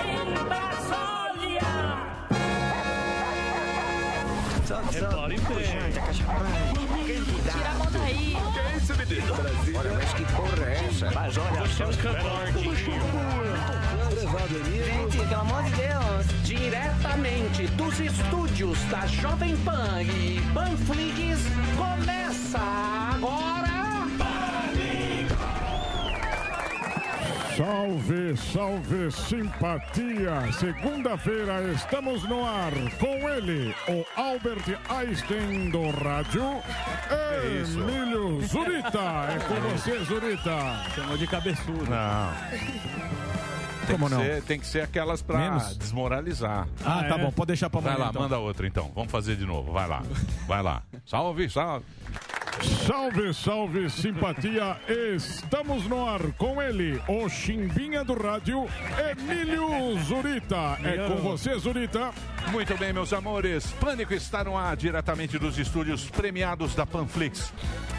em Brasília. Repare bem. Tira a mão daí. Que isso, menino? Olha, mas que porra é essa? Mas olha Você é um cantor, Gente, pelo amor de Deus. Diretamente dos estúdios da Jovem Pan e Panflix, começa agora. Salve, salve, simpatia! Segunda-feira estamos no ar com ele, o Albert Einstein do rádio, Emílio Zurita. É com você, Zurita. Chamou de cabeçudo. Não. Tem Como que não? Ser, tem que ser aquelas pra Menos? desmoralizar. Ah, tá bom, pode deixar pra Vai amanhã, lá, então. manda outra então. Vamos fazer de novo. Vai lá. Vai lá. Salve, salve. Salve, salve, simpatia! Estamos no ar com ele, o Chimbinha do rádio, Emílio Zurita. É com você, Zurita. Muito bem, meus amores. Pânico está no ar diretamente dos estúdios premiados da Panflix.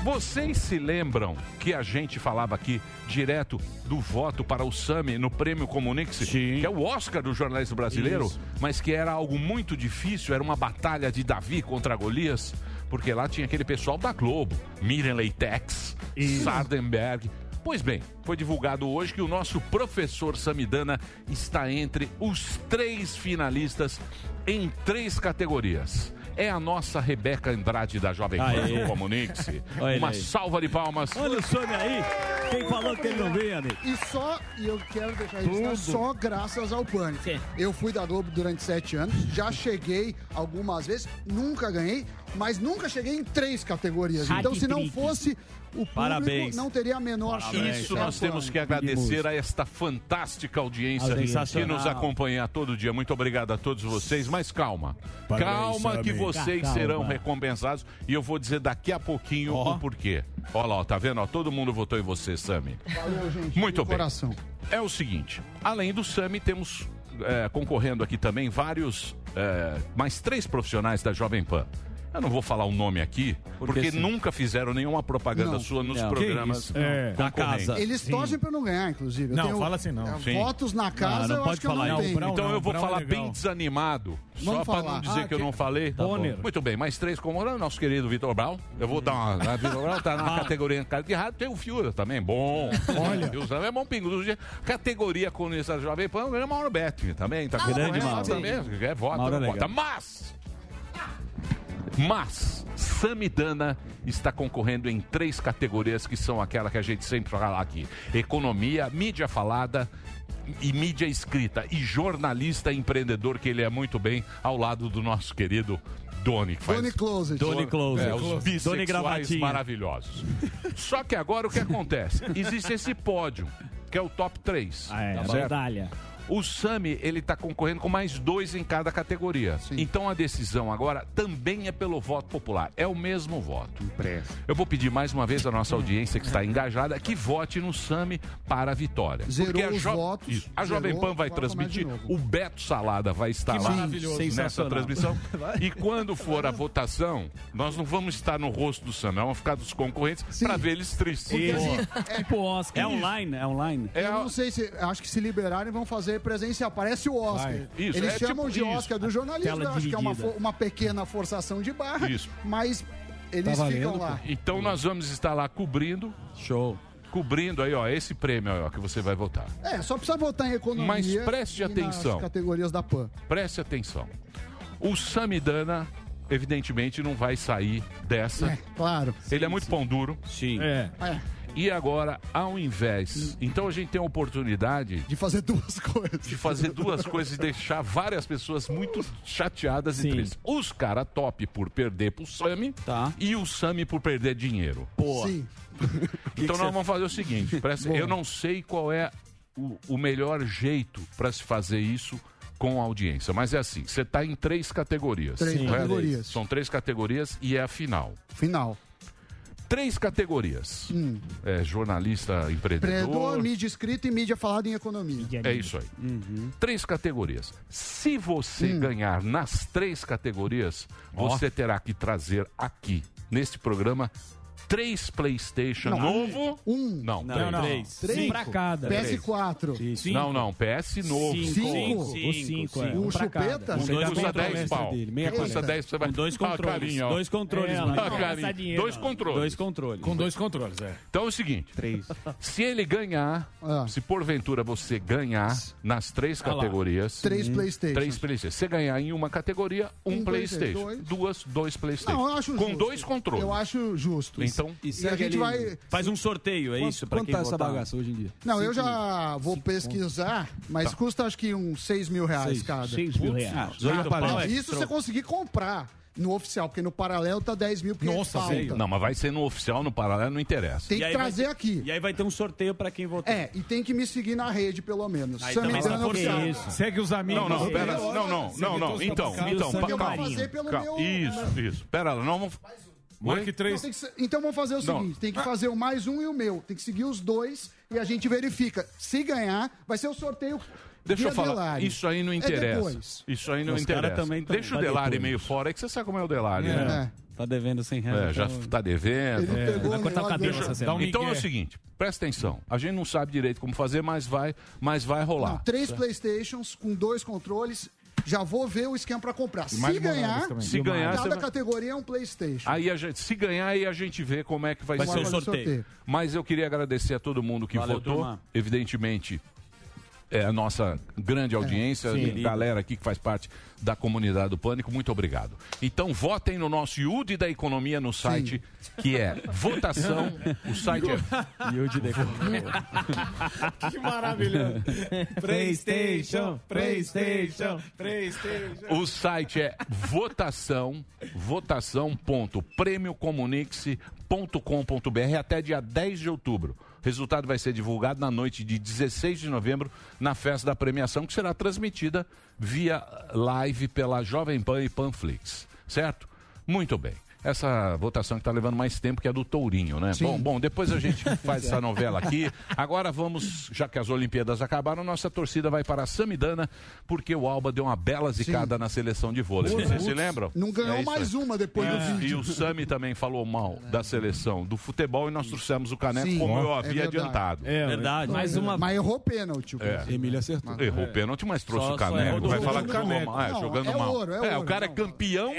Vocês se lembram que a gente falava aqui direto do voto para o Sami no Prêmio Comunique-se, que é o Oscar do jornalismo brasileiro, Isso. mas que era algo muito difícil, era uma batalha de Davi contra Golias, porque lá tinha aquele pessoal da Globo, Miriam Leitex, Sardenberg. Pois bem, foi divulgado hoje que o nosso professor Samidana está entre os três finalistas em três categorias. É a nossa Rebeca Andrade da Jovem Pan do Comunique-se. Uma aí. salva de palmas. Olha o Sônia aí. Quem falou que ele não amigo? E só, e eu quero deixar registrado, só graças ao Pânico. Eu fui da Globo durante sete anos, já cheguei algumas vezes, nunca ganhei, mas nunca cheguei em três categorias. Então, se não fosse o público, Parabéns. não teria a menor chance. Isso nós temos que agradecer a esta fantástica audiência que nos acompanha todo dia. Muito obrigado a todos vocês, mas calma. Parabéns, calma que vocês Calma. serão recompensados e eu vou dizer daqui a pouquinho Ó. o porquê. Olha lá, ó, tá vendo? Ó, todo mundo votou em você, Sami. Valeu, gente. Muito bem. coração. É o seguinte, além do Sami, temos é, concorrendo aqui também vários, é, mais três profissionais da Jovem Pan. Eu não vou falar o nome aqui, porque sim. nunca fizeram nenhuma propaganda Não. sua nos Não. programas? É. Da casa. Eles torcem pra eu não ganhar, inclusive. Eu Não, tenho, fala assim não. é, Sim. Votos na casa, Não, não eu pode acho que eu falar não. Brau- Então não, eu vou é falar legal. bem desanimado, só Vamos para falar. não dizer Ah, que eu não falei. Bonner. Muito bem, mais três como o nosso querido Vitor Brown. Eu vou dar uma. A Vitor Brown tá na categoria cara de rádio, tem o Fiura também, bom. Olha. O é bom pingo do dia. Categoria colunista Jovem Pan, ganha Mauro Betti também. Tá Grande Mauro. Também, é vota, Mauro é não vota. Mas. Mas, Samidana está concorrendo em três categorias que são aquela que a gente sempre fala aqui: economia, mídia falada e mídia escrita e jornalista empreendedor que ele é muito bem ao lado do nosso querido Doni. que faz- Tony Closet. Doni Close. é, os Doni bissexuais Gravatinha. maravilhosos. Só que agora o que acontece? Existe esse pódio, que é o top 3. Ah, é, a certo? medalha. O Sami, ele tá concorrendo com mais dois em cada categoria. Então a decisão agora também é pelo voto popular. É o mesmo voto. Eu vou pedir mais uma vez à nossa audiência que está engajada que vote no Sami para a vitória. Zerou Porque a, os jo- votos, Isso. a Jovem zerou, Pan vai transmitir, o Beto Salada vai estar Que lá maravilhoso. nessa Sensacional. transmissão. E quando for a votação, nós não vamos estar no rosto do Sami, vamos ficar dos concorrentes para ver eles tristes. Assim, Tipo Oscar. É online, é online. É eu a- não sei se. Acho que se liberarem vão fazer presencial. Parece o Oscar. Isso, Eles é chamam tipo de isso. Oscar do jornalismo. Tela Eu acho que é uma, dividida. uma pequena forçação de barra. Isso. Mas eles Tá ficam lá. Então nós vamos estar lá cobrindo, Show. cobrindo aí, ó, esse prêmio aí, ó, que você vai votar. É, só precisa votar em economia. Mas preste e nas atenção. categorias da PAN. Preste atenção. O Samidana, evidentemente, não vai sair dessa. É, claro. Ele é muito pão duro. Sim. É. É, E agora, ao invés. Então a gente tem a oportunidade de fazer duas coisas. de fazer duas coisas e deixar várias pessoas muito chateadas e Sim. tristes. Os cara top por perder pro Sami Tá. e o Sami por perder dinheiro. Boa. Sim. Então nós vamos fazer o seguinte: presta- eu não sei qual é o, o melhor jeito para se fazer isso com a audiência, mas é assim: você está em três categorias. Três categorias. São três categorias e é a final. Final. Três categorias: é, jornalista, empreendedor. Empreendedor, mídia escrita e mídia falada em economia. É isso aí. Três categorias. Se você Hum. ganhar nas três categorias, você terá que trazer aqui, neste programa, três PlayStation Não, novo. Um. Não, Não, três. não. Três. Três? Um pra cada. PS4. Não, não, PS novo. Cinco? O cinco, é. O Um pra chupeta? Custa dois custa controles 10 pau. dele, meia Custa paleta. 10, você vai dois controles. ó. dois controles. Ah. Dois controles. Dois controles. Com dois controles, é. Então é o seguinte: se ele ganhar, Ah. se porventura você ganhar nas três Ah categorias. Três PlayStation. Três PlayStation. Se ganhar em uma categoria, um, Um PlayStation. PlayStation, Duas, dois PlayStation. Não, eu acho Com justo. dois controles. Eu acho justo. Então, E a gente vai. Faz um sorteio, é isso? Pra Quanto quem tá essa bagaça hoje em dia? Não, eu já vou pesquisar, mas Tá. custa acho que uns 6 mil reais Seis. cada. Seis mil reais. Pau é Isso você conseguir comprar no oficial, porque no paralelo tá 10 mil porque Nossa, falta. velho. não, mas vai ser no oficial, no paralelo, não interessa. Tem E que trazer ter- aqui. E aí vai ter um sorteio pra quem votar. É, e tem que me seguir na rede, pelo menos. Aí Samidana também tá oficial. isso. Segue os amigos. Não, não, pera, não, não, não, não. Então, então, eu vou calma. fazer pelo calma. meu... Isso, isso. Pera lá, não vamos. Marque Não, três. que ser- Então vamos fazer o Não. seguinte: tem que fazer o mais um e o meu. Tem que seguir os dois e a gente verifica. Se ganhar, vai ser o sorteio. Deixa eu falar, Delari. isso aí não É interessa. depois. isso aí não Os cara interessa. também tão- Deixa o Delari depois. meio fora, é que você sabe como é o Delari, né? É. Tá devendo 100 reais. É, já então- tá devendo. Pegou vai cortar o cabelo essa semana. Então é o seguinte, presta atenção. A gente não sabe direito como fazer, mas vai, mas vai rolar. Não, três Playstations com dois controles. Já vou ver o esquema pra comprar. Se ganhar. Se ganhar, cada vai... categoria é um Playstation. Aí a gente, se ganhar, aí a gente vê como é que vai, Vai ser. o Fazer sorteio. Mas eu queria agradecer a todo mundo que Valeu, votou. turma. Evidentemente, é a nossa grande audiência, sim. a galera aqui que faz parte da comunidade do Pânico, muito obrigado. Então votem no nosso IUD da Economia no site, que é votação. O site é Que maravilhoso. PlayStation, PlayStation, PlayStation. O site é votação, votação.prêmiocomunique-se.com.br até dia 10 de outubro. O resultado vai ser divulgado na noite de 16 de novembro, na festa da premiação, que será transmitida via live pela Jovem Pan e Panflix. Certo? Muito bem. Essa votação que está levando mais tempo que a do Tourinho, né? Bom, bom, depois a gente faz essa novela aqui. Agora vamos, já que as Olimpíadas acabaram, nossa torcida vai para a Samidana, porque o Alba deu uma bela zicada na seleção de vôlei. Vocês se lembram? Não ganhou É mais uma depois do E vídeo. o Sami também falou mal da seleção do futebol e nós trouxemos o caneco Sim, como eu é havia verdade. adiantado. É verdade. Mais uma. Mas errou pênalti. É. Emílio acertou. Errou o pênalti, mas trouxe Só- o caneco. do Vai falar que do jogou mal. É, jogando é mal. ouro, é o ouro, cara é campeão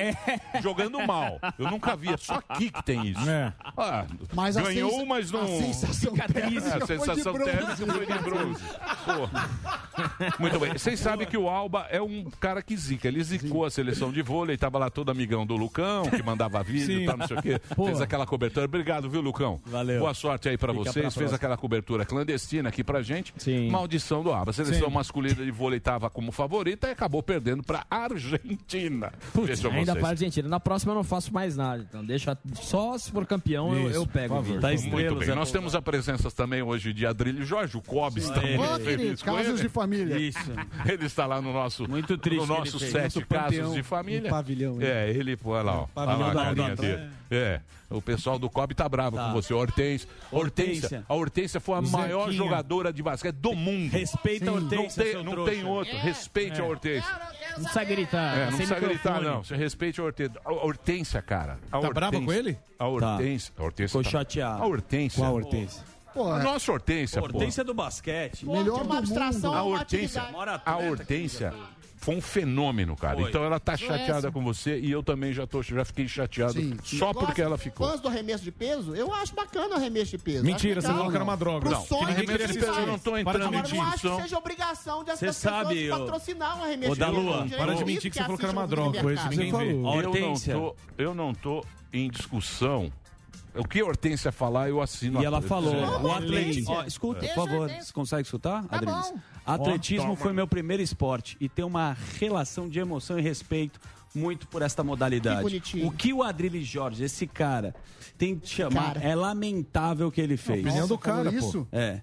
jogando mal. Eu nunca vi, é só aqui que tem isso. É. Ah, Mas a ganhou, sensa- mas não. A sensação É, térmica a foi de sensação térmica foi de bronze. Pô. Muito bem. Vocês sabem que o Alba é um cara que zica. Ele zicou a seleção de vôlei, tava lá todo amigão do Lucão, que mandava vídeo e tal, não sei o quê. Fez aquela cobertura. Obrigado, viu, Lucão? Valeu. Boa sorte aí pra Fica vocês. pra Fez aquela cobertura clandestina aqui pra gente. Sim. Maldição do Alba. A seleção masculina de vôlei tava como favorita e acabou perdendo pra Argentina. Vejam Ainda vocês. para a Argentina. Na próxima eu não faço mais nada. Então deixa só se for campeão eu, Isso, eu pego. vídeo. Tá Muito bem. Nós temos a presença também hoje de Adrilho Jorge. O Cobes também. Feliz casos de família. Isso. Ele está lá no nosso, Muito triste no nosso sete Nosso casos de família. pavilhão? É, ele, olha lá, ó. Pavilhão Olha lá a carinha dele. É. O pessoal do COB tá bravo Tá. com você. Hortência. Hortência. A Hortência foi a O maior Zequinha. jogadora de basquete do mundo. Respeita a Não Hortência, tem, seu não tem outro. Respeite a Hortência. Não precisa gritar. É, não precisa gritar, não. Você respeite a Hortência. A Hortência, cara. A Tá brava com ele? A Hortência. A Hortência Ficou tá- chateado. A Hortência. Qual Hortência? Pô, A é, nossa Hortência, pô. Hortência do basquete. melhor do mundo. A Hortência, Mora a Hortência foi um fenômeno, cara. Foi. Então ela tá chateada com você e eu também já, tô, já fiquei chateado Sim. só porque ela ficou. Fãs do arremesso de peso, eu acho bacana o arremesso de peso. Mentira, você falou que era uma droga. Pro Não, sonho que ninguém de queria assistir. assistir, eu não tô entrando em Agora, não acho que discussão. seja obrigação de as Cê pessoas sabe, ô- patrocinar o arremesso Ô, de peso. para Gente, Para de isso mentir que você falou que era uma droga. Eu não, Hortência. tô, eu não tô em discussão. O que a Hortência falar, eu assino. E a- ela falou, o atletismo. Ó, escuta, por favor, você consegue escutar, Adriles? Atletismo foi meu primeiro esporte e tem uma relação de emoção e respeito muito por esta modalidade. Que bonitinho. O que o Adriles Jorge, esse cara, tem que chamar, Cara. é lamentável o que ele fez. Opinião do cara, pô. isso? É.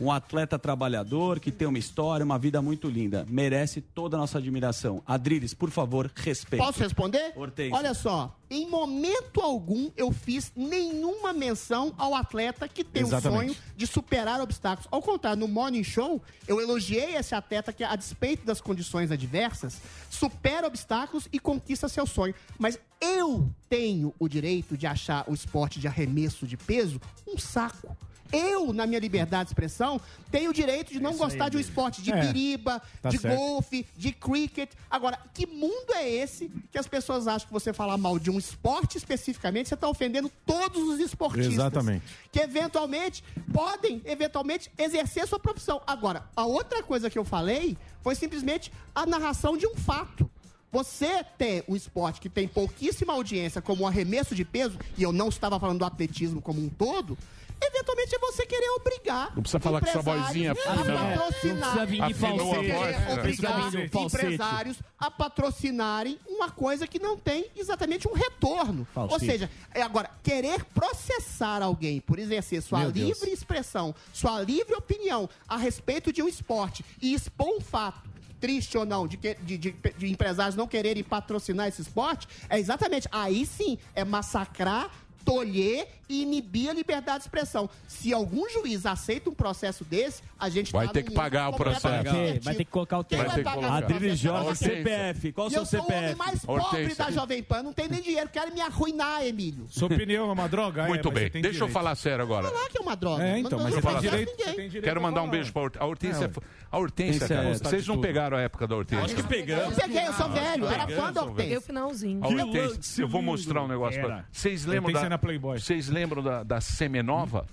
Um atleta trabalhador que tem uma história, uma vida muito linda. Merece toda a nossa admiração. Adriles, por favor, respeite. Posso responder? Hortência. Olha só, em momento algum eu fiz nenhuma menção ao atleta que tem o Exatamente. sonho de superar obstáculos. Ao contrário, no Morning Show, eu elogiei esse atleta que, a despeito das condições adversas, supera obstáculos e conquista seu sonho. Mas eu tenho o direito de achar o esporte de arremesso de peso um saco. Eu, na minha liberdade de expressão, tenho o direito de não isso aí, gostar de um esporte de É, biriba, tá de certo. golfe, de cricket. Agora, que mundo é esse que as pessoas acham que você falar mal de um esporte especificamente, você está ofendendo todos os esportistas? Exatamente. Que eventualmente podem, eventualmente, exercer sua profissão. Agora, a outra coisa que eu falei foi simplesmente a narração de um fato. Você ter um esporte que tem pouquíssima audiência, como o arremesso de peso, e eu não estava falando do atletismo como um todo, eventualmente é você querer obrigar. Não precisa falar que sua vozinha a fina, né? patrocinar. Não precisa vir de a falsete. É. Obrigar de falsete. empresários a patrocinarem uma coisa que não tem exatamente um retorno. Falsete. Ou seja, é agora, querer processar alguém por exercer sua Meu Deus. livre expressão, sua livre opinião a respeito de um esporte e expor um fato triste ou não, de, que- de- de- de empresários não quererem patrocinar esse esporte, é exatamente, aí sim, é massacrar, tolher e inibir a liberdade de expressão. Se algum juiz aceita um processo desse, a gente Vai tá ter que pagar o processo. completamente Vai vai ter que colocar o tempo. vai Vai ter que colocar. processo? Jorge. CPF. Qual o seu eu sou o homem CPF? mais pobre Hortência. da Jovem Pan, não tem nem dinheiro, querem me arruinar, Emílio. Sua opinião é uma droga? Muito é, mas bem, deixa eu direito. falar sério agora. Falar que é uma droga. É, então, mas não você tem processo direito- ninguém. você tem direito Quero mandar um beijo pra Hortência. A Hortência, É, a Hortência, cara. é- Vocês não pegaram a época da Hortência? Acho que pegamos. Eu peguei, eu sou velho, era fã da Hortência. finalzinho. A Hortência, eu vou mostrar um negócio pra Era. vocês. lembram Hortência da na Playboy. Vocês lembram da, da Semenova?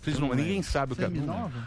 Vocês não, ninguém sabe o que é.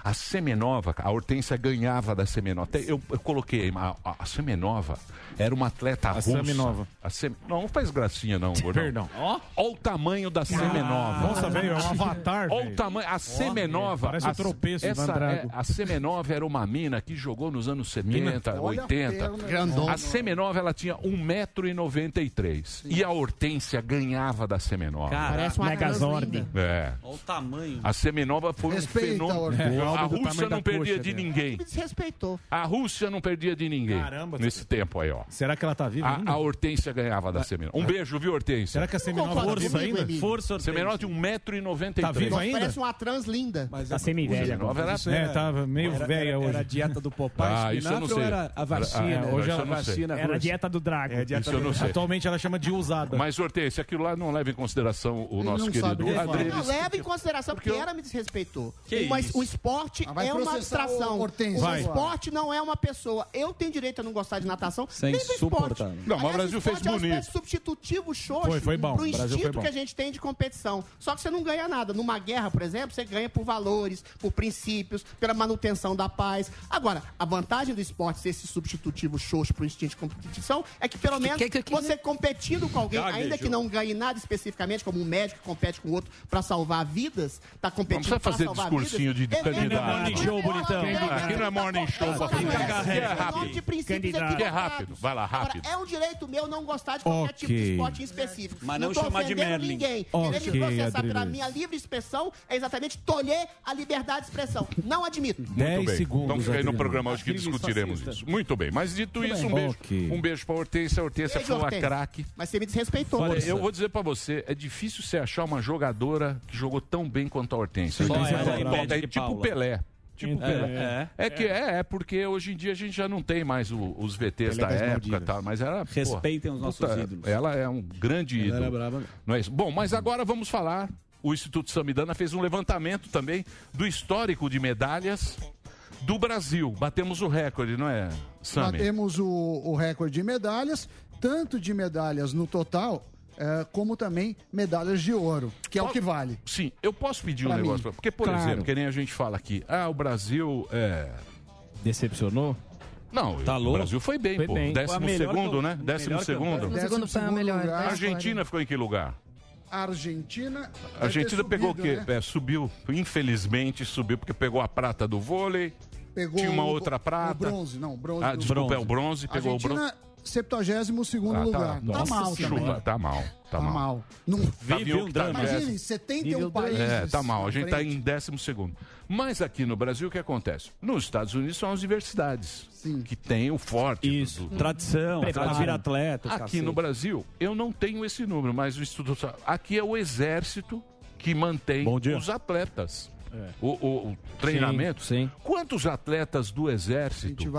A Semenova, a Hortência ganhava da Semenova. Até eu, eu coloquei a, a, a Semenova era uma atleta A russa. Semenova. A Sem- Não, não faz gracinha não, gordão. Perdão. Olha o tamanho da Semenova. Nossa, velho, é um avatar, Olha o tamanho. A Semenova. parece o a- tropeço essa, é, A Semenova era uma mina que jogou nos anos 70, Olha a 80. perna. Grandona. A Semenova ela tinha 1,93m. E a Hortência ganhava da Semenova. Parece uma Megazord. É. Olha o tamanho. A Semenova foi Respeita, um fenômeno. É, a Rússia não perdia coxa de dela. ninguém. Me desrespeitou. A Rússia não perdia de ninguém. Caramba, Nesse tempo aí, ó. Será que ela tá viva A, ainda? a Hortência ganhava da Semenova. Um beijo, viu, Hortência? Será que a Seminova tá comigo, ainda? Emílio. Força, Hortência. Semenova de 1,93m. Tá viva ainda? Parece uma trans linda. Tá semi-velha. Semenova era... É, tava meio velha hoje. Era a dieta do Popeye, Ah, isso eu não sei. era a vacina? Ah, é, hoje não sei. vacina Era a dieta do Drago. É a dieta Isso eu do não sei. Atualmente ela chama de usada. Mas, Hortência, aquilo lá não leva em consideração o nosso querido sabe o que fala. Adriles. Não, leva em consideração porque, ela me desrespeitou. Que Mas isso? o esporte Ah, é uma abstração. o. O esporte não é uma pessoa. Eu tenho direito a não gostar de natação, é nem do esporte. Não, mas o Brasil fez esporte é uma bonito. espécie de substitutivo xoxo Foi, foi bom. pro instinto bom. que a gente tem de competição. Só que você não ganha nada. Numa guerra, por exemplo, você ganha por valores, por princípios, pela manutenção da paz. Agora, a vantagem do esporte ser esse substitutivo xoxo pro instinto de competição é que pelo menos que- que- que- você competindo com alguém, ainda que não ganhe nada especificamente, como um médico que compete com o outro pra salvar vidas, tá competindo precisa fazer discursinho de, de vidas, candidato. morning show, bonitão. Aqui não é morning show pra fazer. é É rápido. Candidato. Que é rápido. Vai lá, rápido. Agora, é um direito meu não gostar de qualquer tipo de esporte em específico. Mas não chamar de Merlin. ninguém. Querer me processar pela minha livre expressão é exatamente tolher a liberdade de expressão. Não admito. Muito 10 bem. segundos. Vamos ficar aí no programa hoje que discutiremos isso. Muito bem. Mas dito isso, um beijo. Um beijo pra Hortência. A Hortência uma Hortência. craque. Mas você me desrespeitou. Eu vou dizer pra você, é difícil você achar uma jogadora que jogou tão bem quanto a Hortência. Só Hortência ela é, é de tipo. Pelé. Tipo É, Pelé. é. É que é, é porque hoje em dia a gente já não tem mais o- os VTs da das época e tal, mas era. Respeitem os nossos puta, ídolos. Ela é um grande Ela ídolo. era brava. Não é isso? Bom, mas agora vamos falar. O Instituto Samidana fez um levantamento também do histórico de medalhas do Brasil. Batemos o recorde, não é, Sami? Batemos o, o recorde de medalhas, tanto de medalhas no total, eh, como também medalhas de ouro, que é o que vale. Sim, eu posso pedir um Pra mim. negócio. pra- Porque, por Claro. exemplo, que nem a gente fala aqui, ah, o Brasil é. Decepcionou? Não, Tá o? Brasil foi bem, Foi pô. bem. Décimo a segundo, né? Décimo melhor segundo. No segundo foi a melhor. da A. Argentina ficou em que lugar? A Argentina. A deve ter Argentina pegou o subido, quê? né? É, subiu, infelizmente subiu, porque pegou a prata do vôlei. Pegou Tinha uma o- outra prata. O bronze, não, bronze. Ah, desculpa, é o bronze, pegou o bronze. Argentina, 72 segundo Ah, lugar. Tá, nossa, mal chupa, também. Tá mal, tá, Tá mal. mal. Não, Tá Vive viu um que tá imagine, 71 Nível dois. países. É, tá mal. A gente tá frente. em décimo segundo. Mas aqui no Brasil, o que acontece? Nos Estados Unidos são as universidades. Sim. Que tem o forte. Isso. do- do- Tradição, Preparo. faz vira atleta. Aqui cacete. no Brasil, eu não tenho esse número, mas o Instituto. Aqui é o exército que mantém os atletas. O, o- o treinamento. Sim, sim. Quantos atletas do A exército gente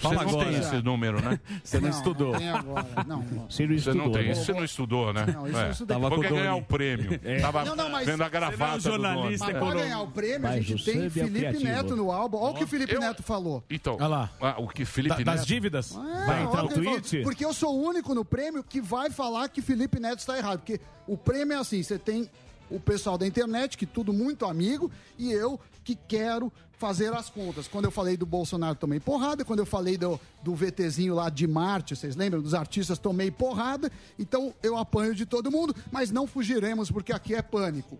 vai. Você não tem esse número, né? Você não, Não, estudou. não tem agora. Não, não. Você não Você não estudou. tem, isso você não estudou, né? Não, isso eu estudei. Tava Tava Porque ganhar o prêmio. Tava Não, não, mas- vendo a gravata Você não é um do jornalista, Mas Econômico. pra ganhar o prêmio, a Mas gente você tem é Felipe criativo. Neto no álbum. Olha o que o Felipe Eu- Neto falou. Então, Olha lá. ah, o que Felipe Da- das Neto... dívidas? É, Vai entrar o tweet? Porque eu sou o único no prêmio que vai falar que Felipe Neto está errado. Porque o prêmio é assim: você tem o pessoal da internet, que tudo muito amigo, e eu que quero fazer as contas. Quando eu falei do Bolsonaro, tomei porrada. Quando eu falei do, do VTzinho lá de Marte, vocês lembram? Dos artistas, tomei porrada. Então eu apanho de todo mundo, mas não fugiremos, porque aqui é pânico.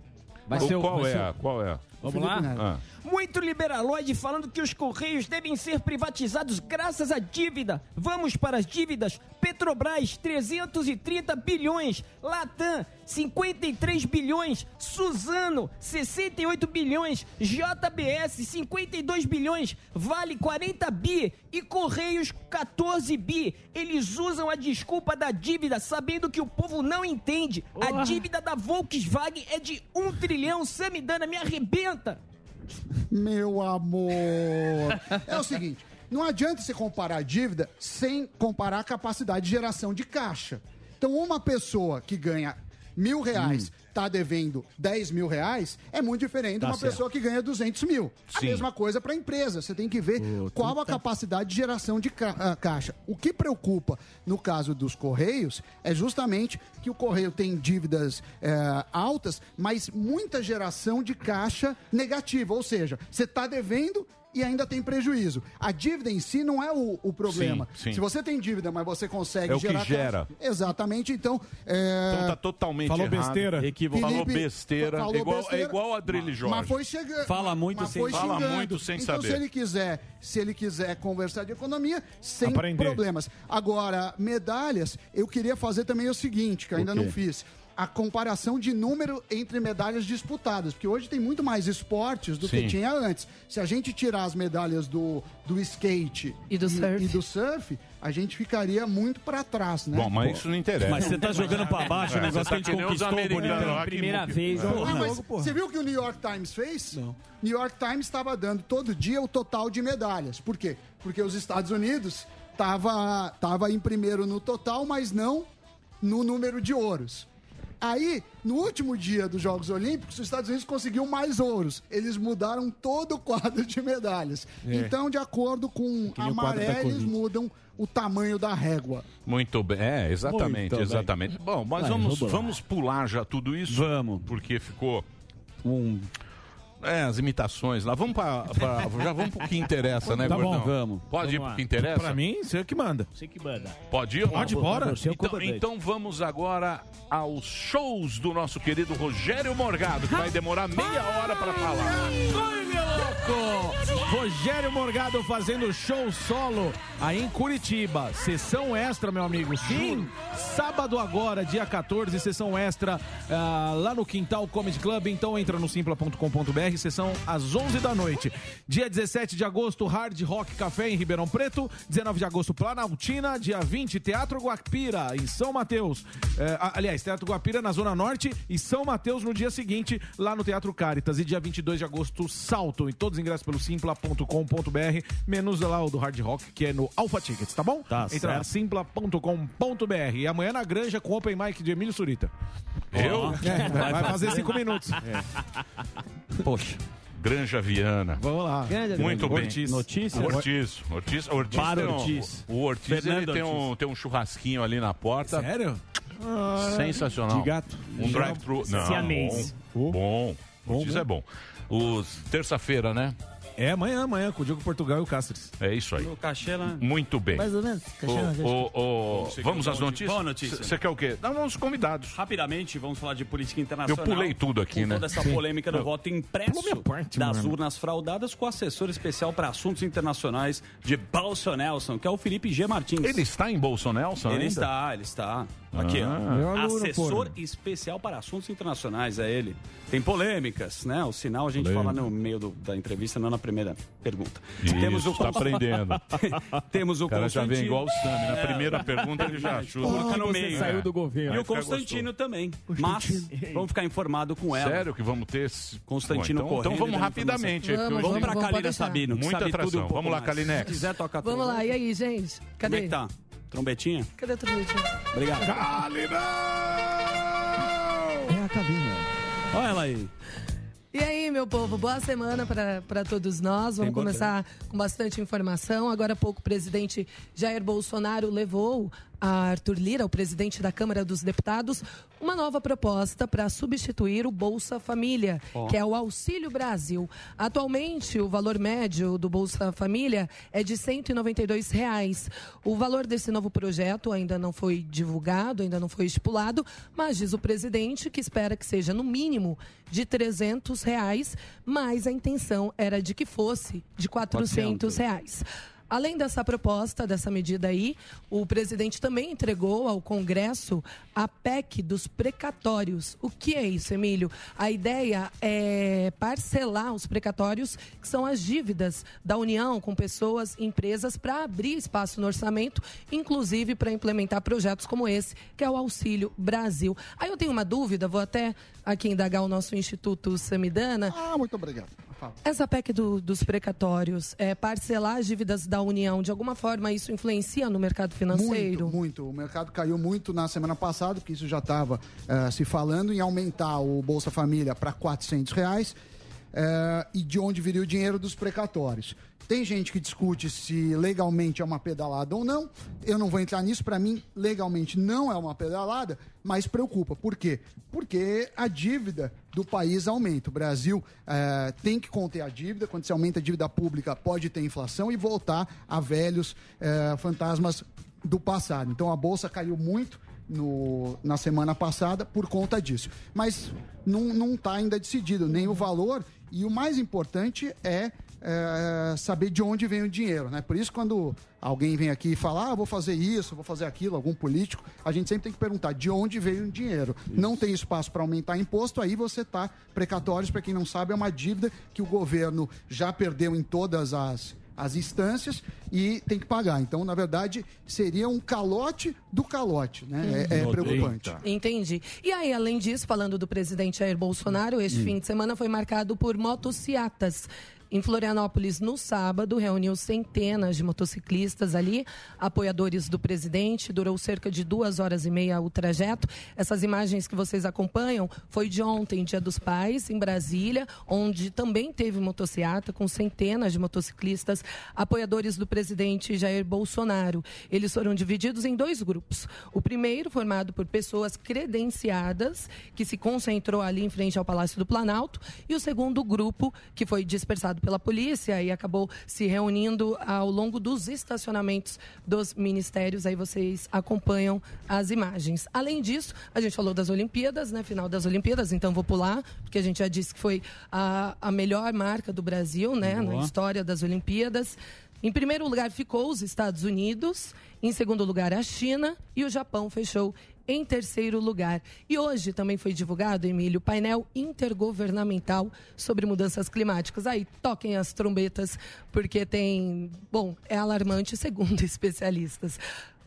Vai Qual- ser o- qual vai é? ser Qual é? Vamos lá? Ah. Muito liberaloide falando que os Correios devem ser privatizados graças à dívida. Vamos para as dívidas. Petrobras, 330 bilhões. Latam, 53 bilhões. Suzano, 68 bilhões. JBS, 52 bilhões. Vale 40 bi. E Correios, 14 bi. Eles usam a desculpa da dívida, sabendo que o povo não entende. A dívida da Volkswagen é de 1 trilhão. Samidana, me arrebenta. Meu amor. É o seguinte: não adianta você comparar a dívida sem comparar a capacidade de geração de caixa. Então, uma pessoa que ganha mil reais está devendo 10 mil reais é muito diferente de uma pessoa que ganha 200 mil. A Sim. mesma coisa para a empresa. Você tem que ver qual a capacidade de geração de ca- ah, caixa. O que preocupa no caso dos Correios é justamente que o Correio tem dívidas eh, altas, mas muita geração de caixa negativa. Ou seja, você está devendo e ainda tem prejuízo. A dívida em si não é o, o problema. Sim, sim. Se você tem dívida, mas você consegue É o que gerar gera. caixa- Exatamente. Então, é, Então tá totalmente Falou errado. besteira. Equivo- Falou Felipe, besteira. falou igual, besteira, É igual a Adrilho Jorge. Mas foi chegando. Fala muito mas sem- foi fala xingando. muito sem então, saber. se ele quiser, se ele quiser conversar de economia, sem Aprender. problemas. Agora, medalhas, eu queria fazer também o seguinte, que eu ainda não fiz. A comparação de número entre medalhas disputadas, porque hoje tem muito mais esportes do Sim. que tinha antes. Se a gente tirar as medalhas do, do skate E do surf. e do surf, a gente ficaria muito para trás, né? Bom, mas isso não interessa. Mas você tá jogando pra baixo o É, negócio você tá que a gente os conquistou, bonitão. Primeira vez. É. Ah, mas você viu o que o New York Times fez? Não. New York Times estava dando todo dia o total de medalhas. Por quê? Porque os Estados Unidos tava, tava em primeiro no total, mas não no número de ouros. Aí, no último dia dos Jogos Olímpicos, os Estados Unidos conseguiu mais ouros. Eles mudaram todo o quadro de medalhas. Então, de acordo com a quadro da maré, eles mudam o tamanho da régua. Muito bem, é, exatamente, Muito bem. exatamente. Bom, mas Vai, vamos, vamos pular já tudo isso? Vamos. Porque ficou. Um... É, as imitações lá. Vamos pra, pra- já vamos pro que interessa, né, Tá bom, Gordão? vamos. Pode ir Vamos pro lá. que interessa? Pra mim, você é que manda. Você que manda. Pode ir? ou não? Pode, bora. É Então, comandante. então vamos agora aos shows do nosso querido Rogério Morgado, que vai demorar meia hora pra falar. Oi, meu louco! Rogério Morgado fazendo show solo aí em Curitiba. Sessão extra, meu amigo. Sim, sábado agora, dia 14, sessão extra ah, lá no Quintal Comedy Club. Então entra no simpla.com.br, sessão às 11 da noite. Dia 17 de agosto, Hard Rock Café em Ribeirão Preto. 19 de agosto, Planaltina. Dia 20, Teatro Guapira, em São Mateus. A- aliás, Teatro Guapira na Zona Norte e São Mateus no dia seguinte, lá no Teatro Caritas. E dia 22 de agosto, Salto. E todos os ingressos pelo simpla.com.br, menos lá o do Hard Rock, que é no Alpha Tickets, tá bom? Tá Entra lá, certo. simpla.com.br. E amanhã na Granja com Open Mic de Emílio Surita. Eu? É, vai, fazer cinco minutos. Poxa. Granja Viana. Vamos lá. Muito bem. Ortiz. Notícias? Ortiz. Ortiz, Ortiz Para tem um- Ortiz. O Ortiz ele Fernando tem, um, tem um churrasquinho ali na porta. Sério? Sensacional. De gato. Um drive-thru. Não, Siamês. bom. Bom. Ortiz né? é bom. Os terça-feira, né? É amanhã, amanhã, com o Diogo Portugal e o Cáceres. É isso aí. O cachê lá. Muito bem. Mais ou menos. O- o- o- vamos às notícias? Boa notícia. Você quer o quê? Não, vamos convidados. Rapidamente, vamos falar de política internacional. Eu pulei tudo aqui, né? toda essa Sim. polêmica do Eu- voto impresso parte, das mano. urnas fraudadas com o assessor especial para assuntos internacionais de Bolsonaro, que é o Felipe G. Martins. Ele está em Bolsonaro? Ele ainda? está, ele está. Aqui, ó. Aluno, Assessor especial para assuntos internacionais, é ele. Tem polêmicas, né? O sinal a gente Polêmica. fala no meio do- da entrevista, não na primeira pergunta. Isso, tá aprendendo. Temos o O cara já vem Constantino. igual o Sami. Na É. primeira pergunta ele já ajuda. Coloca no Você meio. saiu É. do governo. E o Constantino gostoso. também. Mas vamos ficar informado com ela. Sério que vamos ter esse... Constantino Bom, então, correndo então vamos rapidamente. Vamos, hoje vamos pra Kalina Sabino, que Muita atração. um Vamos lá. Kalinex. Se quiser, toca tudo. Vamos lá, e aí, gente? Como é Cadê? que tá? Trombetinha? Cadê a trombetinha? Obrigado. É a cabine. Olha ela aí. E aí, meu povo, boa semana para todos nós. Vamos começar com bastante informação. Agora há pouco, o presidente Jair Bolsonaro levou a Arthur Lira, o presidente da Câmara dos Deputados, uma nova proposta para substituir o Bolsa Família, Ó. que é o Auxílio Brasil. Atualmente, o valor médio do Bolsa Família é de 192 reais. O valor desse novo projeto ainda não foi divulgado, ainda não foi estipulado, mas diz o presidente que espera que seja no mínimo de 300 reais, mas a intenção era de que fosse de 400 reais. Além dessa proposta, dessa medida aí, o presidente também entregou ao Congresso a PEC dos precatórios. O que é isso, Emílio? A ideia é parcelar os precatórios, que são as dívidas da União com pessoas e empresas, para abrir espaço no orçamento, inclusive para implementar projetos como esse, que é o Auxílio Brasil. Aí eu tenho uma dúvida, vou até aqui indagar o nosso Instituto Samidana. Ah, muito obrigado. Essa PEC do- dos precatórios, é, parcelar as dívidas da União, de alguma forma isso influencia no mercado financeiro? Muito, muito. O mercado caiu muito na semana passada, porque isso já estava se falando em aumentar o Bolsa Família para 400 reais. Eh, e de onde viria o dinheiro dos precatórios. Tem gente que discute se legalmente é uma pedalada ou não. Eu não vou entrar nisso. Para mim, legalmente não é uma pedalada, mas preocupa. Por quê? Porque a dívida do país aumenta. O Brasil eh, tem que conter a dívida. Quando se aumenta a dívida pública, pode ter inflação e voltar a velhos eh, fantasmas do passado. Então a bolsa caiu muito no- na semana passada por conta disso. Mas não está ainda decidido nem o valor e o mais importante é, é, saber de onde vem o dinheiro. Né? Por isso, quando alguém vem aqui e fala, ah, vou fazer isso, vou fazer aquilo, algum político, a gente sempre tem que perguntar de onde veio o dinheiro. Não tem espaço para aumentar imposto, aí você está precatórios, para quem não sabe, é uma dívida que o governo já perdeu em todas as as instâncias e tem que pagar. Então, na verdade, seria um calote do calote, né? É, é preocupante. Entendi. E aí, além disso, falando do presidente Jair Bolsonaro, este Hum. fim de semana foi marcado por motociatas. Em Florianópolis, no sábado, reuniu centenas de motociclistas ali, apoiadores do presidente. Durou cerca de duas horas e meia o trajeto. Essas imagens que vocês acompanham foi de ontem, Dia dos Pais, em Brasília, onde também teve motociata com centenas de motociclistas apoiadores do presidente Jair Bolsonaro. Eles foram divididos em dois grupos. O primeiro, formado por pessoas credenciadas, que se concentrou ali em frente ao Palácio do Planalto, e o segundo grupo, que foi dispersado pela polícia e acabou se reunindo ao longo dos estacionamentos dos ministérios. Aí vocês acompanham as imagens. Além disso, a gente falou das Olimpíadas, né? Final das Olimpíadas, então vou pular, porque a gente já disse que foi a, a melhor marca do Brasil, né? Boa. Na história das Olimpíadas. Em primeiro lugar ficou os Estados Unidos, em segundo lugar a China e o Japão fechou em terceiro lugar. E hoje também foi divulgado, Emílio, o painel intergovernamental sobre mudanças climáticas. Aí toquem as trombetas, porque tem. Bom, é alarmante, segundo especialistas.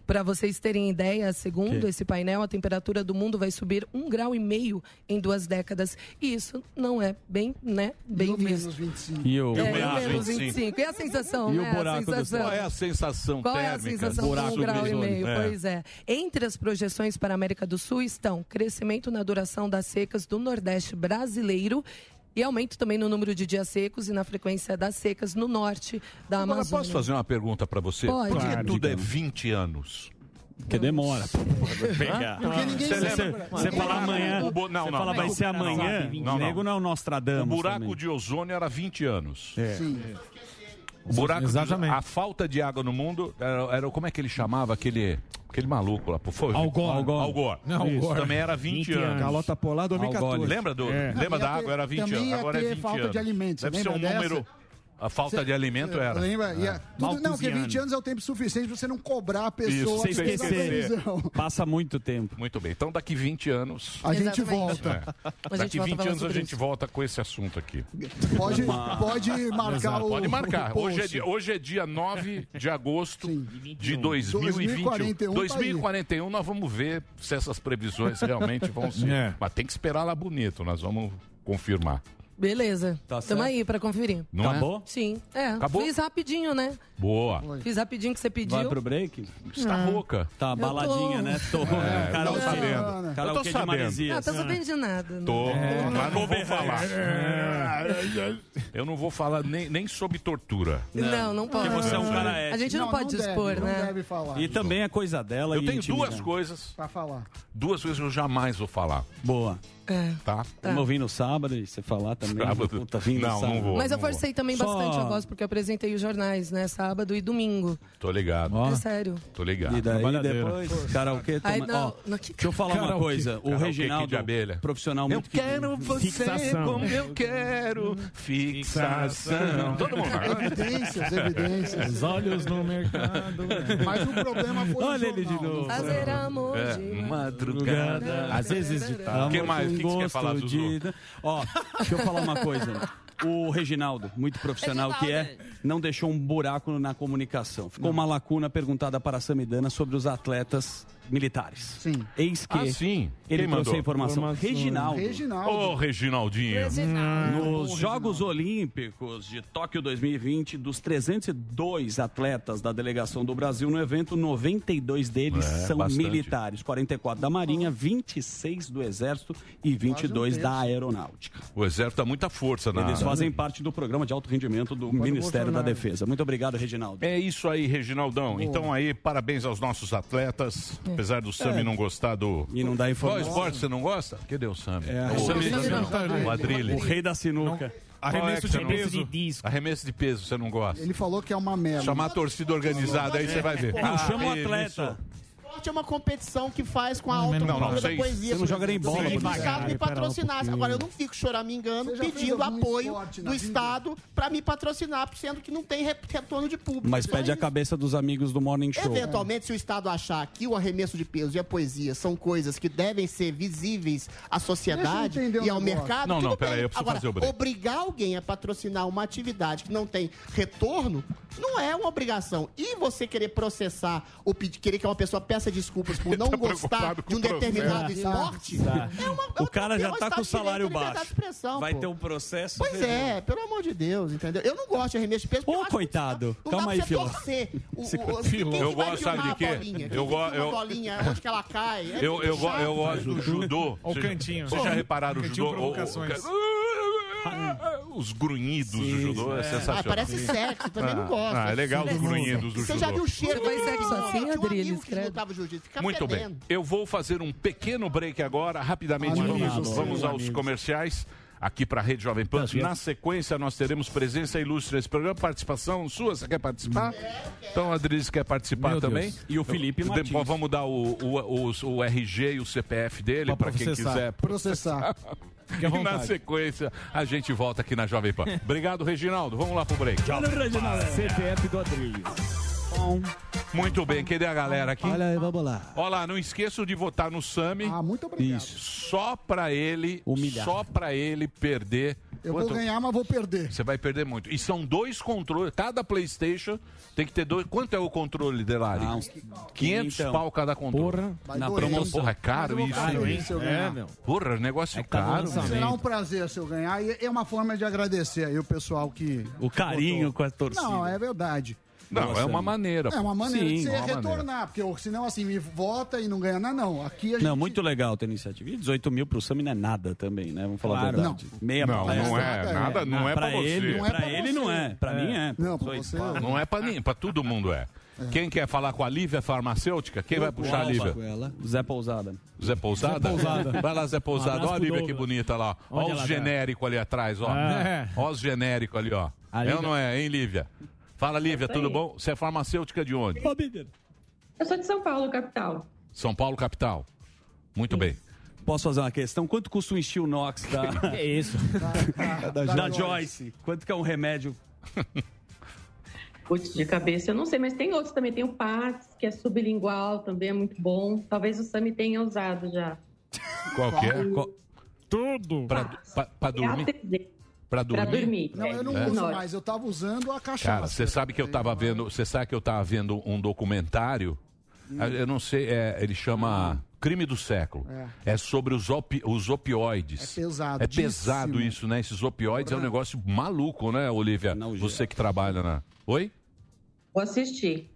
Para vocês terem ideia, segundo Que? esse painel, a temperatura do mundo vai subir um grau e meio em duas décadas. E isso não é bem, né, bem visto. 25. E o, É, menos menos 25? 25. E a sensação, E o né? A buraco do sensação. Qual é a sensação Qual é a térmica? sensação Buraco um grau e meio? É. Pois é. Entre as projeções para a América do Sul estão crescimento na duração das secas do Nordeste brasileiro e aumento também no número de dias secos e na frequência das secas no norte da Agora, Amazônia. posso fazer uma pergunta para você? Pode. Por que Claro, tudo é digamos. 20 anos? Porque demora. Ninguém Você fala amanhã, o não, você não, fala não. vai ser amanhã, Não, o nego não é o Nostradamus O buraco também. de ozônio era 20 anos. Sim. O buraco Exatamente. De, a falta de água no mundo era, era- como é que ele chamava aquele aquele maluco lá, pô, foi Al Gore. Al Gore. Al Gore. Não, Al Isso, Gore. também era 20, 20 anos. Calota polar 2014. Lembra do É. lembra da água era 20 também anos, agora é ter 20 falta anos. de alimentos, Deve ser um lembra número dessa? A falta de alimento era. Lembra? E É. a- tudo, não, porque 20 anos é o tempo suficiente pra você não cobrar a pessoa Isso, sem esquecer. Passa muito tempo. Muito bem. Então, daqui 20 anos. A gente É. Exatamente. A gente Daqui volta 20 falando anos a gente volta com esse assunto aqui. Pode, pode marcar Exato. o. Pode marcar. o Hoje é, dia, hoje é dia 9 de agosto de 2021. 2041 tá aí. 2041 nós vamos ver se essas previsões realmente vão ser. É. Mas tem que esperar lá bonito, nós vamos confirmar. Beleza. Tá Tamo aí pra conferir. Não é? Acabou? Sim. É. Acabou? Fiz rapidinho, né? Boa. Fiz rapidinho que você pediu. Vai pro break? Está Ah. rouca. Tá baladinha, tô. né? Tô. É, Carol tô sabendo. Carol Eu tô de sabendo. Maresias. Ah, tá sabendo de nada. né? Tô, É. mas não vou falar. É. Eu não vou falar nem, nem sobre tortura. Não, não pode. Porque você é um cara ético. A gente não, pode expor, né? E também é coisa dela. Eu e tenho intimidade. duas coisas. Pra falar. Duas coisas que eu jamais vou falar. Boa. É. Tá? Vamos ouvir no sábado e você falar também. Sábado. Puta, vim no Não, não sábado. vou. Mas eu forcei também Só- bastante a voz, porque eu apresentei os jornais, né? Sábado e domingo. Tô ligado. É sério. Tô ligado. E daí depois, karaokê, Aí, toma... não, Ó, não, que- deixa eu falar uma Karaokê. coisa. O Karaokê Reginaldo, de abelha. profissional Eu muito quero você Fixação. como eu quero. Fixação. Todo mundo. Evidências, evidências. Os olhos no mercado. Mas o problema foi Olha ele de novo. Fazer amor É, de madrugada. Às vezes de tarde. O que mais? Que, você quer gosto falar, de- Ó, deixa eu falar uma coisa. O Reginaldo, muito profissional que é, não deixou um buraco na comunicação. Ficou uma lacuna perguntada para a Samidana sobre os atletas militares. Sim. Eis que Ah, sim. ele Quem trouxe mandou? a informação. Informação. Reginaldo. Reginaldo. Ô, Reginaldinho. Nos Jogos Olímpicos de Tóquio 2020, dos 302 atletas da delegação do Brasil no evento, 92 deles É, são bastante. militares, 44 da Marinha, 26 do Exército e 22 um da Aeronáutica. O exército dá muita força na. Eles fazem parte do programa de alto rendimento do Ministério da Defesa. Muito obrigado, Reginaldo. É isso aí, Reginaldão. Então aí, parabéns aos nossos atletas. Apesar do Sami É. não gostar do. E não dá Qual informação. esporte você não gosta? Cadê o Sami? É, o, o Sami- o Adrilho. O rei da sinuca. Arremesso Qual é de que você peso. Arremesso de peso, você não gosta? Ele falou que é uma merda. Chamar a torcida organizada, aí você vai ver. Não, chama o Ah, atleta. Esporte é uma competição que faz com a Não, não, sei. da poesia. Você não joga nem bola, Se o Estado me Espera um. Agora, eu não fico choramingando pedindo apoio do? Estado para me patrocinar, sendo que não tem re- retorno de público. Mas Então, pede a cabeça dos amigos do Morning Show. Eventualmente, se o Estado achar que o arremesso de peso e a poesia são coisas que devem ser visíveis à sociedade e ao mercado, Não, não, peraí, eu preciso Agora, fazer o break. obrigar alguém a patrocinar uma atividade que não tem retorno não é uma obrigação. E você querer processar ou pedir, querer que uma pessoa peça desculpas por não Tá gostar de um determinado Tá. esporte, Tá. é uma, O cara já é um tá Estado com o salário baixo. Vai pô. ter um processo. Pois ferrou. é, pelo amor de Deus, entendeu? Eu não gosto de arremesso de peso. porque Ô, coitado. Não Calma dá aí, torcer. O, o, Eu gosto, sabe de quê? Eu que go- filma a eu- bolinha, onde que ela cai? É Eu, eu, go- chato, eu gosto do judô. Ó o Vocês- cantinho. Vocês já repararam o judô? Os grunhidos do judô é, Ah, sensacional. parece sexo, também não gosto. Ah, é legal os grunhidos do Você já viu judô. o cheiro? Faz sexo assim, um Adriles, Muito bem. Eu vou fazer um pequeno break agora, rapidamente vamos, vamos aos comerciais. Aqui para a Rede Jovem Pan. Na sequência, nós teremos presença ilustre nesse programa. Participação sua, você quer participar? Então, a Adriles quer participar Meu também. Deus. E o Felipe Depois Martins. vamos dar o, o, o, o RG e o CPF dele para quem processar. quiser. Processar. Fique à E na vontade. sequência, a gente volta aqui na Jovem Pan. Obrigado, Reginaldo. Vamos lá pro break. Tchau. CPF do Adrilho. Muito bem, cadê a galera aqui? Olha aí, vamos lá. Olha lá, não esqueçam de votar no Sami. Ah, muito obrigado. Só pra ele, Humilhar. só pra ele perder. Eu Quanto- vou ganhar, mas vou perder. Você vai perder muito. E são dois controles. Cada PlayStation tem que ter dois. Quanto é o controle dele lá? Ah, uns 500 então. pau cada controle. Porra. Vai Na doer. promoção. Porra, é caro isso. ficar hein? se eu ganhar. É, meu. Porra, negócio É no caro. Será um prazer se eu ganhar. E é uma forma de agradecer aí o pessoal que. O carinho com a torcida. Não, é verdade. Não, é Nossa, uma maneira. É uma maneira Sim, de você é retornar, porque eu- senão assim, me vota e não ganha nada, não. Aqui a gente. Não, muito legal ter iniciativa. E 18 mil pro Sami não é nada também, né? Vamos falar Claro. a verdade. Meia Não, palestra. não é nada, não é pra ele, você. Não é pra pra ele não é. Pra mim é. Não, pra 18 você. Não é pra ninguém, pra todo mundo é. Quem quer falar com a Lívia farmacêutica? Quem vai puxar a Lívia? Zé Pousada. Zé Pousada? Zé Pousada. Vai lá, Zé Pousada. Um Olha a Lívia que bonita lá. Olha os tá? genéricos ali atrás, ó. É. Olha os genéricos ali, ó. É ou não é, hein, Lívia? Fala, Lívia, tudo bom? Você é farmacêutica de onde? Eu sou de São Paulo, capital. São Paulo, capital. Muito bem. Posso fazer uma questão? Quanto custa um steel Nox da, É isso. da, Joyce? Quanto que é um remédio Putz, de cabeça eu não sei, mas tem outros também. Tem o Pats, que é sublingual, também é muito bom. Talvez o Sami tenha usado já. Qual que é? Qual- Tudo. Pra, pra, pra dormir? Pra dormir? Pra dormir. Não, eu não É. uso mais, eu tava usando a cachaça. Cara, você sabe que eu tava vendo, você sabe que eu tava vendo um documentário, Hum. eu não sei, é, ele chama Crime do Século. É, sobre os, opi- os opioides. É pesado, É pesado isso, né? Esses opioides é um negócio maluco, né, Olivia? Você que trabalha na. Oi? Vou assistir.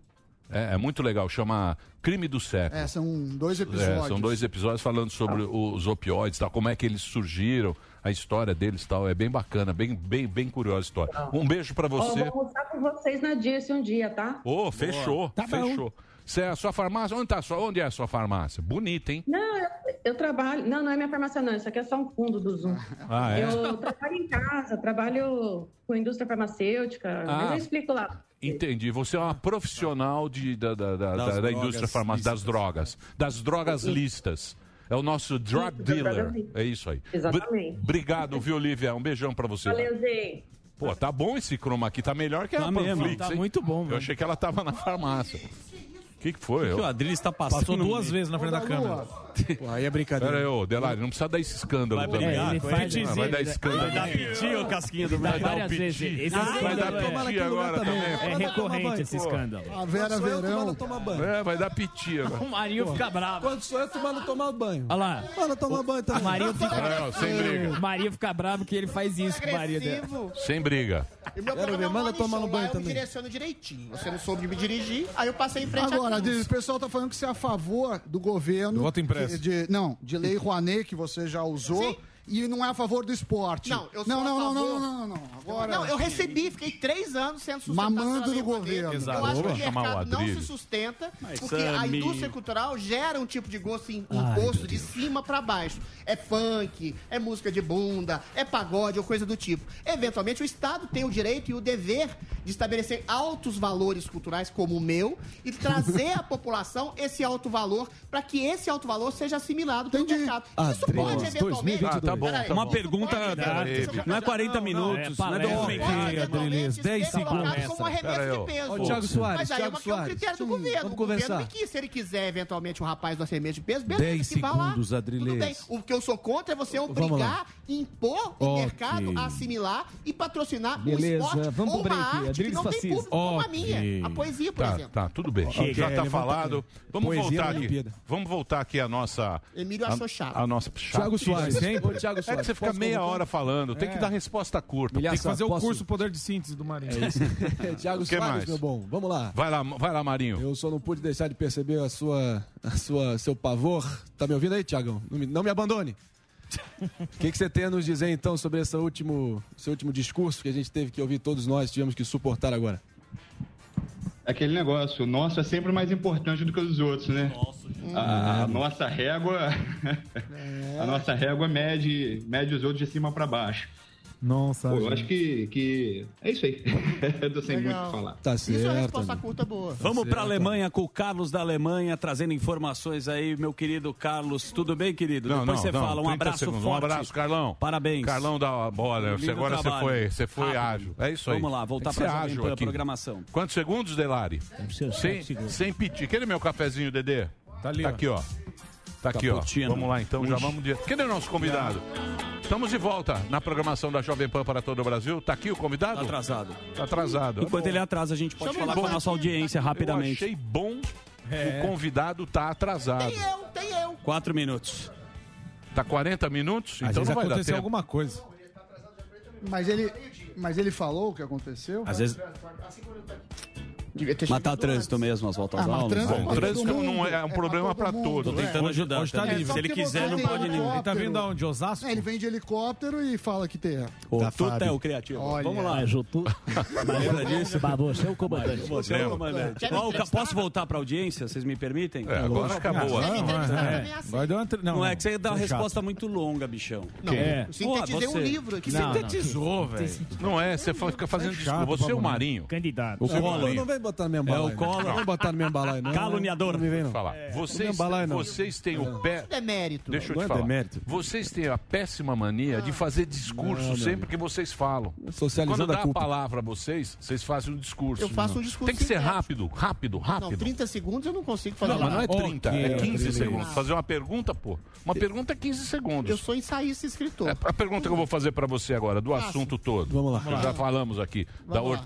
É, é muito legal, chama Crime do Século. É, são dois É, episódios. são dois episódios falando sobre os opioides, tal, como é que eles surgiram, a história deles, tal. É bem bacana, bem, bem, bem curiosa a história. Um beijo pra Ó, você. vou almoçar com vocês na Dirce um dia, tá? Ô, fechou, Tá bom. fechou. Você é a sua farmácia? Onde, tá a sua, onde é a sua farmácia? Bonita, hein? Não, eu, eu trabalho. Não, não é minha farmácia, não. Isso aqui é só um fundo do Zoom. Ah, é? Eu trabalho em casa, trabalho com indústria farmacêutica. Ah. Mas eu explico lá. Entendi. Você é uma profissional de, da, da, da, Das da- drogas indústria farmacêutica, das drogas. Das drogas listas. É o nosso drug Isso, dealer. É isso aí. Exatamente. Bri- Obrigado, viu, Olivia? Um beijão pra você. Valeu, Zê. Pô, tá bom esse chroma aqui, tá melhor que a Tá mesmo, Panflix, tá hein? muito bom, Eu achei que ela tava na farmácia. O que, que foi? que Eu- o Adriles tá passando Passou duas vezes na frente da câmera. Pô, aí é brincadeira. Pera aí, ô, Delari, não precisa dar esse escândalo Vai também. brigar com vai, dar escândalo. Vai dar piti, ô casquinha do Vai dar piti. Ah, vai dar é- piti agora também. É recorrente esse escândalo. A Vera Verão. É, vai dar piti agora. O Marinho fica bravo. Quando sou eu tomando tomar banho. Olha lá. Mano, tomar banho também. O Marinho fica... Sem briga. O Marinho fica bravo que ele faz isso com o marido. Sem briga. E meu Quero ver, manda tomar no banho lá eu me também. direciono direitinho. Você não soube me dirigir, aí eu passei em frente Agora, o pessoal tá falando que você é a favor do governo. Voto impresso. De, de- não, de lei Rouanet, que você já usou. E não é a favor do esporte. Não, eu sou não, a não, não, favor- não, não, não, não. Agora. Não, eu recebi, fiquei três anos sendo sustentado Mamando do governo. Eu acho que o mercado não se sustenta, Mas, porque a Sammy. indústria cultural gera um tipo de gosto Ai, gosto de cima pra baixo. É funk, é música de bunda, é pagode ou coisa do tipo. Eventualmente, o Estado tem o direito e o dever de estabelecer altos valores culturais como o meu e trazer à população esse alto valor para que esse alto valor seja assimilado pelo mercado. Isso pode, eventualmente... Ah, tá bom. Peraí. tá Uma bom. pergunta. Não é 40 minutos, não é palestra. documento. Eventualmente, Dez ser colocado segundos. como um arremesso ó. de peso. Ô, Thiago Soares, Mas aí é Thiago uma- que é um Soares. critério do governo. vamos O governo conversar. me quis. Se ele quiser, eventualmente, um rapaz do arremesso de peso, beleza, Dez que vá lá. segundos, Tudo bem. O que eu sou contra é você Vamos obrigar, impor o mercado a assimilar e patrocinar Beleza, o esporte vamos ou uma arte que Adriles não tem público como a minha. A poesia, por Tá, exemplo. tá, tudo bem. Já É, tá falado. Vamos Poesia voltar aqui. Vamos voltar aqui a nossa. Emílio a, achou chato. A nossa Thiago chatice. Soares. Sempre. Thiago É que Soares. você fica meia hora falando, tem que É. dar resposta curta. Tem que fazer o Posso? curso Poder de Síntese do Marinho. Thiago O que Soares, mais? meu bom. Vamos lá. Vai lá, vai lá, Marinho. Eu só não pude deixar de perceber a sua, a sua, seu pavor. Tá me ouvindo aí, Tiagão? Não me, não me abandone. O que, que você tem a nos dizer, então, sobre esse último, seu último discurso que a gente teve que ouvir, todos nós tivemos que suportar agora? Aquele negócio, o nosso é sempre mais importante do que os outros, né? A, a nossa régua. a nossa régua mede, mede os outros de cima para baixo. Nossa, Pô, eu acho que, que é isso aí. eu tô sem muito o Legal. que falar. Tá Isso é uma certo. resposta curta boa. Vamos para a Alemanha com o Carlos da Alemanha, trazendo informações aí, meu querido Carlos. Tudo bem, querido? Não, Depois não, você não, fala. Um 30 abraço segundos. forte. Um abraço, Carlão. Parabéns. Carlão da bola. Você, agora você foi, você foi Rápido. ágil. É isso aí. Vamos lá, voltar Pan, aqui. programação. Quantos segundos, Delari? Sem, sem piti. Cadê meu cafezinho, Dedê? Tá ali, Tá aqui, ó. Tá aqui, ó. Vamos lá, então. Já Puxa. vamos... De... Cadê o nosso convidado? Estamos de volta na programação da Jovem Pan para todo o Brasil. Tá aqui o convidado? Tá atrasado. Tá atrasado. Enquanto ele atrasa, a gente pode Chama falar com a nossa audiência Eu rapidamente. achei bom É. o convidado tá atrasado. Tem eu, tem eu. Quatro minutos. Tá 40 minutos? Às Então vezes não vai dar tempo. alguma coisa. Mas ele, mas ele falou o que aconteceu? Às vezes. Devia ter Matar chegado trânsito mesmo, as voltas Ah, aulas. trânsito Bom, pra trânsito não mundo. é um pra problema pra todo todos. mundo, Tô tentando é. ajudar. Hoje tá livre. Se ele quiser, não pode nem. Ele tá vindo aonde? De Osasco? É, ele vem de helicóptero e fala que tem. Ô, Da tu Fábio. é o criativo. Olha. Vamos lá. Jutu. Lembra disso? Mas você é o comandante. Você é o comandante. O posso voltar pra audiência? Vocês me permitem? É, agora acabou. É. é Não, é que você dá uma é resposta muito longa, bichão. Não, É. sintetizei Pô, um você- livro aqui. Sintetizou, velho. Não é, você fica fazendo É chato Você é o. Marinho. Candidato. O é o. Marinho. Não botar na minha É o Collor. Não vem botar na minha balaia, não. Caluniador. Não me vem, não. falar. Não me Vocês, embalaia, não. vocês têm o pé. Demérito. Deixa eu Não te é falar. demérito. Vocês têm a péssima mania de fazer discurso Não, não. sempre que vocês falam. Socializando Quando dá a palavra a vocês, vocês fazem um discurso. Eu faço um discurso Tem que ser rápido, rápido, rápido. Não, 30 segundos eu não consigo fazer Não, mas não é nada. 30, Ok, é 15 Adriles. segundos. Fazer uma pergunta, pô. Uma pergunta é 15 segundos. Eu sou ensaísta e escritor. É a pergunta que eu vou fazer pra você agora, do assunto todo. Vamos lá. Que Já falamos aqui da Vamos lá.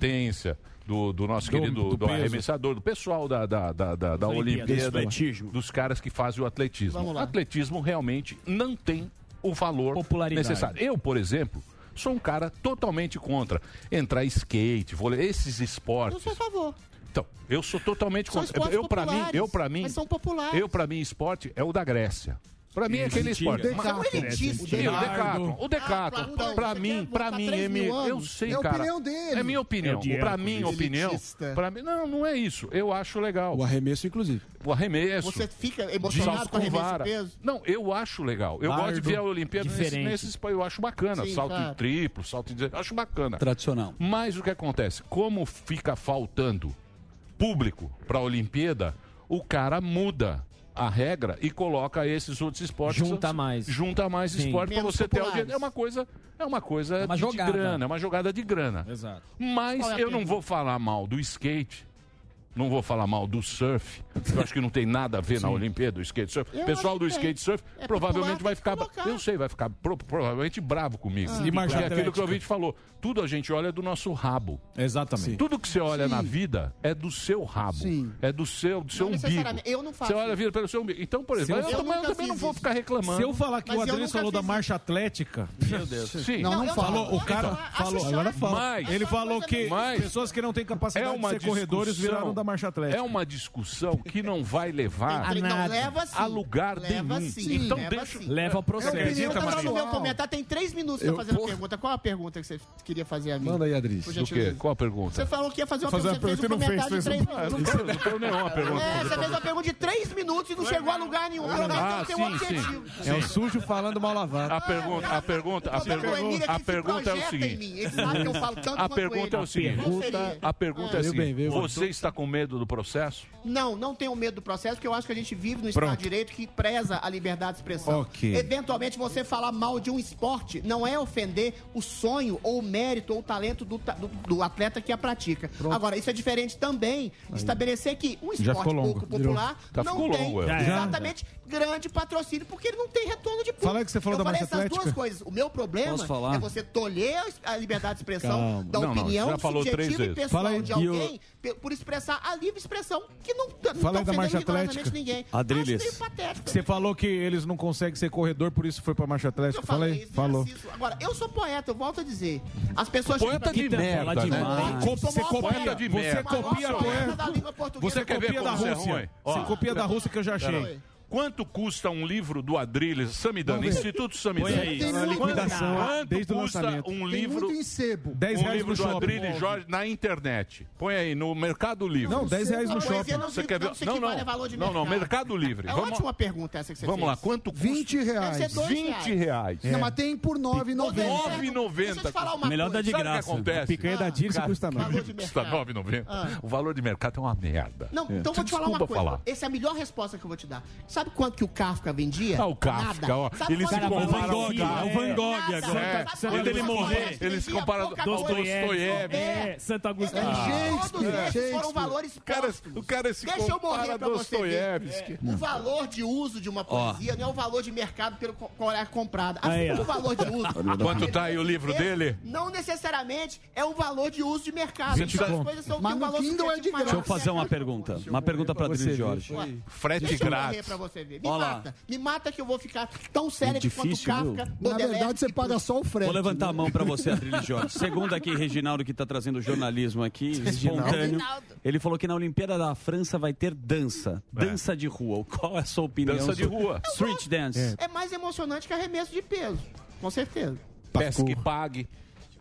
Do, do nosso Do- querido do do, arremessador, do pessoal da, da, da, da, da. Olimpíada, Do atletismo. dos caras que fazem o atletismo. Atletismo realmente não tem o valor Popularidade. necessário. Eu, por exemplo, sou um cara totalmente contra entrar skate, vôlei, esses Eu esportes. sou a favor. Então, eu sou totalmente São contra. Eu para mim, eu para mim, mas são populares. eu para mim esporte é o da Grécia. Pra mim é aquele esporte. Decathlon. Mas- é um elitista. Sim, o. Decathlon. O Decathlon, Ah, pra- mim, pra botar mim, Emílio, eu sei, É a cara. opinião dele. É minha opinião. É pra mim, opinião. Pra mim, não, não é isso. Eu acho legal. O arremesso, inclusive. O arremesso. Você fica de emocionado salto com arremesso vara. de peso? Não, eu acho legal. Eu gosto de ver a Olimpíada nesses, eu acho bacana. Sim, salto claro. em triplo, salto em... Acho bacana. Tradicional. Mas o que acontece? Como fica faltando público para a Olimpíada, o cara muda a regra e coloca esses outros esportes. Junta mais. Junta mais Sim. esporte para você ter populares. audiência. É uma coisa, é uma coisa É uma de jogada. grana, é uma jogada de grana. Exato. Mas é eu não vou falar mal do skate. Não vou falar mal do surf. Eu acho que não tem nada a ver na Olimpíada, o skate surf. Eu O pessoal do tem. skate surf É provavelmente popular, vai ficar. colocar. Eu sei, vai ficar pro- provavelmente bravo comigo. E marcha Porque é aquilo que o ouvinte falou. Tudo a gente olha do nosso rabo. Exatamente. Tudo que você olha na vida é do seu rabo. Sim. É do seu, do seu Não umbigo. Eu não faço Você olha vida pelo seu umbigo. Então, por exemplo, eu- eu, eu também, não vou ficar reclamando. Se eu falar que Mas o nunca falou da marcha atlética, Meu Deus. Sim. Não, não fala. falou, o cara falou, agora fala. Ele falou que pessoas que não têm capacidade É de ser corredores viraram da marcha atlética. É uma discussão que não vai levar Tem- não, leva sim. a lugar leva nenhum. Sim, Então leva deixa- sim. Leva ao processo. É opinião Acredita, Então, no meu comentário tem três minutos Eu- pra fazer a pergunta. Qual a pergunta que você queria fazer a mim? Manda aí, Adriles. Por Do quê? Qual a pergunta? Você falou que ia fazer uma Fazer pergunta, você fez um comentário de fez, três Ah, não minutos. não tenho nenhuma pergunta. É, você fez uma pergunta de três minutos e não chegou a lugar nenhum. Ah, sim, sim. É o sujo falando mal lavado. A pergunta, a pergunta, a O o pergunta, é que a pergunta é o seguinte. eu A pergunta é o seguinte. A pergunta é a bem, seguinte. Você está com medo do processo? Não, não tenho medo do processo, porque eu acho que a gente vive no Estado Pronto. de Direito que preza a liberdade de expressão. Ok. Eventualmente, você falar mal de um esporte não é ofender o sonho, ou o mérito, ou o talento do, do- do atleta que a pratica. Agora, isso é diferente também de estabelecer que um esporte pouco popular Já não tem longo, é. Exatamente grande patrocínio, porque ele não tem retorno de público. Fala que você falou eu da falei essas atlética. duas coisas. O meu problema é você tolher a liberdade de expressão Calma. da Não, não, opinião três subjetiva e pessoal de alguém pe- por expressar a livre expressão que não, não Fala tá da marcha ofendendo rigorosamente atlética. ninguém. Adriles. Acho meio patético. Você falou que eles não conseguem ser corredor, por isso foi pra marcha Eu atlética. Fala falei isso, Falou. Agora, eu sou poeta, eu volto a dizer. As pessoas Poeta de merda, fala né? Eu Você copia, de você merda. copia poeta da poeta. língua portuguesa. Você quer ver copia da como você é Rússia. Você copia da Rússia que eu já achei. Quanto custa um livro do Adriles Samidana, Instituto Samidana? Põe aí, Tem na muito- liquidação, Quanto desde o custa lançamento. um Tem livro, muito em sebo. 10 um livro do shopping. Adriles Jorge na internet? Põe aí no Mercado Livre. Não, 10 reais no Não, shopping. não Você quer ver? não Não, a valor de Não, não, mercado. Mercado Livre. É Vamos, ótima pergunta essa que você vamos fez. lá, quanto custa? 20 reais. Deve ser dois 20 reais. Não, mas tem por 9,90. 9,90. Deixa eu te falar uma Melhor dar de Sabe o que graça. acontece? Picanha da Dirce Cara, custa valor nada. de Custa mercado. 9,90. Ah. O valor de mercado é uma merda. Não, então vou te falar uma coisa. Essa é a melhor resposta que eu vou te dar. Sabe quanto que o Kafka vendia? Ah, o Kafka, Nada. ó. Sabe quanto se que o Van ao Gogh? Kafka. É o Van Gogh agora. É, Quando ele o morrer, eles vendia? comparam ao Dostoiévski. coisa. É, Santo Agostinho. É, Shakespeare, todos esses foram valores O cara, o cara se Deixa eu morrer compara pra você ver. Dostoiévski. O valor de uso de uma poesia não é o valor de mercado pelo qual é comprada. Assim como o valor de uso. Quanto tá aí o livro dele? Não necessariamente é um valor de uso de mercado. 20 As conto. coisas são um no valor é Deixa eu fazer uma pergunta. Uma pergunta pra ver, Jorge. Frete grátis. Você ver. Me Olha lá. mata. Me mata que eu vou ficar tão sério É quanto difícil, Kafka, viu? Na verdade, você paga só o frete. Vou levantar a né? mão pra você, Adriles Jorge. Segundo aqui, Reginaldo, que tá trazendo jornalismo aqui, espontâneo. Ele falou que na Olimpíada da França vai ter dança. Dança de rua. Qual é a sua opinião? Dança de rua. Street dance. É mais emocionante que arremesso de peso. Com certeza. Pesque pague.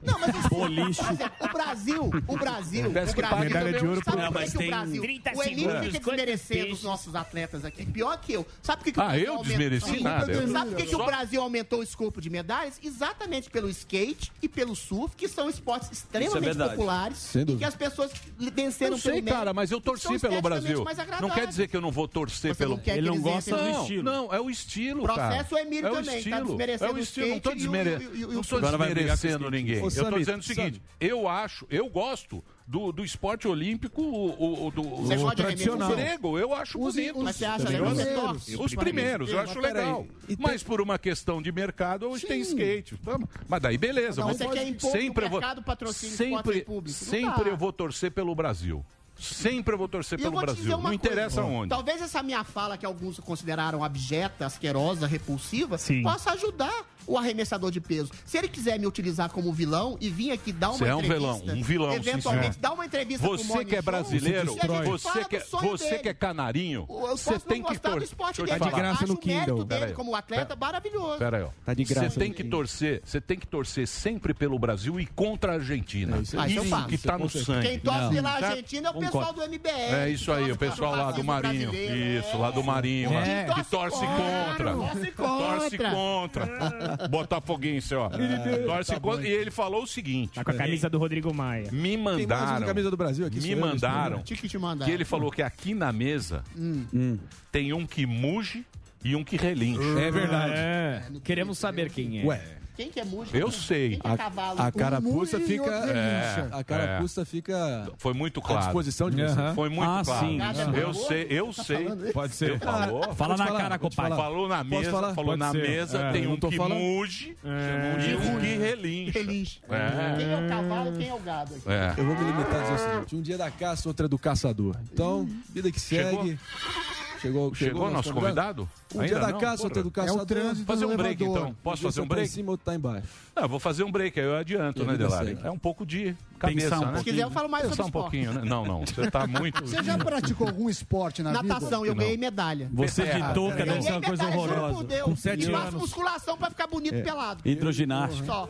Não, mas Boliche. por exemplo, o Brasil, o Brasil, Parece o que Brasil, medalha de ouro sabe Não, que mas que o tem Brasil, 30 o Elite segundos, fica desmerecendo os nossos atletas aqui, pior que eu. Sabe por que, que o Ah, Brasil eu aumentou- desmereci Sim, nada, eu- Sabe por que, que o Brasil aumentou o escopo de medalhas? Exatamente pelo skate e pelo surf, que são esportes extremamente verdade. populares Sem e que as pessoas venceram Eu sei, pelo mérito, cara, mas eu torci pelo Brasil. Não quer dizer que eu não vou torcer Você pelo. não quer Ele não gosta do não, estilo. Não, é o estilo, Processo cara. é Emílio é o também, tá estilo. desmerecendo é o o estilo. Skate e o- desmere... e o- e o não tô desmerecendo ninguém. Eu tô dizendo o seguinte: eu acho, eu gosto do, do esporte olímpico, o, o, do Você o tradicional. grego, eu acho Os- bonito. os- Mas você acha legal? Você torce? Os primeiros, eu acho legal. Mas por uma questão de mercado, hoje tem skate. Vamos. Mas daí, beleza. Não, você quer impor sempre vou, sempre, em público? Sempre eu vou torcer pelo Brasil. Sempre eu vou torcer E pelo vou Brasil. Não coisa. interessa onde. Talvez essa minha fala, que alguns consideraram abjeta, asquerosa, repulsiva, possa ajudar o arremessador de peso. Se ele quiser me utilizar como vilão e vir aqui dar uma Você é um entrevista... vilão, um vilão, sim, Eventualmente, senhor. dar uma entrevista Você que é brasileiro, você que, sonho você que é canarinho, Eu você posso tem não que gostar do torcer. esporte Deixa eu dele, te falar. acho o mérito Pera dele aí. como atleta maravilhoso. Pera aí, ó. Tá de graça Você tem no que Kindle. torcer, você tem que torcer sempre pelo Brasil e contra a Argentina. isso Ah, isso eu faço. que tá no sangue. Quem torce pela? Argentina é o pessoal do MBL. É isso aí, o pessoal lá do Marinho. Isso, lá do Marinho. É. Que torce contra. Torce contra. Botafoguense, ó. Torce contra. E ele falou o seguinte. Tá com a camisa do Rodrigo Maia. Me Tem mais uma mandaram. camisa do Brasil aqui, Me eu, mandaram. Tinha que te mandar. Que ele falou que aqui na mesa tem um que muge e um que relincha. É verdade. É. Queremos saber quem é. Ué. Quem que é músico? Eu sei. Quem que é cavalo? A carapuça fica. É, a carapuça fica. Foi muito À claro. disposição de você. Foi muito Ah, claro. sim. Eu sei, eu sei. Pode ser. Eu falou. Fala na falar, cara, compadre. Falou na mesa, falar? falou Pode na ser. mesa, É, tem eu um que falando. muge É. e um que relincha. Relincha. É. Quem é o cavalo quem é o gado? aqui? É. Eu vou me limitar a dizer o seguinte: um dia da caça, outro é do caçador. Então, vida que segue. Chegou, Chegou nosso convidado? Um Ainda dia da não? caça, Porra. outro é do caçador. trânsito Fazer um break elevador. então. Posso fazer um você tá em break? cima, outro tá embaixo. Não, eu vou fazer um break, aí eu adianto, né, Delari? É um pouco de cabeça, Pensar um né? Se quiser, eu falo mais Pensar sobre um pouquinho, né? Não, não, você tá muito... Você já praticou algum esporte na vida? Natação, eu ganhei medalha. Você de É. touca deve ser uma coisa horrorosa. Deus. Com sete e faço anos. musculação pra ficar bonito pelado. Hidroginástica. Só.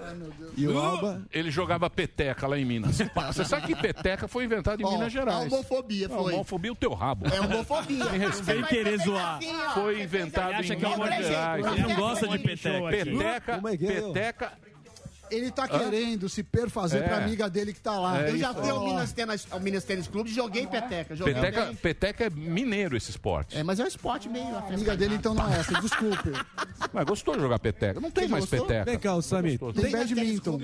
E o Alba. Ele jogava peteca lá em Minas. Você sabe que peteca foi inventada em Minas Gerais. A homofobia foi. homofobia é o teu rabo. É homofobia. Sem querer zoar. assim. Foi Você acha em que é Minas uma Gerais. Ele não gosta de peteca. Peteca, Como é que é? peteca... Ele tá querendo se perfazer É. pra amiga dele que tá lá. É Eu já isso fui ao aí. Minas Tênis, ao Minas Tênis Clube e joguei peteca. Joguei Peteca, bem. peteca é mineiro esse esporte. É, mas é um esporte meio... A amiga dele então não é essa, desculpe. Mas gostou de jogar peteca? Não tem Você mais gostou? peteca. Vem cá, o Samir. Tem badminton.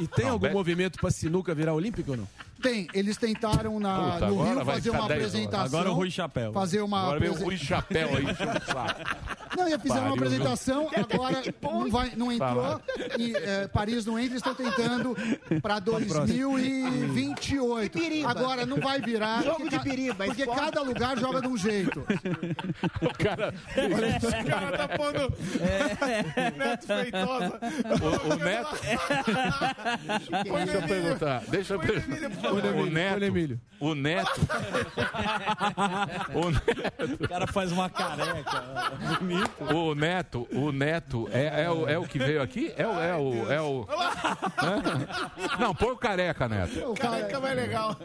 E tem Não, algum movimento pra sinuca virar olímpico ou não? Tem, eles tentaram na, Puta, no Rio fazer uma 10 horas. apresentação. Agora o Rui Chapéu. Fazer uma Agora vem o Rui Chapéu aí. Não, ia fizeram uma apresentação, agora não, vai, não entrou. E, é, Paris não entra, estão tentando para 2028. Piriba. Agora não vai virar. Jogo porque de piriba, Porque esporte. cada lugar joga de um jeito. O cara, O cara tá pondo. Neto Feitosa. o, o Neto. Deixa eu perguntar. Deixa eu perguntar. O Neto. Emílio. O Neto. O Neto. O cara faz uma careca. Bonito. O Neto, o Neto é, é, o, é o que veio aqui? É o. É o, é o Hã? Não, põe o careca, Neto. O cara, Fica mais legal.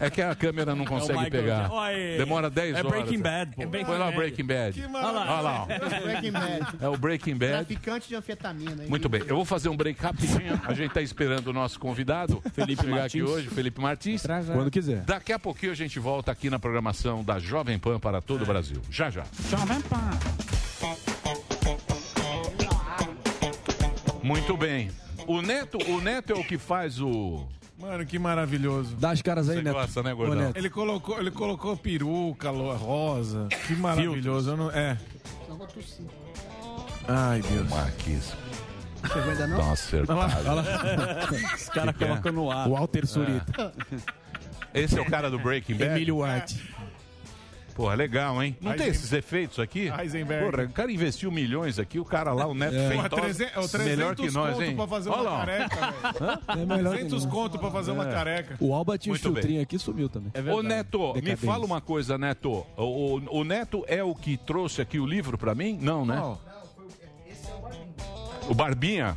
É que a câmera não consegue Michael pegar. Demora 10 é horas. Breaking Bad, pô. Põe lá o Breaking Bad. Olha lá, olha lá. ó. Breaking Bad. É o Breaking Bad. Traficante de anfetamina. Muito bem, eu vou fazer um break rapidinho. A gente está esperando o nosso convidado, Felipe chegar aqui hoje, Felipe Martins. Quando quiser. Daqui a pouquinho a gente volta aqui na programação da Jovem Pan para todo o Brasil. Já já. Jovem Pan. Muito bem. O Neto, o Neto é o que faz o. Mano, que maravilhoso. Dá as caras aí, Você Neto. gosta, né, Ô, gordão? Neto. Ele colocou, ele colocou peruca, rosa. Que maravilhoso. Eu não, é. Ai, Deus. Marquis. Chegou ainda não? Dá uma acertada. Os caras é? colocam no ar. O Walter Surita. Esse é o cara do Breaking Bad? Emílio Arte. Porra, legal, hein? Não tem Heisenberg. esses efeitos aqui? Heisenberg. Porra, o cara investiu milhões aqui, o cara lá, o Neto É. fez Porra, 300, é o 300 melhor que nós, conto hein? pra fazer Olha uma lá. careca, velho. É melhor que 300 não. conto pra fazer uma É. careca. O Alba tinha um filtrinho aqui e sumiu também. Ô Neto, me Decadência. fala uma coisa, Neto. O, o- o Neto é o que trouxe aqui o livro pra mim? Não, né? Ó, O Barbinha?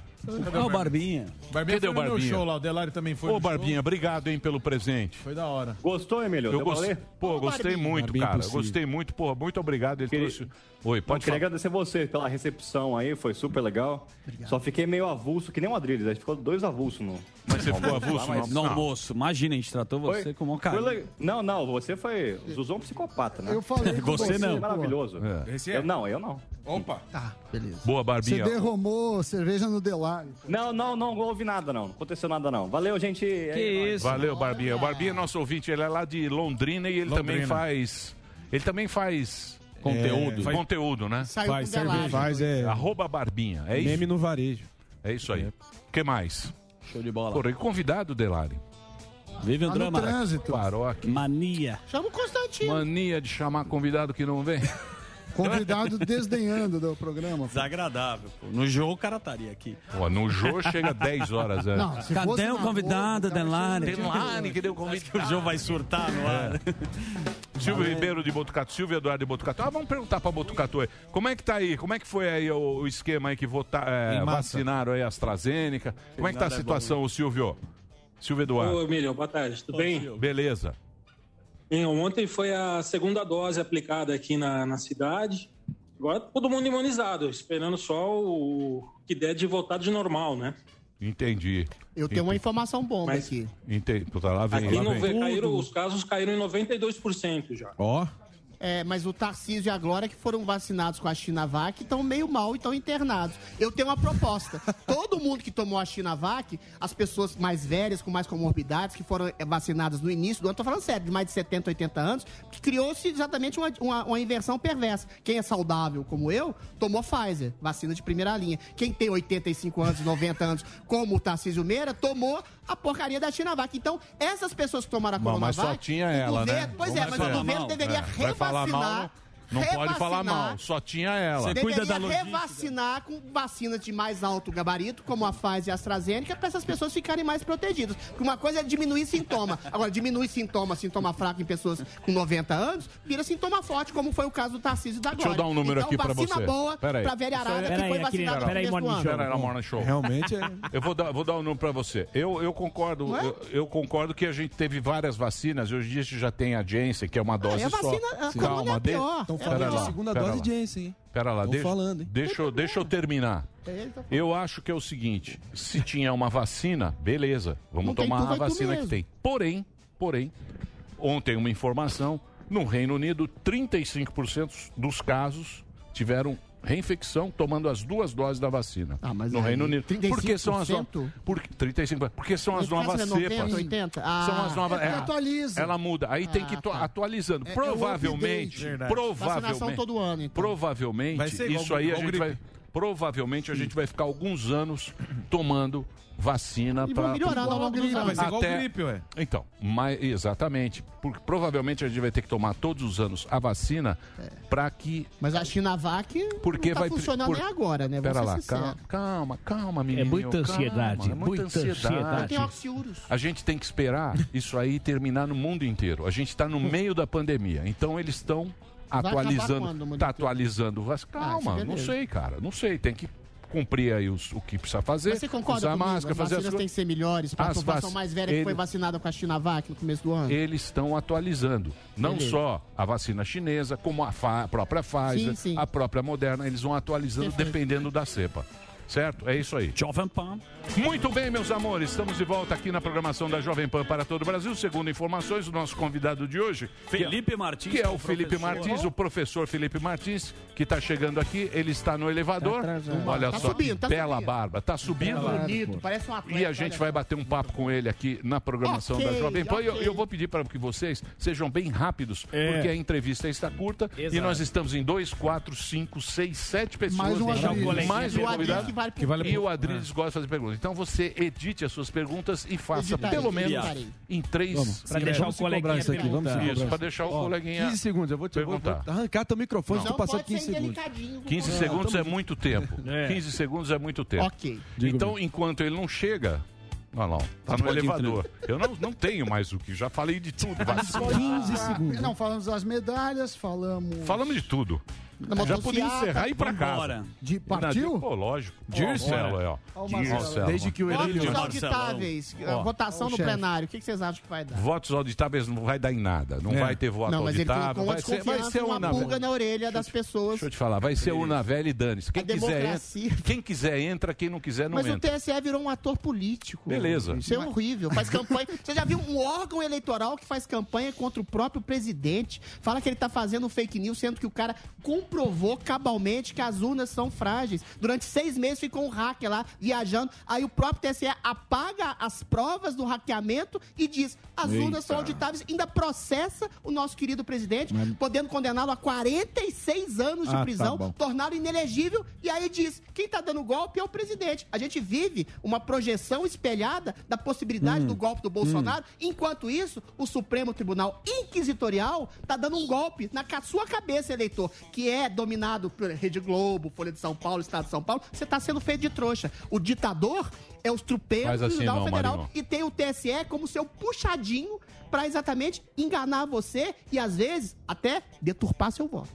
Ah, o Barbinha. Barbinha Cadê foi o no meu Barbinha? show lá, o Delari também foi Ô, no show. Barbinha, obrigado, hein, pelo presente. Foi da hora. Gostou, Emílio? Eu Deu pra gost... ler? Pô, gostei muito, Barbinha cara. impossível. Gostei muito, pô, muito obrigado. Ele trouxe... Oi, Eu pode queria falar. agradecer você pela recepção aí, foi super legal. Só fiquei meio avulso, que nem o Adriles, a gente ficou dois avulsos no. Mas você no ficou avulso mas- no almoço? Imagina, a gente tratou você Foi? com o maior Foi carinho. le- Não, não, você foi. Zuzou um psicopata, né? Eu falei Você você, não. pô. Maravilhoso. É. Esse é? Eu não, eu não. Opa. Tá, beleza. Boa, Você Barbinha. derramou cerveja no Delari. Não, não, não, não houve nada, não. Não aconteceu nada, não. Valeu, gente. Que isso? Valeu, Barbinha. O Barbinha é nosso ouvinte, ele é lá de Londrina e ele também Londrina. faz. Ele também faz. Conteúdo. É, faz conteúdo, né? Saiu Faz cerveja. Faz, é. Arroba Barbinha. É isso? Meme no varejo. É isso aí. O que mais? Show de bola. Porra, e convidado, Delari? Vive um no drama. trânsito. Parou aqui. Mania. Chama o Constantino. Mania de chamar convidado que não vem. Convidado desdenhando do programa. pô. Desagradável. Pô. No jogo o cara estaria aqui. Pô, no Jô chega 10 horas antes. Não, se fosse Cadê o convidado, chega- Delari, cadê o Acho que o jogo vai surtar no ar. Silvio Ribeiro de Botucatu, Silvio Eduardo de Botucatu. Ah, vamos perguntar pra Botucatu aí. Como é que tá aí? Como é que foi aí o, o esquema aí que vota, é, vacinaram aí a AstraZeneca? Como é que tá a é situação, o Silvio? Silvio Eduardo. Ô, Emílio, boa tarde, tudo bem? Beleza. Bem, Ontem foi a segunda dose aplicada aqui na, na cidade. Agora todo mundo imunizado, esperando só o que der de voltar de normal, né? Entendi. Eu tenho uma informação bomba Mas- aqui. Entendi. Puta, lá vem. Aqui lá no, vem. caíram, os casos caíram em 92% já. Ó. É, mas o Tarcísio e a Glória, que foram vacinados com a Chinavac, estão meio mal e estão internados. Eu tenho uma proposta. Todo mundo que tomou a Chinavac, as pessoas mais velhas, com mais comorbidades, que foram eh, vacinadas no início do ano, tô falando sério, de mais de 70, 80 anos, que criou-se exatamente uma, uma, uma inversão perversa. Quem é saudável, como eu, tomou Pfizer, vacina de primeira linha. Quem tem 85 anos, 90 anos, como o Tarcísio Meira, tomou a porcaria da Chinavac. Então, essas pessoas que tomaram a Bom, mas Coronavac... só tinha o ela, né? governo- Pois é, mas o governo deveria É, falar mal. Não pode falar mal, só tinha ela. Deveria revacinar com vacinas de mais alto gabarito, como a Pfizer e a AstraZeneca, para essas pessoas ficarem mais protegidas. Porque uma coisa é diminuir sintoma. Agora, diminuir sintoma, sintoma fraco em pessoas com 90 anos, vira sintoma forte, como foi o caso do Tarcísio da Deixa eu Glória. dar um número então, aqui vacina você. boa Pera aí. pra velha arara Isso que aí- foi vacinada no começo do ano. Pera aí, na Morning Show. Realmente é. Eu vou dar, vou dar um número pra você. Eu, eu concordo, é? eu, eu concordo que a gente teve várias vacinas. Hoje em dia a gente já tem a Janssen, que é uma dose e a só. vacina, a Sim. corona é Calma, de... pior. Estão falando lá, de segunda dose lá. de Jensen, hein? Pera lá, Tão deixa, falando, hein? deixa, eu- deixa eu terminar. Eu acho que é o seguinte: se tinha uma vacina, beleza, vamos tem tomar a vacina que tem. Porém, porém, ontem uma informação: no Reino Unido, 35% dos casos tiveram reinfecção tomando as duas doses da vacina. Ah, mas no Reino Unido. Porque são as no- 35%? por, 35, porque são as Não novas fica sendo 90, cepas. 80? São Ah. as novas. É atualiza. Ela muda. Aí tem que Ah, ir to- tá. atualizando. É- é provavelmente. Verdade. provavelmente, Vacinação todo ano, então. provavelmente, Vai ser igual- isso aí a gente vai, provavelmente a gente vai ficar alguns anos tomando vacina E para melhorando ao longo dos anos. Vai ser igual gripe, ué. Então, mas, exatamente, porque provavelmente a gente vai ter que tomar todos os anos a vacina para que Mas a Chinavac porque não tá vai funcionando por- nem agora, né? Vou Pera ser lá, sincero. calma, calma, calma, menino. muita ansiedade, calma, é muita muita ansiedade. Oxiúros. A gente tem que esperar isso aí terminar no mundo inteiro. A gente está no meio da pandemia, então eles estão quando, atualizando, mundo tá atualizando. vas- Calma, isso é não beleza. sei, cara, não sei. Tem que cumprir aí os- o que precisa fazer. Mas você concorda usar comigo? máscara, as fazer as vacinas têm coisas. que ser melhores para a As população vac- mais velha que foi ele- vacinada com a Chinavac no começo do ano? Eles estão atualizando. Não Beleza. só a vacina chinesa, como a, fa- a própria Pfizer, Sim, sim. a própria Moderna. Eles vão atualizando Perfeito. dependendo da cepa. Certo? É isso aí. Jovem Pan. Muito bem, meus amores, estamos de volta aqui na programação da Jovem Pan para todo o Brasil. Segundo informações, o nosso convidado de hoje, Felipe que é, Martins, que é o Felipe professor. Martins, o professor Felipe Martins, que está chegando aqui. Ele está no elevador. Olha Tá só, subindo, tá bela subindo. barba. Está subindo. Bonito, parece um atleta. E a gente vai bater um papo com ele aqui na programação Ok, da Jovem Pan. E eu, eu vou pedir para que vocês sejam bem rápidos, É. porque a entrevista está curta e Exato. nós estamos em 2, 4, 5, 6, 7 pessoas. Mais um mais E um convidado. Que vale pro- Que vale E o Adriles gosta de fazer perguntas. Então você edite as suas perguntas e faça Editarei, pelo menos editarei. em três. Vamos. Pra deixar vamos o coleguinha isso aqui, vamos se perguntar. cobrar Isso, para deixar o Ó, coleguinha 15 segundos, eu vou te eu vou, perguntar. vou arrancar teu microfone, se Não tu passar pode 15 ser segundos. indelicadinho. 15 Não, segundos é muito tempo. É. 15 segundos é muito tempo. Ok. Diga Então, enquanto ele não chega. Lá, ó, tá no pode elevador. Eu não, não tenho mais o que, já falei de tudo. vacina. 15 segundos. Não, falamos das medalhas, falamos. Falamos de tudo. Já podia encerrar e ir pra casa. De, partiu? Pô, lógico. Dircelo, ó. Desde que o Erílio... Votos auditáveis, votação no plenário, o que vocês acham que vai dar? Votos auditáveis não vai dar em nada, não é. vai ter voto auditável. Vai ser, vai ser uma pulga na orelha das pessoas. Deixa eu te falar, vai ser uma velha e dane-se. Quem quiser entra, quem quiser entra, quem não quiser não Mas entra. Mas o TSE virou um ator político. Beleza. Isso é horrível, faz campanha. Você já viu um órgão eleitoral que faz campanha contra o próprio presidente, fala que ele tá fazendo fake news, sendo que o cara comprovou cabalmente que as urnas são frágeis. Durante seis meses ficou um hacker lá viajando. Aí o próprio TSE apaga as provas do hackeamento e diz: as Eita. urnas são auditáveis. Ainda processa o nosso querido presidente, Mas... podendo condená-lo a 46 anos de ah, tá prisão, tá torná-lo inelegível. E aí diz: quem está dando golpe é o presidente. A gente vive uma projeção espelhada da possibilidade hum. do golpe do Bolsonaro. Hum. Enquanto isso, o Supremo Tribunal Inquisitorial está dando um golpe na sua cabeça, eleitor, que é é dominado por Rede Globo, Folha de São Paulo, Estado de São Paulo, você está sendo feito de trouxa. O ditador é os trupeiros assim, do Tribunal Federal Marinho. e tem o TSE como seu puxadinho para exatamente enganar você e, às vezes, até deturpar seu voto.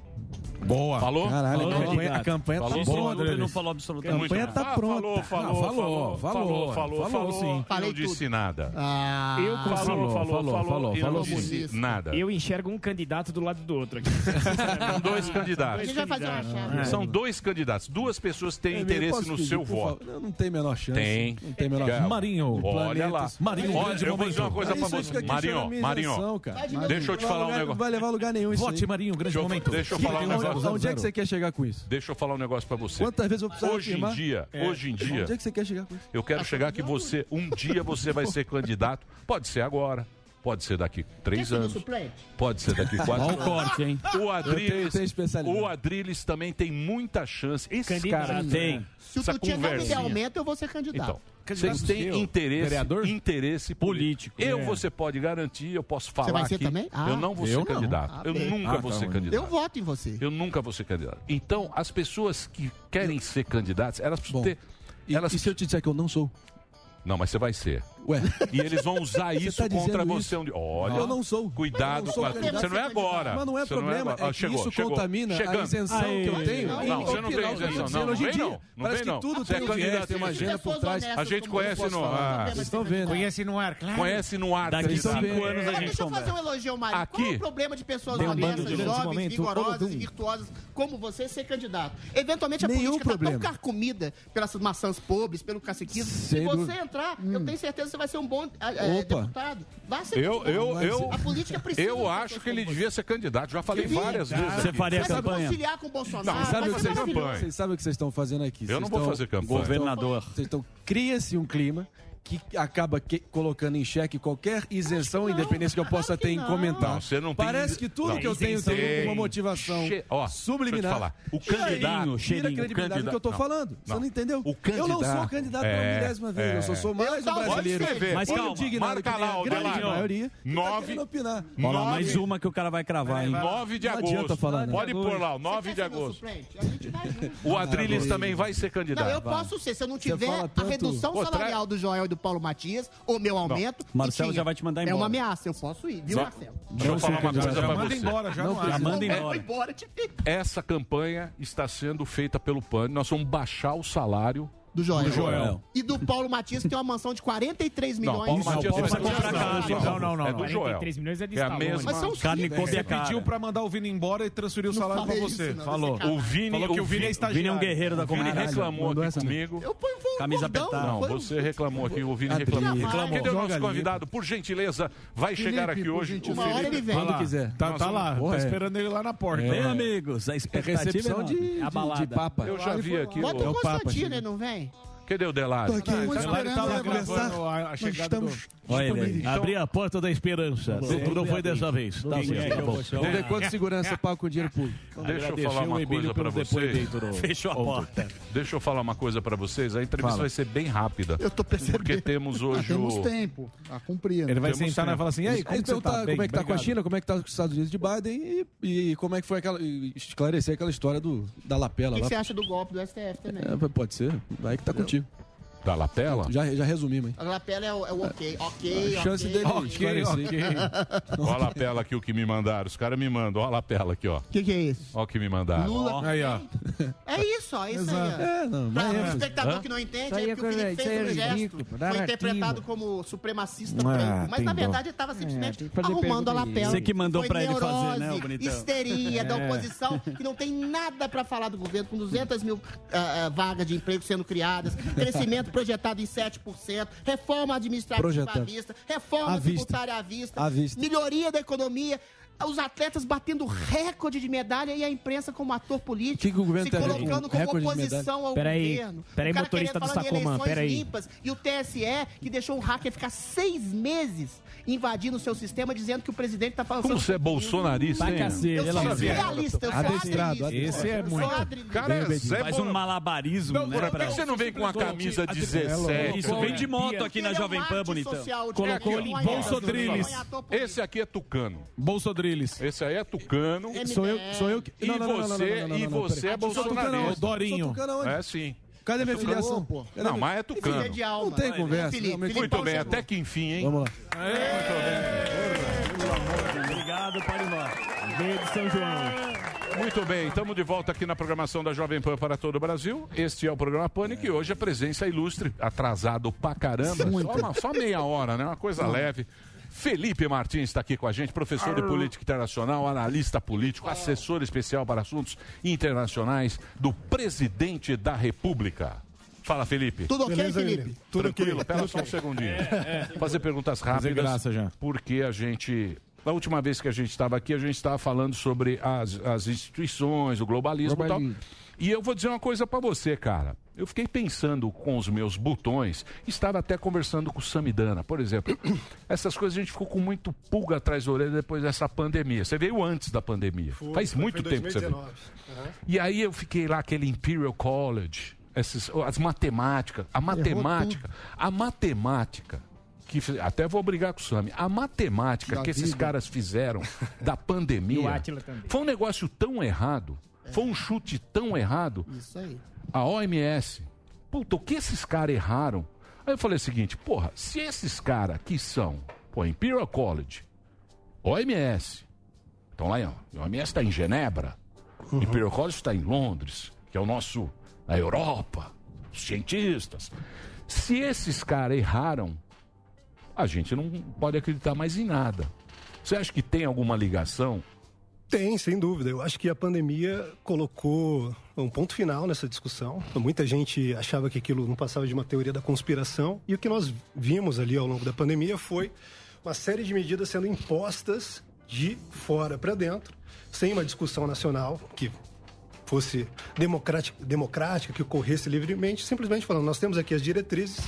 Boa. Falou? Caralho, falou, a campanha, a campanha falou, tá boa, André. não falou absolutamente A campanha tá ah, pronta. Falou, falou, ah, falou, falou, falou, falou, falou, sim. Eu disse nada. Ah, eu falou, falou, falou, falou, falou, eu não disse nada. Eu enxergo um candidato do lado do outro aqui. São dois candidatos. Ele vai fazer uma chave. São dois candidatos. Duas pessoas têm interesse no seu voto. Não, tem menor chance. Tem. Não tem menor chance. Marinho. Olha lá. Marinho, eu vou dizer uma coisa pra você. Marinho, Marinho. Deixa eu te falar um negócio. Não vai levar lugar nenhum isso Vote, Marinho, grande momento. Deixa eu falar um negócio. Então, negócio. Onde é que você quer chegar com isso? Deixa eu falar um negócio para você. Quantas vezes eu preciso Hoje afirmar? em dia, é. hoje em dia. Onde é que você quer chegar com isso? Eu quero ah, chegar tá que você, um dia você vai ser candidato. Pode ser agora. Pode ser daqui três anos. Pode ser daqui quatro anos. corte, hein? O Adriles, o Adriles também tem muita chance. Esse cara tem. Né? Se o Tutinha não me der aumento, eu vou ser candidato. Então, vocês têm interesse, vereador? interesse político. Eu é. você pode garantir, eu posso falar. Você vai ser aqui, também? Ah, eu não vou eu ser não. candidato. Ah, eu bem. nunca ah, vou tá ser candidato. Eu voto em você. Eu nunca vou ser candidato. Então, as pessoas que querem eu... ser candidatas, elas precisam Bom, ter. Elas... E, e se eu te disser que eu não sou? Não, mas você vai ser. Ué. E eles vão usar tá isso tá contra você. Isso? Olha, eu não sou. Cuidado não sou com a... Você não é agora. Mas não é você problema. Não é, é ah, chegou, isso chegou. contamina Chegando. a isenção Aê. que eu tenho. Não, não você não tem isenção. Não, não vem não. Tudo é tem, candidato, é, uma agenda por trás. A gente conhece no ar. Estão vendo. Conhece no ar, claro. Conhece no ar. Daqui cinco anos a é, gente Deixa eu fazer um elogio, Mário. Aqui. Qual o problema de pessoas honestas, jovens, vigorosas e virtuosas como você ser candidato? Eventualmente a política está tão carcomida pelas maçãs pobres, pelo caciquismo. Se você entrar, hum. eu tenho certeza que você vai ser um bom é, é deputado. vai ser eu, eu, eu, A política precisa. Eu acho que ele devia ser candidato. Já falei Sim, várias cara. vezes. Você faria você campanha. Conciliar com o Bolsonaro. Não, sabe o que vocês, vocês sabem o que vocês estão fazendo aqui. Eu vocês não vou fazer campanha. Governador. Vocês estão. Cria-se um clima que acaba que colocando em xeque qualquer isenção, independente independência que eu possa ter em comentar. Não, Parece tem... que tudo não, que eu tenho tem uma motivação che... Subliminar. Falar. O candidato tira a credibilidade candidato, do que eu estou falando. Você não entendeu? Eu não sou candidato é... pela milésima vez, é. eu só sou mais um brasileiro. Mas calma, marca lá, a grande lá, maioria nove, tá. Nove, mais uma que o cara vai cravar, hein? 9 de agosto. Né? Pode pôr lá, 9 de agosto. O Adriles também vai ser candidato. eu posso ser, se eu não tiver a redução salarial do Joel do Paulo Matias, ou meu aumento. Bom, Marcelo tinha. já vai te mandar embora. É uma ameaça, eu posso ir, viu, Marcelo? Já manda. Embora, já não, não já manda embora Essa campanha está sendo feita pelo PAN. Nós vamos baixar o salário do Joel. do Joel. E do Paulo Matias, que tem uma mansão de 43 milhões. Não, Paulo Matias precisa comprar carne. Não, não, não. É do 43 Joel. milhões é de é a né? mesma. Mas são carne Kobe pediu pra mandar o Vini embora e transferiu o salário pra você. Isso, não, falou. É o Vini, falou que o Vini é estagiário. Vini é um guerreiro da comunidade. Ele reclamou aqui comigo. Eu ponho um Camisa apertada. Não, você reclamou aqui. O Vini ah, reclamou. reclamou. Cadê o nosso convidado? Por gentileza, vai chegar aqui hoje. Uma hora ele vem. Quando quiser. Tá lá. Tá, tá, tá esperando ele lá na porta. Bem, amigos, a expectativa é de é papa. Eu já vi aqui. Bota o Constantino, ele não vem? Cadê o Delário? Tô aqui, ah, o tá lá a, a chegada do... Olha. Então... Abri a porta da esperança. Não, não foi dessa vez. Tá certo, tá bom. Vamos ver quanto segurança paga com dinheiro público. Deixa eu falar uma coisa pra vocês. Fechou a porta. Deixa eu falar uma coisa pra vocês. A entrevista vai ser bem rápida. Eu tô percebendo. Porque temos ah, hoje o... Temos tempo tá a cumprir. Ele vai sentar né? e vai falar assim, e aí, como você tá? Como é que tá com a China? Como é que tá com os Estados Unidos de Biden? E como é que foi aquela... Esclarecer aquela história da lapela. O que você acha do golpe do STF também? É, pode ser. Vai que tá contigo. you. Da lapela? Já, já resumimos, hein? A lapela é o, é o ok, ok, A chance ok. dele Ok, ok. Olha a lapela aqui, o que me mandaram. Os caras me mandam. Olha a lapela aqui, ó. O que, que é isso? Olha o que me mandaram. Lula. Aí, ó. É isso, ó, isso Exato. aí. ó. É, não, pra mas o é. espectador Hã? que não entende, Isso aí é é que o Felipe coisa- fez isso aí um é gesto. ridículo, Foi interpretado como supremacista Ah, branco. Mas tem na dó. verdade ele estava simplesmente fazer arrumando a lapela. Você que mandou Foi pra ele fazer, neurose, né, ô bonitão? Histeria da É. oposição, que não tem nada pra falar do governo, com 200 mil ah, ah, vagas de emprego sendo criadas, crescimento projetado em 7%, reforma administrativa Projetado. à vista, reforma À vista. tributária à vista, À vista. melhoria da economia. Os atletas batendo recorde de medalha e a imprensa como ator político. Que que o governo se com colocando como oposição ao Peraí, governo. peraí, O cara motorista querendo do falar de Sacomã, eleições peraí. limpas. E o TSE, que deixou um hacker ficar seis meses invadindo o seu sistema, dizendo que o presidente tá falando... Como você é bolsonarista, hein? Eu sou realista, eu sou Adestrado, esse é muito. Cara, é Faz um malabarismo, Não, né? por que você não vem com a camisa 17? Isso, vem de moto aqui na é um Jovem Pan, bonitão. Colocou ele em Bolsodriles. Esse aqui é Tucano. Bolsodriles. Esse aí é Tucano. Sou eu, sou eu que. E você, e você é bolsonarista. Dorinho. É sim. Cadê minha filiação? pô? Não, mas é Tucano. Filha de alma. Não tem conversa. Muito bem, até que enfim, hein? Vamos lá. Obrigado, ir embora. Veio de São João. Muito bem, estamos de volta aqui na programação da Jovem Pan para todo o Brasil. Este é o programa Pânico e hoje a presença ilustre, atrasado pra caramba. Só, uma- só meia hora, né? Uma coisa leve. Felipe Martins está aqui com a gente, professor de política internacional, analista político, assessor especial para assuntos internacionais do presidente da República. Fala, Felipe. Tudo ok, Beleza, Felipe? William? Tudo Tranquilo, ok. pera só um segundinho. Fazer perguntas Fazer rápidas. graça já. Porque a gente. Na última vez que a gente estava aqui, a gente estava falando sobre as, as instituições, o globalismo, Globalismo. e tal. E eu vou dizer uma coisa para você, cara. Eu fiquei pensando com os meus botões, estava até conversando com o Samidana, por exemplo. Essas coisas a gente ficou com muito pulga atrás da orelha depois dessa pandemia. Você veio antes da pandemia. Faz muito foi tempo que você veio. 2019. Aham. E aí eu fiquei lá, aquele Imperial College, essas, as matemáticas, a matemática, a matemática, que até vou brigar com o Sami, a matemática Da que esses caras fizeram da pandemia foi um negócio tão errado, foi um chute tão errado, Isso aí. a OMS, puta, o que esses caras erraram? Aí eu falei o seguinte, porra, se esses caras que são, pô, Imperial College, OMS, estão lá, ó, a OMS está em Genebra, Imperial College está em Londres, que é o nosso, a Europa, os cientistas. Se esses caras erraram, a gente não pode acreditar mais em nada. Você acha que tem alguma ligação? Tem, sem dúvida. Eu acho que a pandemia colocou um ponto final nessa discussão. Muita gente achava que aquilo não passava de uma teoria da conspiração. E o que nós vimos ali ao longo da pandemia foi uma série de medidas sendo impostas de fora para dentro, sem uma discussão nacional que fosse democrática, democrática, que ocorresse livremente, simplesmente falando: nós temos aqui as diretrizes,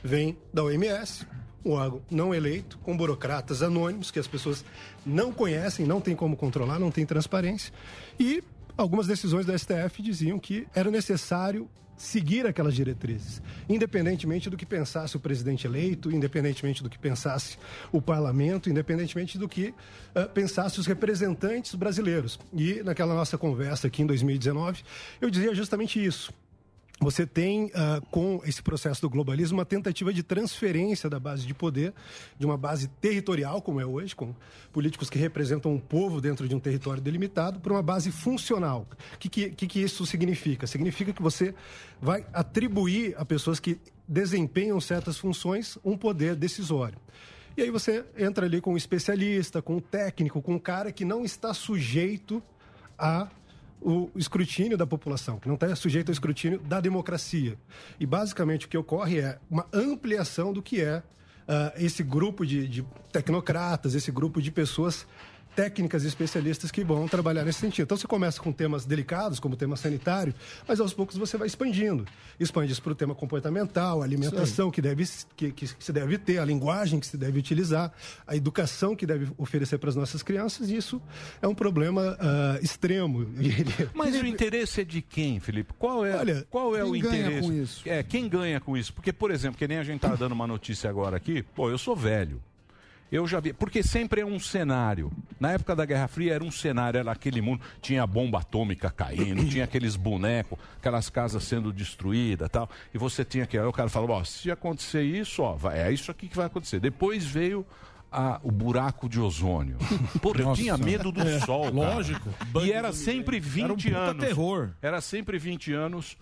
vem da OMS, um órgão não eleito, com burocratas anônimos que as pessoas não conhecem, não tem como controlar, não tem transparência. E algumas decisões do STF diziam que era necessário seguir aquelas diretrizes, independentemente do que pensasse o presidente eleito, independentemente do que pensasse o parlamento, independentemente do que ah, pensasse os representantes brasileiros. E naquela nossa conversa aqui em 2019, eu dizia justamente isso. Você tem, ah, com esse processo do globalismo, uma tentativa de transferência da base de poder, de uma base territorial, como é hoje, com políticos que representam um povo dentro de um território delimitado, para uma base funcional. O que, que que isso significa? Significa que você vai atribuir a pessoas que desempenham certas funções um poder decisório. E aí você entra ali com um especialista, com um técnico, com um cara que não está sujeito a o escrutínio da população, que não está sujeito ao escrutínio da democracia. E basicamente o que ocorre é uma ampliação do que é ah, esse grupo de, de tecnocratas, esse grupo de pessoas técnicas e especialistas que vão trabalhar nesse sentido. Então você começa com temas delicados, como o tema sanitário, mas aos poucos você vai expandindo. Expande isso para o tema comportamental, a alimentação que, deve, que, que se deve ter, a linguagem que se deve utilizar, a educação que deve oferecer para as nossas crianças, e isso é um problema ah, extremo. Mas o interesse é de quem, Felipe? Qual é, Olha, qual é o interesse? com isso? É, quem ganha com isso? Porque, por exemplo, que nem a gente tá dando uma notícia agora aqui, pô, eu sou velho. Eu já vi, porque sempre é um cenário. Na época da Guerra Fria era um cenário, era aquele mundo, tinha bomba atômica caindo, tinha aqueles bonecos, aquelas casas sendo destruídas tal. E você tinha que. Aí o cara falava, ó, se acontecer isso, ó, vai- é isso aqui que vai acontecer. Depois veio. a- o buraco de ozônio. Porra, eu tinha medo do É, sol. cara. lógico. E era sempre 20 Era um anos. terror. Era sempre 20 anos.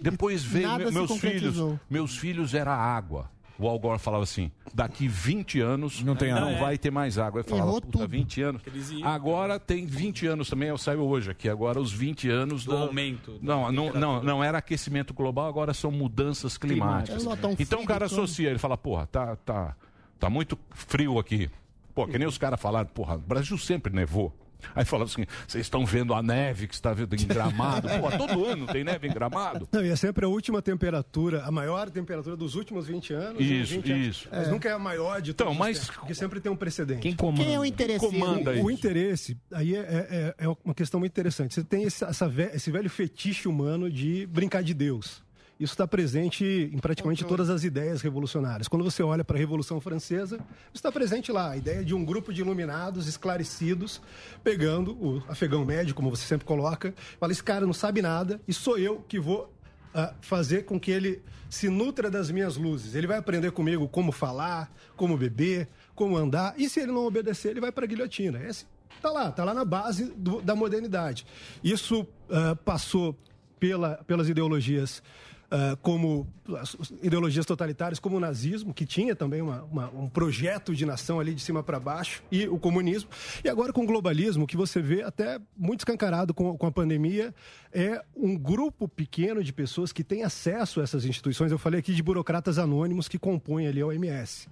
Depois veio me- meus filhos. Meus filhos era água. O Al Gore falava assim: daqui 20 anos não, tem água. vai ter mais água. Eu falava, Errou puta, tudo. 20 anos. Agora tem 20 anos também, eu saio hoje aqui. Agora os 20 anos Do aumento Não, não, não, não era aquecimento global, agora são mudanças climáticas. Então o cara associa, ele fala, porra, tá, tá, tá muito frio aqui. Pô, que nem os caras falaram, porra, o Brasil sempre nevou. Aí falava assim, vocês estão vendo a neve que está vendo em Gramado? Pô, todo ano tem neve em Gramado. Não, e é sempre a última temperatura, a maior temperatura dos últimos 20 anos. e Isso, 20 anos. isso. Mas É. nunca é a maior de todos Então, mas- porque sempre tem um precedente. Quem comanda? Quem é o interesseiro? Comanda o, isso. o interesse, aí é, é- é uma questão muito interessante. Você tem esse, essa esse velho fetiche humano de brincar de Deus. Isso está presente em praticamente todas as ideias revolucionárias. Quando você olha para a Revolução Francesa, está presente lá a ideia de um grupo de iluminados esclarecidos pegando o afegão médio, como você sempre coloca, fala: esse cara não sabe nada e sou eu que vou ah, fazer com que ele se nutra das minhas luzes. Ele vai aprender comigo como falar, como beber, como andar. E se ele não obedecer, ele vai para a guilhotina. Esse tá lá, tá lá na base do- da modernidade. Isso ah, passou pela, pelas ideologias ah, como as ideologias totalitárias, como o nazismo, que tinha também uma- uma- um projeto de nação ali de cima para baixo, e o comunismo. E agora com o globalismo, que você vê até muito escancarado com, com a pandemia, é um grupo pequeno de pessoas que tem acesso a essas instituições. Eu falei aqui de burocratas anônimos que compõem ali a OMS.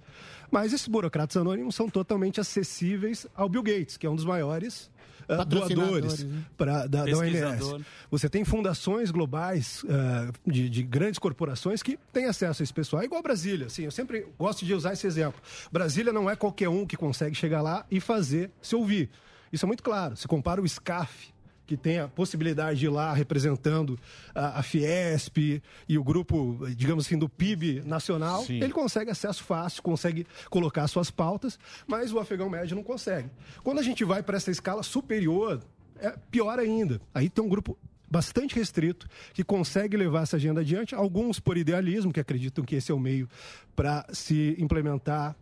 Mas esses burocratas anônimos são totalmente acessíveis ao Bill Gates, que é um dos maiores ah, doadores né? pra, da, da OMS. Você tem fundações globais ah, de, de grandes corporações que têm acesso a esse pessoal. É igual Brasília, assim, eu sempre gosto de usar esse exemplo. Brasília não é qualquer um que consegue chegar lá e fazer se ouvir. Isso é muito claro. Se compara o SCAF, que tem a possibilidade de ir lá representando a, a Fiesp e o grupo, digamos assim, do PIB nacional, Sim. ele consegue acesso fácil, consegue colocar suas pautas, mas o afegão médio não consegue. Quando a gente vai para essa escala superior, é pior ainda. Aí tem um grupo bastante restrito que consegue levar essa agenda adiante, alguns por idealismo, que acreditam que esse é o meio para se implementar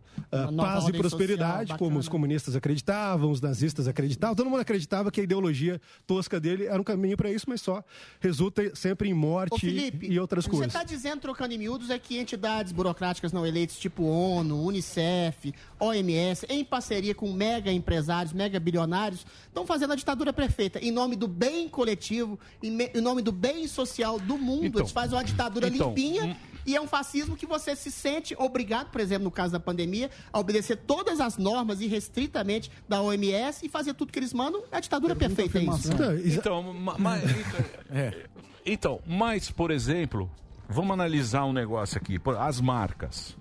nova paz e prosperidade, social como os comunistas acreditavam, os nazistas acreditavam, todo mundo acreditava que a ideologia tosca dele era um caminho para isso, mas só resulta sempre em Ô, morte Felipe, e outras você coisas. está dizendo, trocando em miúdos, é que entidades burocráticas não eleitas, tipo ONU, Unicef, OMS, em parceria com mega empresários, mega bilionários, estão fazendo a ditadura perfeita, em nome do bem coletivo, em, me- em nome do bem social do mundo. Então, Eles fazem uma ditadura então, limpinha. E é um fascismo que você se sente obrigado, por exemplo, no caso da pandemia, a obedecer todas as normas irrestritamente da OMS e fazer tudo que eles mandam. É a ditadura perfeita, é isso. Então, Então, ma- ma- então, então, mas, por exemplo, vamos analisar um negócio aqui, as marcas.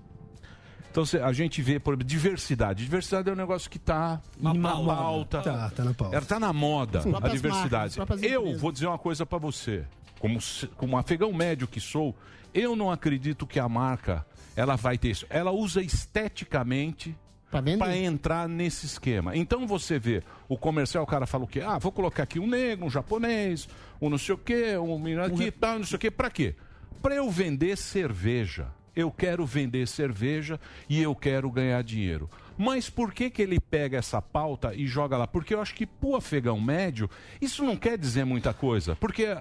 Então, a gente vê, por exemplo, diversidade. Diversidade é um negócio que está na pauta. Tá, tá na pauta. Ela está na moda, As a diversidade. marcas, eu empresas. vou dizer uma coisa para você. Como, como afegão médio que sou, eu não acredito que a marca ela vai ter isso. Ela usa esteticamente para entrar nesse esquema. Então você vê, o comercial, o cara fala o quê? Ah, vou colocar aqui um negro, um japonês, um não sei o quê, um menino aqui, tal, não sei o quê. Para quê? Para eu vender cerveja. Eu quero vender cerveja e eu quero ganhar dinheiro. Mas por que, que ele pega essa pauta e joga lá? Porque eu acho que pro afegão médio, isso não quer dizer muita coisa. Porque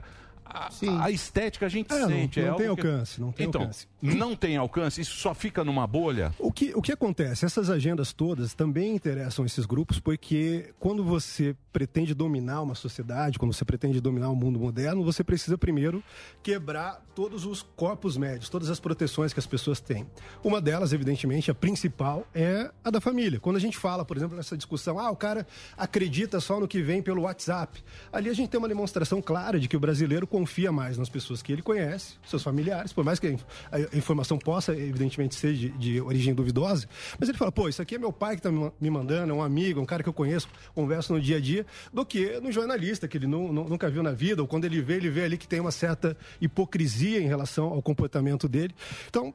a, a estética a gente É, não- sente. é não tem algo que- alcance, não tem então, alcance. Não tem alcance, isso só fica numa bolha. O que, o que acontece? Essas agendas todas também interessam esses grupos, porque quando você pretende dominar uma sociedade, quando você pretende dominar o mundo moderno, você precisa primeiro quebrar todos os corpos médios, todas as proteções que as pessoas têm. Uma delas, evidentemente, a principal, é a da família. Quando a gente fala, por exemplo, nessa discussão, ah, o cara acredita só no que vem pelo WhatsApp. Ali a gente tem uma demonstração clara de que o brasileiro confia mais nas pessoas que ele conhece, seus familiares, por mais que a informação possa, evidentemente, ser de, de origem duvidosa, mas ele fala, pô, isso aqui é meu pai que está me mandando, é um amigo, é um cara que eu conheço, converso no dia a dia, do que no jornalista, que ele nu- nu- nunca viu na vida, ou quando ele vê, ele vê ali que tem uma certa hipocrisia em relação ao comportamento dele. Então,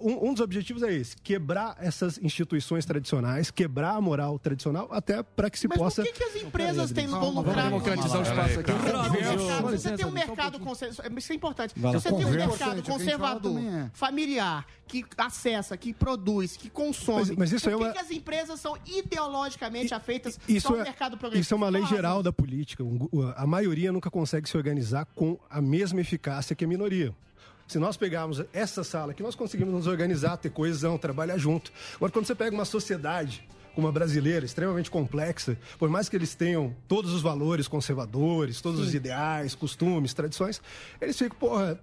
um, um dos objetivos é esse: quebrar essas instituições tradicionais, quebrar a moral tradicional, até para que se Mas possa. por que, que as empresas têm Calma, lucrado? vamos democratizar o espaço aqui. Se você tem um Conversa. mercado- Com Se você tem um mercado conservador, isso é importante. Se você tem um mercado conservador, é. familiar, que acessa, que produz, que consome, Mas- mas isso por é que, uma- que as empresas são ideologicamente afeitas Isso só ao é, mercado progressista? isso é uma lei geral da política. A maioria nunca consegue se organizar com a mesma eficácia que a minoria. Se nós pegarmos essa sala aqui, nós conseguimos nos organizar, ter coesão, trabalhar junto. Agora, quando você pega uma sociedade como a brasileira, extremamente complexa, por mais que eles tenham todos os valores conservadores, todos os ideais, costumes, tradições, eles ficam, porra,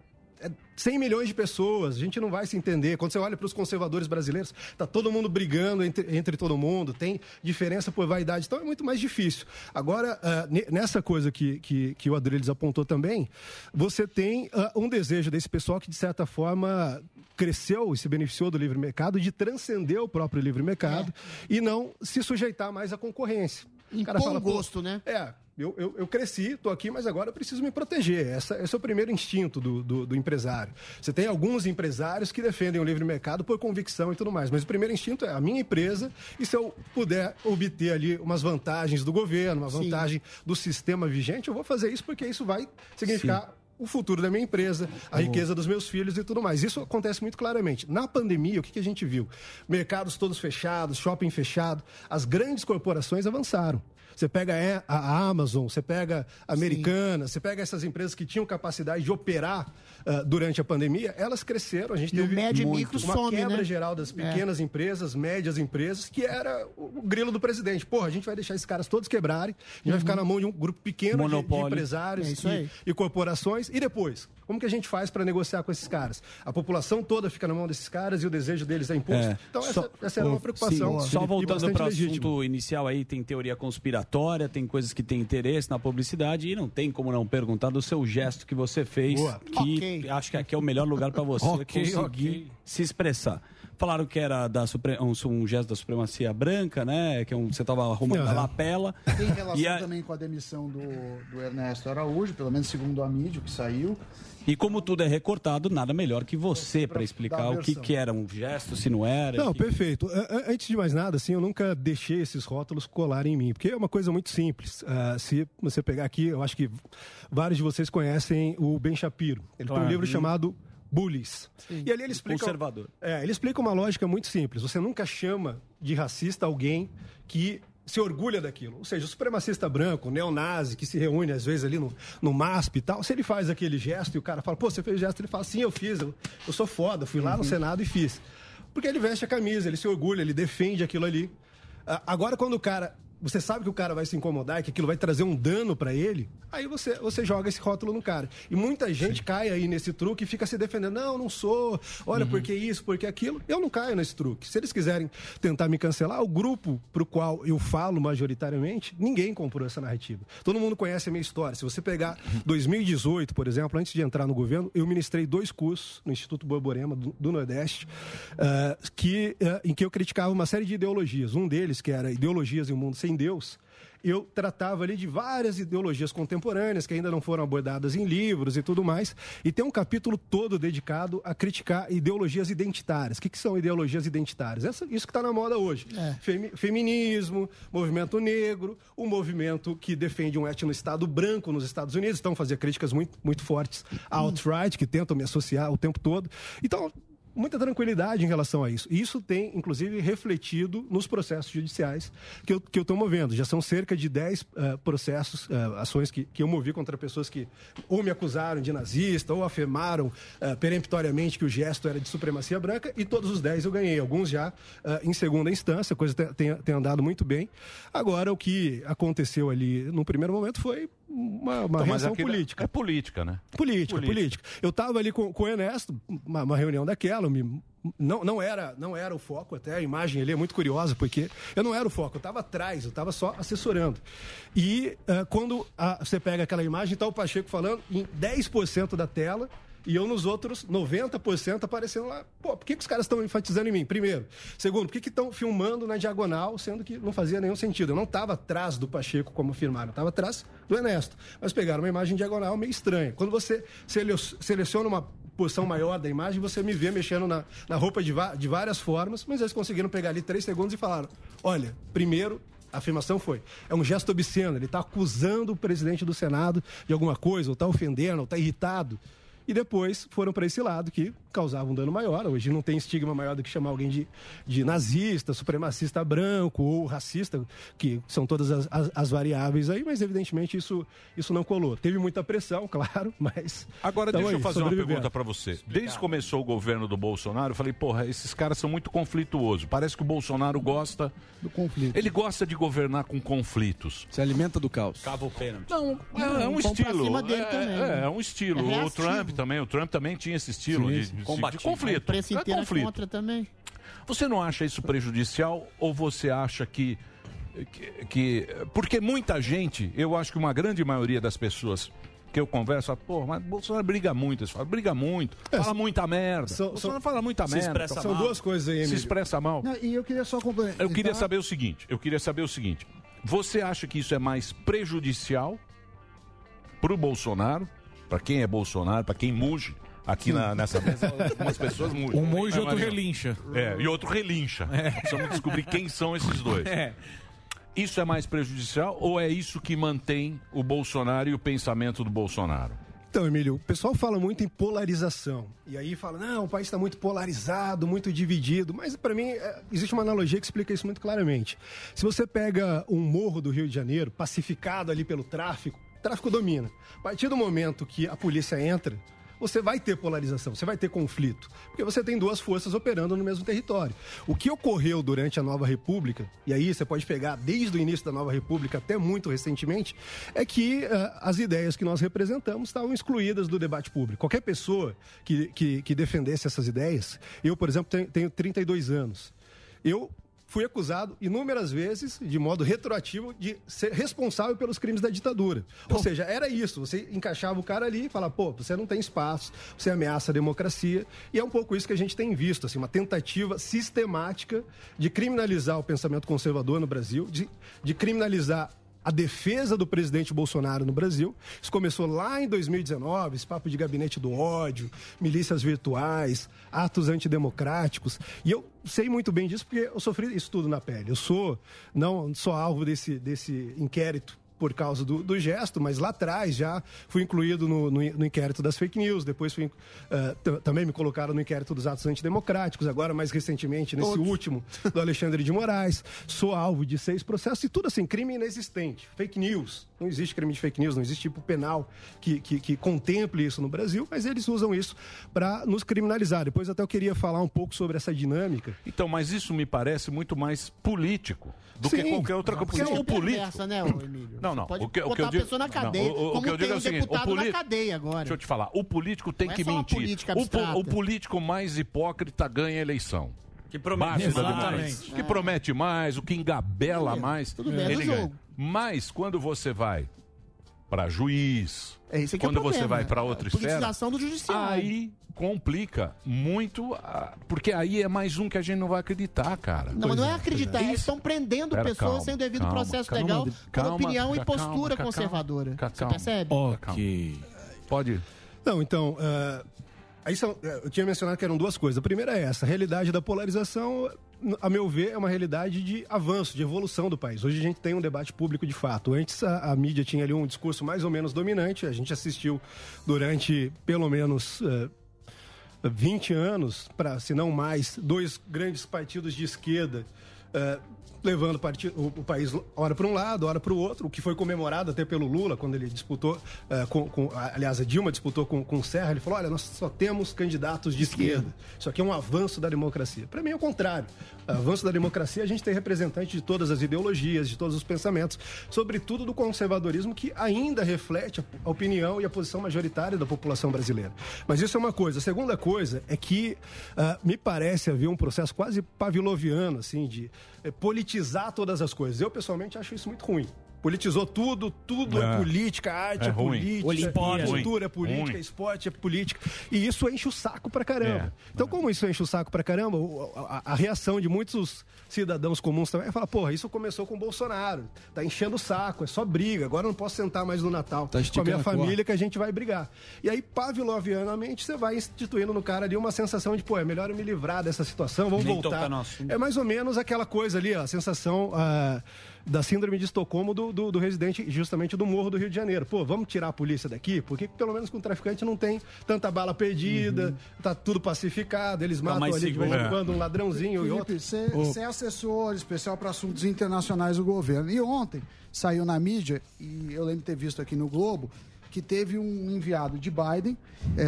100 milhões de pessoas, a gente não vai se entender. Quando você olha para os conservadores brasileiros, tá todo mundo brigando entre, entre todo mundo, tem diferença por vaidade, então é muito mais difícil. Agora, ne- nessa coisa que, que, que o Adriles apontou também, você tem ah, um desejo desse pessoal que, de certa forma, cresceu e se beneficiou do livre mercado de transcender o próprio livre mercado e não se sujeitar mais à concorrência. O cara Impor fala, "Pô, gosto, né? É, eu, eu, eu cresci, tô aqui, mas agora eu preciso me proteger. Essa, esse é o primeiro instinto do, do, do empresário. Você tem alguns empresários que defendem o livre mercado por convicção e tudo mais, mas o primeiro instinto é a minha empresa e se eu puder obter ali umas vantagens do governo, uma Sim. vantagem do sistema vigente, eu vou fazer isso porque isso vai significar o futuro da minha empresa, a riqueza dos meus filhos e tudo mais. Isso acontece muito claramente. Na pandemia, o que, que a gente viu? Mercados todos fechados, shopping fechado, as grandes corporações avançaram. Você pega a a Amazon, você pega a Americana, você pega essas empresas que tinham capacidade de operar ah, durante a pandemia, elas cresceram. A gente E teve médio e muito. micro uma some, quebra né? geral das É. pequenas empresas, médias empresas, que era o grilo do presidente. Porra, a gente vai deixar esses caras todos quebrarem, a gente vai ficar na mão de um grupo pequeno de- de, empresários É e- e, corporações. E depois? Como que a gente faz para negociar com esses caras? A população toda fica na mão desses caras e o desejo deles é imposto. É. Então, essa, Só- essa era uma Sim, preocupação. Só e voltando para o assunto inicial aí, tem teoria conspiratória, tem coisas que têm interesse na publicidade e não tem como não perguntar do seu gesto que você fez, Boa. que Ok. acho que aqui é o melhor lugar para você Ok, conseguir ok. se expressar. Falaram que era da supre- um, um gesto da supremacia branca, né? Que é um- você estava arrumando a Aham. lapela. Tem relação E a- também com a demissão do, do Ernesto Araújo, pelo menos segundo a mídia que saiu. E como tudo é recortado, nada melhor que você para explicar o que, que era um gesto, se não era. Não, que- perfeito. Antes de mais nada, assim, eu nunca deixei esses rótulos colarem em mim, porque é uma coisa muito simples. Ah, se você pegar aqui, eu acho que vários de vocês conhecem o Ben Shapiro. Ele tem Claro. um livro chamado Bullies. E ali ele explica. Conservador. É, ele explica uma lógica muito simples. Você nunca chama de racista alguém que se orgulha daquilo. Ou seja, o supremacista branco, o neonazi, que se reúne às vezes ali no, no MASP e tal, se ele faz aquele gesto e o cara fala, pô, você fez o gesto, ele fala, sim, eu fiz, eu, eu sou foda, fui lá no Senado e fiz. Porque ele veste a camisa, ele se orgulha, ele defende aquilo ali. Ah, Agora, quando o cara. Você sabe que o cara vai se incomodar e que aquilo vai trazer um dano pra ele, aí você, você joga esse rótulo no cara. E muita gente cai aí nesse truque e fica se defendendo. Não, não sou. Olha, por que isso, por que aquilo. Eu não caio nesse truque. Se eles quiserem tentar me cancelar, o grupo pro qual eu falo majoritariamente, ninguém comprou essa narrativa. Todo mundo conhece a minha história. Se você pegar 2018, por exemplo, antes de entrar no governo, eu ministrei dois cursos no Instituto Borborema do, do Nordeste, ah, que, ah, em que eu criticava uma série de ideologias. Um deles, que era Ideologias em um Mundo Sem Deus, eu tratava ali de várias ideologias contemporâneas que ainda não foram abordadas em livros e tudo mais. E tem um capítulo todo dedicado a criticar ideologias identitárias. O que, que são ideologias identitárias? Essa- isso que está na moda hoje. Femi- feminismo, movimento negro, o movimento que defende um etno-estado branco nos Estados Unidos. Então, fazia críticas muito, muito fortes à alt-right, que tentam me associar o tempo todo. Então, muita tranquilidade em relação a isso. E isso tem, inclusive, refletido nos processos judiciais que eu que eu estou movendo. Já são cerca de 10 eh, processos, eh, ações que, que eu movi contra pessoas que ou me acusaram de nazista ou afirmaram eh, peremptoriamente que o gesto era de supremacia branca e todos os 10 eu ganhei. Alguns já em segunda instância, a coisa tem, tem andado muito bem. Agora, o que aconteceu ali no primeiro momento foi uma, uma Então, reação aquilo política. É política, né? Política, Política. política. Eu estava ali com, com o Ernesto, uma, uma reunião daquela, me- não, não, era, não era o foco, até a imagem ali é muito curiosa, porque eu não era o foco, eu estava atrás, eu estava só assessorando. E ah, quando ah, você pega aquela imagem, está o Pacheco falando em 10% da tela, e eu nos outros 90% aparecendo lá. Pô, por que, que os caras estão enfatizando em mim? Primeiro. Segundo, por que estão filmando na diagonal, sendo que não fazia nenhum sentido? Eu não estava atrás do Pacheco, como afirmaram, estava atrás do Ernesto. Mas pegaram uma imagem diagonal meio estranha. Quando você sele- seleciona uma posição maior da imagem, você me vê mexendo na, na roupa de, de várias formas, mas eles conseguiram pegar ali três segundos e falaram: olha, primeiro. A afirmação foi: é um gesto obsceno, ele está acusando o presidente do Senado de alguma coisa, ou está ofendendo, ou está irritado. E depois foram para esse lado que causava um dano maior. Hoje não tem estigma maior do que chamar alguém de, de nazista, supremacista branco ou racista, que são todas as, as- as variáveis aí, mas evidentemente isso, isso não colou. Teve muita pressão, claro, mas. Agora, tamo deixa eu aí, fazer uma pergunta pra você. Desde que começou o governo do Bolsonaro, eu falei, porra, esses caras são muito conflituosos. Parece que o Bolsonaro gosta. Do conflito. Ele gosta de governar com conflitos. Se alimenta do caos. Cava o pênalti. Não, é, é um estilo. cima dele é, também, é, né? é um estilo. É o. Trump também. O Trump também tinha esse estilo Sim, de, sim. de- de conflito. O preço É inteiro é conflito. contra também. Você não acha isso prejudicial ou você acha que, que, que- Porque muita gente, eu acho que uma grande maioria das pessoas que eu converso, fala, pô, mas Bolsonaro briga muito. Eles falam, briga muito, fala muita merda. São- Bolsonaro são- fala muita se merda. expressa São mal. duas coisas aí, Se Emílio. expressa mal. Não, e eu queria só complementar. Eu queria saber o seguinte, eu queria saber o seguinte. Você acha que isso é mais prejudicial pro Bolsonaro, para quem é Bolsonaro, para quem muge aqui na- nessa mesa, algumas pessoas mugem. Um muge e É, outro relincha. É, e outro relincha. Precisamos descobrir quem são esses dois. É. Isso é mais prejudicial ou é isso que mantém o Bolsonaro e o pensamento do Bolsonaro? Então, Emílio, o pessoal fala muito em polarização. E aí fala, não, o país está muito polarizado, muito dividido. Mas, para mim, é, existe uma analogia que explica isso muito claramente. Se você pega um morro do Rio de Janeiro, pacificado ali pelo tráfico, o tráfico domina. A partir do momento que a polícia entra, você vai ter polarização, você vai ter conflito. Porque você tem duas forças operando no mesmo território. O que ocorreu durante a Nova República, e aí você pode pegar desde o início da Nova República até muito recentemente, é que ah, as ideias que nós representamos estavam excluídas do debate público. Qualquer pessoa que, que, que defendesse essas ideias, eu, por exemplo, tenho, tenho 32 anos. Eu fui acusado inúmeras vezes, de modo retroativo, de ser responsável pelos crimes da ditadura. Ou seja, era isso. Você encaixava o cara ali e falava, pô, você não tem espaço, você ameaça a democracia. E é um pouco isso que a gente tem visto, assim, uma tentativa sistemática de criminalizar o pensamento conservador no Brasil, de, de criminalizar a defesa do presidente Bolsonaro no Brasil. Isso começou lá em 2019, esse papo de gabinete do ódio, milícias virtuais, atos antidemocráticos. E eu sei muito bem disso porque eu sofri isso tudo na pele. Eu sou não sou alvo desse, desse inquérito por causa do, do gesto, mas lá atrás já fui incluído no, no, no inquérito das fake news, depois fui, t- também me colocaram no inquérito dos atos antidemocráticos, agora mais recentemente, nesse Todos. último, do Alexandre de Moraes. Sou alvo de seis processos e tudo assim, crime inexistente. Fake news. Não existe crime de fake news, não existe tipo penal que, que, que contemple isso no Brasil, mas eles usam isso para nos criminalizar. Depois até eu queria falar um pouco sobre essa dinâmica. Então, mas isso me parece muito mais político do que Sim. qualquer outra coisa. Porque é o político. perversa, né, ô, Emílio? Não, não. Pode o que, o que botar eu a digo, pessoa na não, cadeia, o, o como que eu tem digo é um o seguinte: o deputado na político, cadeia agora. Deixa eu te falar. O político tem Não é que só uma mentir. O, o político mais hipócrita ganha a eleição. Que promete mais. É. Que promete mais, o que engabela mais. tudo dentro ele do ganha. Mas quando você vai para juiz, É isso que é o quando você vai para outra A esfera, politização do judiciário. aí complica muito, a- porque aí é mais um que a gente não vai acreditar, cara. Não, mas não é acreditar, eles estão prendendo Pera, pessoas calma, sem o devido calma, processo calma, legal calma, por opinião e postura calma, conservadora. calma, Você calma. percebe? Ok. Pode. Não, então, eh, aí eh, eu tinha mencionado que eram duas coisas. A primeira é essa, a realidade da polarização, a meu ver, é uma realidade de avanço, de evolução do país. Hoje a gente tem um debate público de fato. Antes a, a mídia tinha ali um discurso mais ou menos dominante, a gente assistiu durante pelo menos... eh, 20 anos, para se não mais, dois grandes partidos de esquerda eh, levando o, país ora para um lado, ora para o outro, o que foi comemorado até pelo Lula quando ele disputou, eh, com, com- aliás, a Dilma disputou com, com o Serra, ele falou, olha, nós só temos candidatos de esquerda. Isso aqui é um avanço da democracia. Para mim é o contrário. Avanço da democracia, a gente tem representantes de todas as ideologias, de todos os pensamentos, sobretudo do conservadorismo que ainda reflete a opinião e a posição majoritária da população brasileira. Mas isso é uma coisa. A segunda coisa é que ah, me parece haver um processo quase pavloviano, assim, de eh, politizar todas as coisas. Eu, pessoalmente, acho isso muito ruim. Politizou tudo, tudo é, É. política, a arte É é, ruim. política, Esporte. cultura é Ruim. política, Ruim. esporte é política. E isso enche o saco pra caramba. É. Então, como isso enche o saco pra caramba, o- a, a reação de muitos cidadãos comuns também é falar, porra, isso começou com o Bolsonaro. Tá enchendo o saco, é só briga. Agora eu não posso sentar mais no Natal com a minha a família que a gente vai brigar. E aí, pavlovianamente, você vai instituindo no cara ali uma sensação de, pô, é melhor eu me livrar dessa situação, vamos Nem voltar. É mais ou menos aquela coisa ali, ó, a sensação ah, da síndrome de Estocolmo do, do, do residente justamente do Morro do Rio de Janeiro. Pô, vamos tirar a polícia daqui? Porque pelo menos com o traficante não tem tanta bala perdida, tá tudo pacificado, eles matam mais ali de vez em seguro. quando um ladrãozinho e outro. Felipe, você é assessor especial para assuntos internacionais do governo. E ontem saiu na mídia, e eu lembro de ter visto aqui no Globo, que teve um enviado de Biden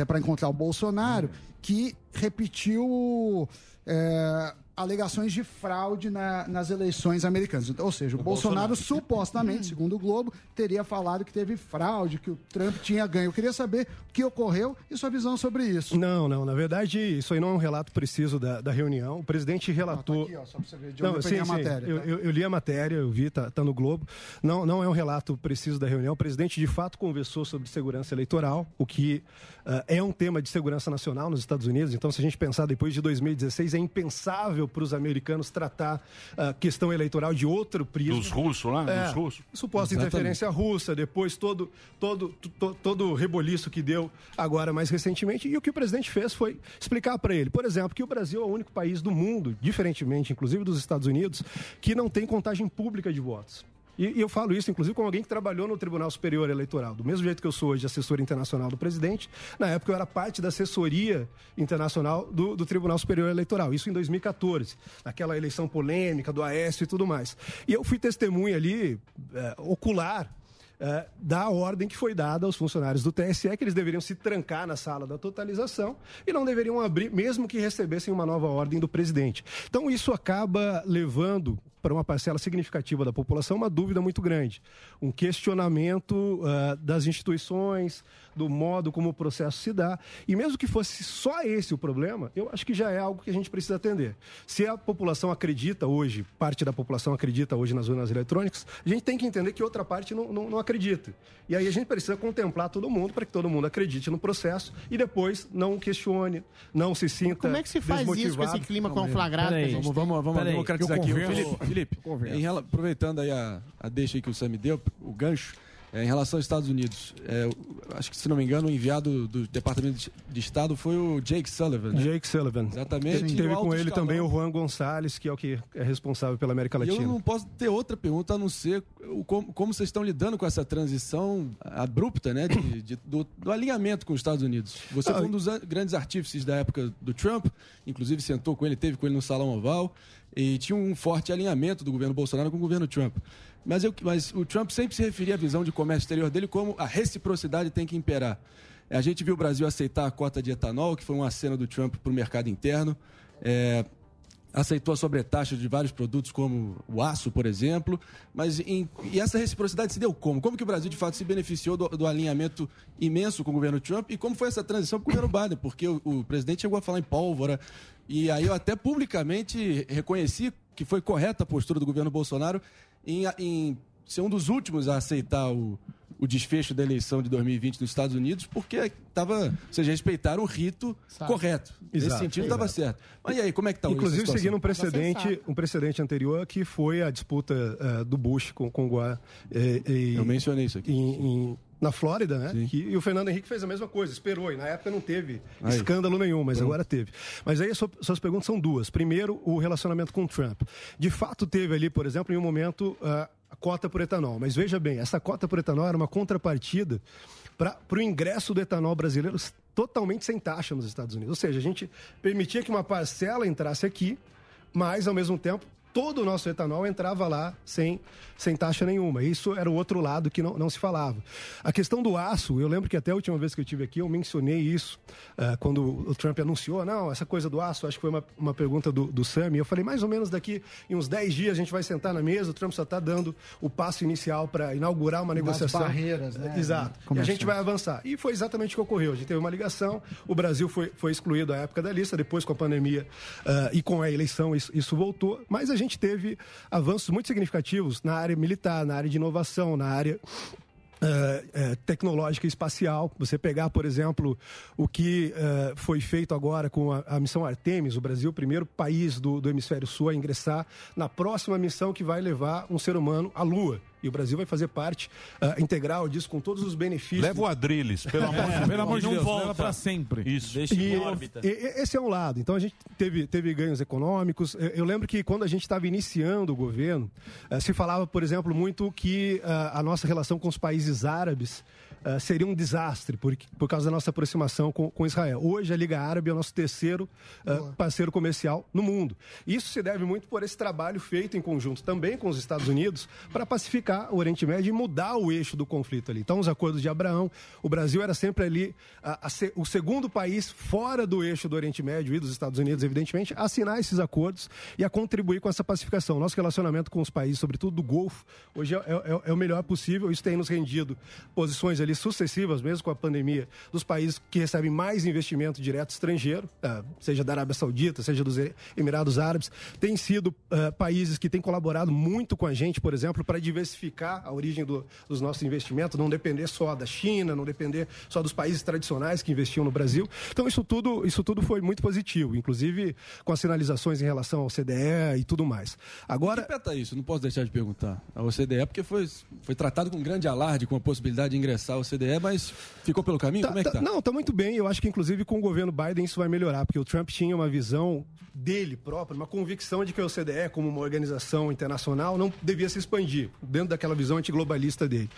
para encontrar o Bolsonaro que repetiu é, alegações de fraude na- nas eleições americanas. Ou seja, o, Bolsonaro, supostamente, segundo o Globo, teria falado que teve fraude, que o Trump tinha ganho. Eu queria saber o que ocorreu e sua visão sobre isso. Não, não, na verdade, isso aí não é um relato preciso da, da reunião. O presidente relatou. Aqui, ó, só pra você ver de onde eu peguei a matéria. Eu, tá? eu- eu li a matéria, eu vi, tá, tá no Globo. Não, não é um relato preciso da reunião. O presidente, de fato, conversou sobre segurança eleitoral, o que ah, é um tema de segurança nacional nos Estados Unidos. Então, se a gente pensar depois de 2016, é impensável para os americanos tratar a questão eleitoral de outro prisma. Dos russos lá? É, Dos russos? Suposta Exatamente. interferência russa, depois todo, todo, to- todo o reboliço que deu agora mais recentemente. E o que o presidente fez foi explicar para ele, por exemplo, que o Brasil é o único país do mundo, diferentemente, inclusive dos Estados Unidos, que não tem contagem pública de votos. E, e eu falo isso, inclusive, com alguém que trabalhou no Tribunal Superior Eleitoral. Do mesmo jeito que eu sou hoje assessor internacional do presidente, na época eu era parte da assessoria internacional do, do Tribunal Superior Eleitoral. Isso em 2014, naquela eleição polêmica do Aécio e tudo mais. E eu fui testemunha ali, eh, ocular, eh, da ordem que foi dada aos funcionários do TSE, que eles deveriam se trancar na sala da totalização e não deveriam abrir, mesmo que recebessem uma nova ordem do presidente. Então, isso acaba levando para uma parcela significativa da população uma dúvida muito grande, um questionamento ah, das instituições, do modo como o processo se dá. E mesmo que fosse só esse o problema, eu acho que já é algo que a gente precisa atender. Se a população acredita hoje, parte da população acredita hoje nas urnas eletrônicas, a gente tem que entender que outra parte não, não, não acredita. E aí a gente precisa contemplar todo mundo para que todo mundo acredite no processo e depois não questione, não se sinta. Como é que se faz isso com desmotivado. esse clima conflagrado gente Vamos, vamos, vamos Peraí, democratizar aqui. Felipe, Felipe aproveitando aí a, a deixa aí que o Sam me deu, o gancho, é, em relação aos Estados Unidos, é, acho que, se não me engano, o enviado do Departamento de- Estado foi o Jake Sullivan. né? Jake Sullivan. Exatamente. Teve, E teve com ele escalão. também o Juan Gonçalves, que é o que é responsável pela América E Latina. eu não posso ter outra pergunta a não ser o, como, como vocês estão lidando com essa transição abrupta, né, de- de- do, do alinhamento com os Estados Unidos. Você Ah, foi um dos an- grandes artífices da época do Trump, inclusive sentou com ele, teve com ele no Salão Oval, e tinha um forte alinhamento do governo Bolsonaro com o governo Trump. Mas, eu, mas o Trump sempre se referia à visão de comércio exterior dele como a reciprocidade tem que imperar. A gente viu o Brasil aceitar a cota de etanol, que foi uma cena do Trump para o mercado interno. É, aceitou a sobretaxa de vários produtos, como o aço, por exemplo. Mas em- e essa reciprocidade se deu como? Como que o Brasil, de fato, se beneficiou do, do alinhamento imenso com o governo Trump e como foi essa transição para o governo Biden? Porque o, o presidente chegou a falar em pólvora. E aí eu até publicamente reconheci que foi correta a postura do governo Bolsonaro em, em ser um dos últimos a aceitar o, o desfecho da eleição de 2020 nos Estados Unidos, porque tava, ou seja, respeitaram o rito correto. Nesse Exato, sentido, estava certo. Mas e aí, como é que está Inclusive seguindo um precedente, um precedente anterior que foi a disputa eh, do Bush com, com o Guar. eh, e- Eu mencionei isso aqui. em- em- na Flórida, né? Que- e o Fernando Henrique fez a mesma coisa, esperou. E na época não teve Aí. escândalo nenhum, mas Pronto. agora teve. Mas aí as sua- suas perguntas são duas. Primeiro, o relacionamento com o Trump. De fato, teve ali, por exemplo, em um momento, ah, a cota por etanol. Mas veja bem, essa cota por etanol era uma contrapartida para o ingresso do etanol brasileiro totalmente sem taxa nos Estados Unidos. Ou seja, a gente permitia que uma parcela entrasse aqui, mas ao mesmo tempo todo o nosso etanol entrava lá sem, sem taxa nenhuma. Isso era o outro lado que não, não se falava. A questão do aço, eu lembro que até a última vez que eu estive aqui eu mencionei isso, ah, quando o Trump anunciou, não, essa coisa do aço, acho que foi uma, uma pergunta do, do Sam, e eu falei, mais ou menos daqui em uns 10 dias a gente vai sentar na mesa, o Trump só está dando o passo inicial para inaugurar uma Das negociação. barreiras, né? Exato. E a gente vai avançar. E foi exatamente o que ocorreu. A gente teve uma ligação, o Brasil foi, foi excluído à época da lista, depois com a pandemia ah, e com a eleição isso, isso voltou, mas a gente gente teve avanços muito significativos na área militar, na área de inovação, na área eh, eh, tecnológica e espacial. Você pegar, por exemplo, o que eh, foi feito agora com a, a missão Artemis, o Brasil, o primeiro país do, do hemisfério sul a ingressar na próxima missão que vai levar um ser humano à Lua. E o Brasil vai fazer parte ah, integral disso, com todos os benefícios. Leva o Adrilles, pelo amor de É, Deus. pelo amor de Não Deus, volta. leva pra sempre. Isso. E- e- e- esse é um lado. Então a gente teve, teve ganhos econômicos. Eu, eu lembro que quando a gente estava iniciando o governo, eh, se falava, por exemplo, muito que ah, a nossa relação com os países árabes ah, seria um desastre por, por causa da nossa aproximação com, com Israel. Hoje a Liga Árabe é o nosso terceiro ah, parceiro comercial no mundo. Isso se deve muito por esse trabalho feito em conjunto também com os Estados Unidos para pacificar o Oriente Médio e mudar o eixo do conflito ali. Então, os acordos de Abraão, o Brasil era sempre ali a- a o segundo país fora do eixo do Oriente Médio e dos Estados Unidos, evidentemente, a assinar esses acordos e a contribuir com essa pacificação. Nosso relacionamento com os países, sobretudo do Golfo, hoje é, é- é o melhor possível. Isso tem nos rendido posições ali sucessivas, mesmo com a pandemia, dos países que recebem mais investimento direto estrangeiro, ah, seja da Arábia Saudita, seja dos Emirados Árabes. Tem sido ah, países que têm colaborado muito com a gente, por exemplo, para diversificar a origem do- dos nossos investimentos, não depender só da China, não depender só dos países tradicionais que investiam no Brasil. Então, isso tudo, isso tudo foi muito positivo, inclusive com as sinalizações em relação ao CDE e tudo mais. Agora. Que peta isso? Não posso deixar de perguntar. A OCDE, porque foi, foi tratado com grande alarde com a possibilidade de ingressar CDE, mas ficou pelo caminho? Como é que tá? Não, tá muito bem. Eu acho que, inclusive, com o governo Biden isso vai melhorar, porque o Trump tinha uma visão dele próprio, uma convicção de que a OCDE, como uma organização internacional, não devia se expandir, dentro daquela visão antiglobalista dele.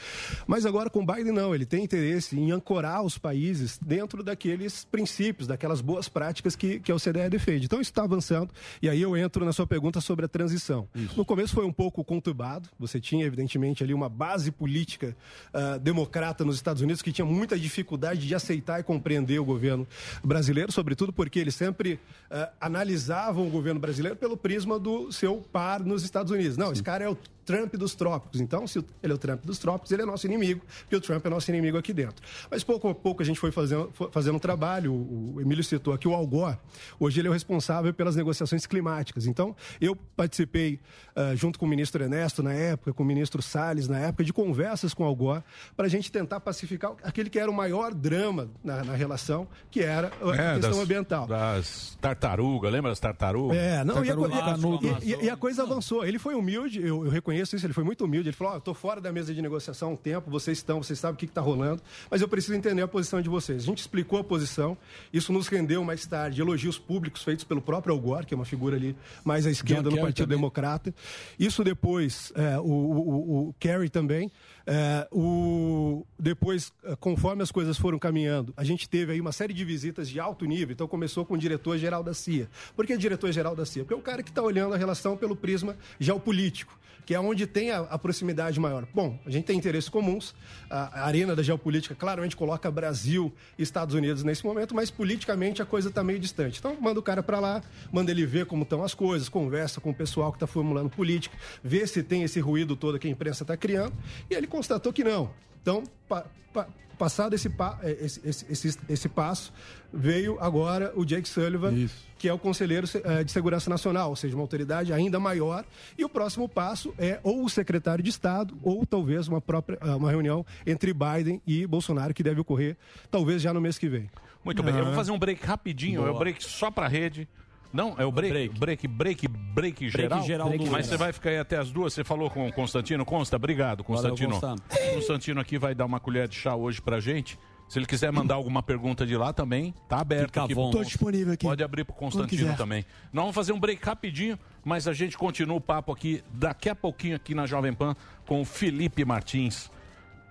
Mas agora, com o Biden, não. Ele tem interesse em ancorar os países dentro daqueles princípios, daquelas boas práticas que, que a OCDE defende. Então, isso está avançando. E aí eu entro na sua pergunta sobre a transição. No começo foi um pouco conturbado. Você tinha, evidentemente, ali uma base política ah, democrata nos Estados Unidos que tinha muita dificuldade de aceitar e compreender o governo brasileiro, sobretudo porque eles sempre ah, analisavam o governo brasileiro pelo prisma do seu par nos Estados Unidos. Não, esse cara é o Trump dos trópicos. Então, se ele é o Trump dos trópicos, ele é nosso inimigo, porque o Trump é nosso inimigo aqui dentro. Mas pouco a pouco a gente foi fazendo, fazendo um trabalho. O Emílio citou aqui o Al Gore. Hoje ele é o responsável pelas negociações climáticas. Então, eu participei, ah, junto com o ministro Ernesto na época, com o ministro Salles na época, de conversas com o Al Gore, para a gente tentar pacificar aquele que era o maior drama na, na relação, que era a É, questão das, ambiental. Das tartarugas, lembra das tartarugas? É, não, e a, Tartaruga e- e- e a coisa avançou. Ele foi humilde, eu, eu reconheço isso, ele foi muito humilde. Ele falou: eu tô fora da mesa de negociação há um tempo, vocês estão, vocês sabem o que está rolando, mas eu preciso entender a posição de vocês. A gente explicou a posição, isso nos rendeu mais tarde elogios públicos feitos pelo próprio Al Gore, que é uma figura ali mais à esquerda John no Kerry Partido também. Democrata. Isso depois, é, o, o, o- Kerry também. É, o, depois, é, conforme as coisas foram caminhando, a gente teve aí uma série de visitas de alto nível. Então começou com o diretor-geral da CIA. Por que diretor-geral da CIA? Porque é o cara que está olhando a relação pelo prisma geopolítico que é onde tem a, a proximidade maior. Bom, a gente tem interesses comuns, a, a arena da geopolítica claramente coloca Brasil e Estados Unidos nesse momento, mas politicamente a coisa está meio distante. Então, manda o cara para lá, manda ele ver como estão as coisas, conversa com o pessoal que está formulando política, vê se tem esse ruído todo que a imprensa está criando, e ele constatou que não. Então, pa- pa- passado esse, pa- eh, esse, esse, esse, esse passo, veio agora o Jake Sullivan, que é o conselheiro eh, de segurança nacional, ou seja, uma autoridade ainda maior. E o próximo passo é ou o secretário de Estado, ou talvez uma própria ah, uma reunião entre Biden e Bolsonaro, que deve ocorrer talvez já no mês que vem. Muito bem, eu vou fazer um break rapidinho, é Boa. break só pra rede. Não, é o break, break, break, break, geral. geral do Mas você vai ficar aí até as duas. Você falou com o Constantino. Consta, obrigado, Valeu, Constantino. Constantino. O Constantino aqui vai dar uma colher de chá hoje pra gente. Se ele quiser mandar alguma pergunta de lá também, tá aberto Fica aqui. Tô disponível aqui. Pode abrir pro Constantino também. Nós vamos fazer um break rapidinho, mas a gente continua o papo aqui daqui a pouquinho aqui na Jovem Pan com o Felipe Martins,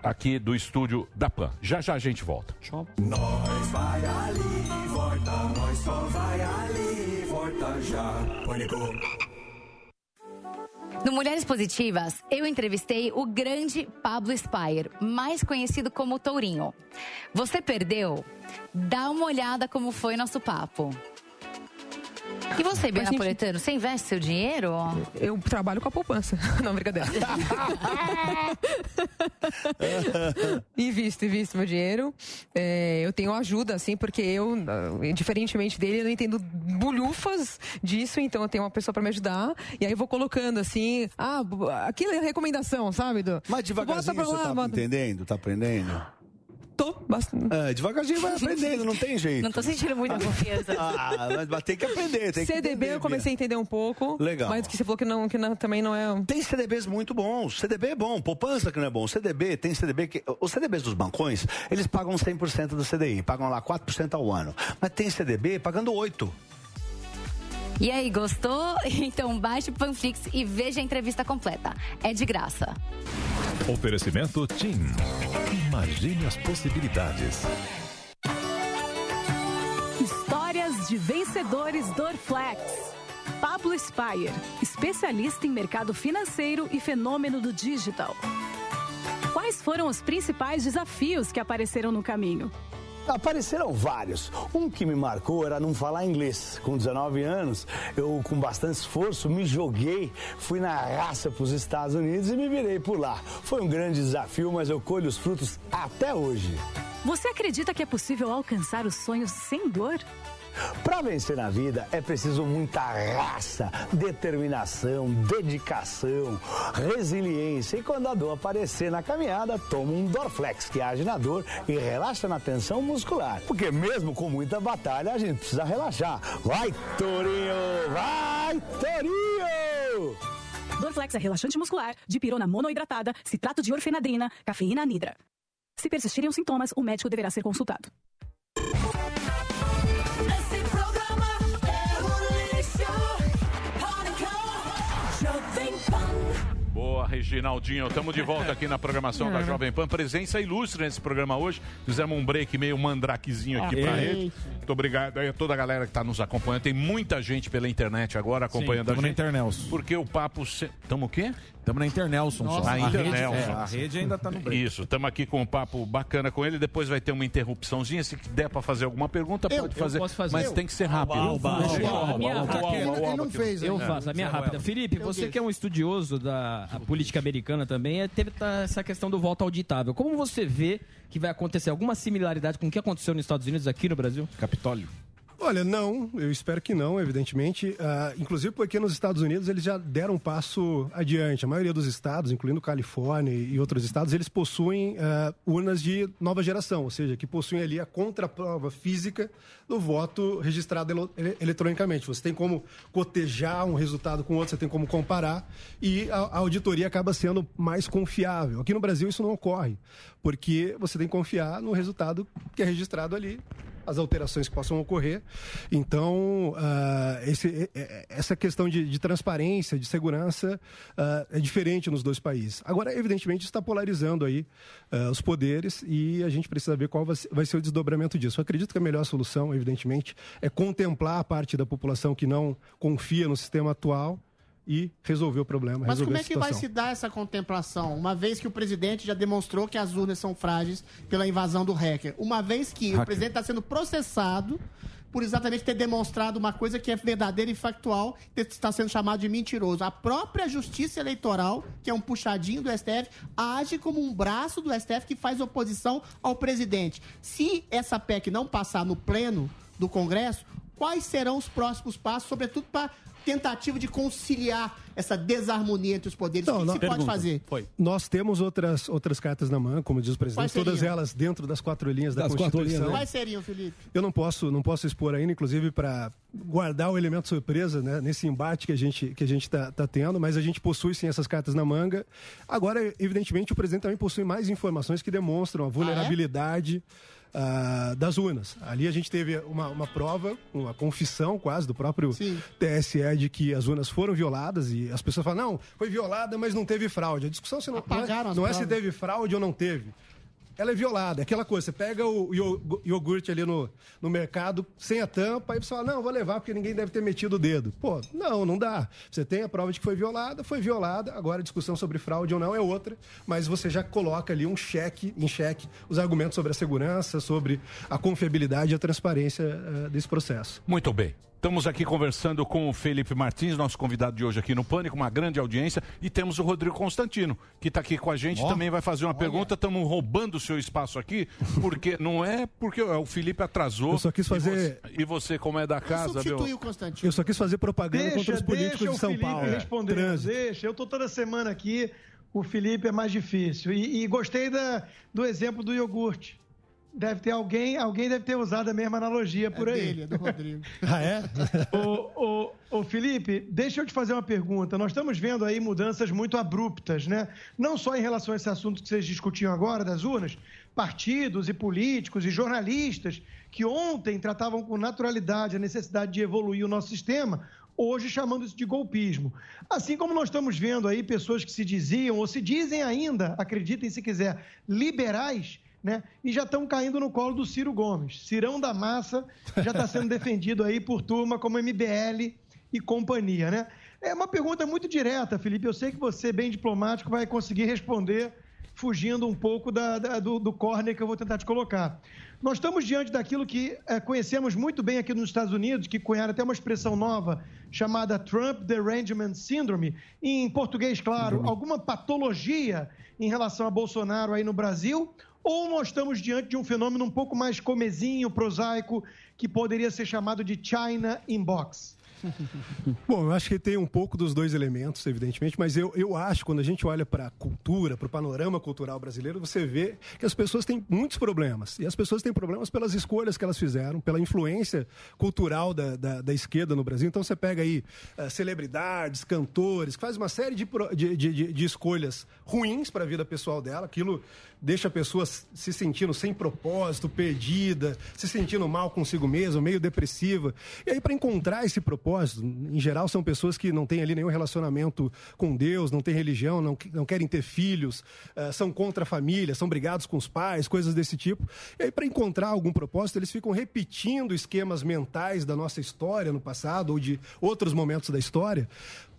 aqui do estúdio da Pan. Já já a gente volta. Nós vai ali, volta, nós só vai ali, volta já. Pânico. No Mulheres Positivas, eu entrevistei o grande Pablo Spire, mais conhecido como Tourinho. Você perdeu? Dá uma olhada como foi nosso papo. E você, Bia Mas, gente- Napoletano, você investe seu dinheiro? Eu trabalho com a poupança. Não, brincadeira. invisto, invisto meu dinheiro. É, eu tenho ajuda, assim, porque eu, ah, diferentemente dele, eu não entendo bulhufas disso, então eu tenho uma pessoa pra me ajudar. E aí eu vou colocando assim, ah, aquilo é recomendação, sabe? Do, Mas devagarzinho você lá, tá bota- entendendo? Tá aprendendo? Tô, bastante. É, devagarzinho vai aprendendo, não tem jeito. Não tô sentindo muita confiança. Ah, mas- tem que aprender, tem que CDB entender, eu comecei a entender um pouco. Legal. Mas que você falou que, não, que não, também não é. Tem CDBs muito bons. CDB é bom, poupança que não é bom. CDB, tem CDB que. Os CDBs dos bancões, eles pagam 100% do CDI, pagam lá 4% ao ano. Mas tem CDB pagando 8%. E aí, gostou? Então baixe o Panflix e veja a entrevista completa. É de graça. Oferecimento TIM. Imagine as possibilidades. Histórias de vencedores Dorflex. Pablo Spire, especialista em mercado financeiro e fenômeno do digital. Quais foram os principais desafios que apareceram no caminho? Apareceram vários. Um que me marcou era não falar inglês. Com 19 anos, eu, com bastante esforço, me joguei, fui na raça para os Estados Unidos e me virei por lá. Foi um grande desafio, mas eu colho os frutos até hoje. Você acredita que é possível alcançar os sonhos sem dor? Para vencer na vida é preciso muita raça, determinação, dedicação, resiliência. E quando a dor aparecer na caminhada, toma um Dorflex que age na dor e relaxa na tensão muscular. Porque mesmo com muita batalha, a gente precisa relaxar. Vai, Torinho! Vai, Torinho! Dorflex é relaxante muscular, dipirona monoidratada, citrato de orfenadrina, cafeína anidra. Se persistirem os sintomas, o médico deverá ser consultado. Boa, Reginaldinho. Estamos de volta aqui na programação da É. Jovem Pan. Presença ilustre nesse programa hoje. Fizemos um break meio mandrakezinho aqui pra Ah, ele. Muito obrigado aí a toda a galera que está nos acompanhando. Tem muita gente pela internet agora acompanhando Sim, a tamo na gente. Internelson. Porque o papo... Se... Tamo o quê? Estamos na Internelson. só. Na A rede- Internelson. é, a rede ainda tá no break. Isso, estamos aqui com um papo bacana com ele. Depois vai ter uma interrupçãozinha. Se der para fazer alguma pergunta, Eu- pode eu fazer. posso fazer. Mas Eu. tem que ser rápido. Alba, Alba, não fez Eu faço, a minha rápida. Felipe, você que é um estudioso da política americana também, é, teve tá, essa questão do voto auditável. Como você vê que vai acontecer alguma similaridade com o que aconteceu nos Estados Unidos aqui no Brasil? Capitólio. Olha, não, eu espero que não, evidentemente. Ah, inclusive porque nos Estados Unidos eles já deram um passo adiante. A maioria dos estados, incluindo Califórnia e outros estados, eles possuem ah, urnas de nova geração, ou seja, que possuem ali a contraprova física do voto registrado eletronicamente. Você tem como cotejar um resultado com outro, você tem como comparar e a, a auditoria acaba sendo mais confiável. Aqui no Brasil isso não ocorre, porque você tem que confiar no resultado que é registrado ali as alterações que possam ocorrer. Então, ah, esse- é- é- essa questão de, de transparência, de segurança, ah, é diferente nos dois países. Agora, evidentemente, está polarizando aí ah, os poderes e a gente precisa ver qual vai ser o desdobramento disso. Eu acredito que a melhor solução, evidentemente, é contemplar a parte da população que não confia no sistema atual e resolver o problema, Mas como é que vai se dar essa contemplação? Uma vez que o presidente já demonstrou que as urnas são frágeis pela invasão do hacker. Uma vez que o Hacker. presidente está sendo processado por exatamente ter demonstrado uma coisa que é verdadeira e factual, está sendo chamado de mentiroso. A própria Justiça Eleitoral, que é um puxadinho do STF, age como um braço do STF que faz oposição ao presidente. Se essa PEC não passar no pleno do Congresso, quais serão os próximos passos, sobretudo para tentativa de conciliar essa desarmonia entre os poderes? o que, que se pode fazer? Nós temos outras, outras cartas na mão, como diz o presidente, todas elas dentro das quatro linhas da Das quatro Constituição. linhas, né? Quais seriam, Felipe? Eu não posso, não posso expor ainda, inclusive para guardar o elemento surpresa né, nesse embate que a gente que a gente está tendo, mas a gente possui sim essas cartas na manga. Agora, evidentemente, o presidente também possui mais informações que demonstram a vulnerabilidade. ah, das urnas. Ali a gente teve uma, uma prova, uma confissão quase do próprio TSE de que as urnas foram violadas e as pessoas falam, não, foi violada, mas não teve fraude. A discussão se não, não, é, não é se teve fraude ou não teve ela é violada. É aquela coisa, você pega o io- iogurte ali no, no mercado sem a tampa, aí você fala, não, vou levar porque ninguém deve ter metido o dedo. Pô, não, não dá. Você tem a prova de que foi violada, foi violada, agora a discussão sobre fraude ou não é outra, mas você já coloca ali um cheque, em cheque, os argumentos sobre a segurança, sobre a confiabilidade e a transparência eh, desse processo. Muito bem. Estamos aqui conversando com o Felipe Martins, nosso convidado de hoje aqui no Pânico, uma grande audiência. E temos o Rodrigo Constantino, que está aqui com a gente, Ó. também vai fazer uma pergunta. Estamos roubando o seu espaço aqui, porque não é porque o Felipe atrasou. Eu só quis fazer- E você, e você como é da casa, viu? o Constantino. Eu só quis fazer propaganda contra os políticos deixa de São o Felipe Paulo. responder. Trânsito. Deixa, eu tô toda semana aqui, o Felipe é mais difícil. E, e gostei da, do exemplo do iogurte. Deve ter alguém, alguém deve ter usado a mesma analogia por aí. dele, é do Rodrigo. Ah, é? ô, ô, ô, Felipe, deixa eu te fazer uma pergunta. Nós estamos vendo aí mudanças muito abruptas, né? Não só em relação a esse assunto que vocês discutiam agora, das urnas, partidos e políticos e jornalistas que ontem tratavam com naturalidade a necessidade de evoluir o nosso sistema, hoje chamando isso de golpismo. Assim como nós estamos vendo aí pessoas que se diziam ou se dizem ainda, acreditem se quiser, liberais, né? E já estão caindo no colo do Ciro Gomes. Cirão da massa já está sendo defendido aí por turma como MBL e companhia, né? É uma pergunta muito direta, Felipe. Eu sei que você, bem diplomático, vai conseguir responder fugindo um pouco da- da- do, do corner que eu vou tentar te colocar. Nós estamos diante daquilo que eh, conhecemos muito bem aqui nos Estados Unidos, que cunharam até uma expressão nova chamada Trump Derangement Syndrome, em português, claro, alguma patologia em relação a Bolsonaro aí no Brasil, ou nós estamos diante de um fenômeno um pouco mais comezinho, prosaico, que poderia ser chamado de China Inbox? Bom, eu acho que tem um pouco dos dois elementos, evidentemente, mas eu, eu acho, quando a gente olha para a cultura, para o panorama cultural brasileiro, você vê que as pessoas têm muitos problemas. E as pessoas têm problemas pelas escolhas que elas fizeram, pela influência cultural da, da, da esquerda no Brasil. Então você pega aí eh, celebridades, cantores, que faz uma série de, de, de- de escolhas ruins para a vida pessoal dela. Aquilo deixa a pessoa se sentindo sem propósito, perdida, se sentindo mal consigo mesma, meio depressiva. E aí, para encontrar esse propósito, em geral, são pessoas que não têm ali nenhum relacionamento com Deus, não têm religião, não, não querem ter filhos, eh, são contra a família, são brigados com os pais, coisas desse tipo. E aí, para encontrar algum propósito, eles ficam repetindo esquemas mentais da nossa história no passado ou de outros momentos da história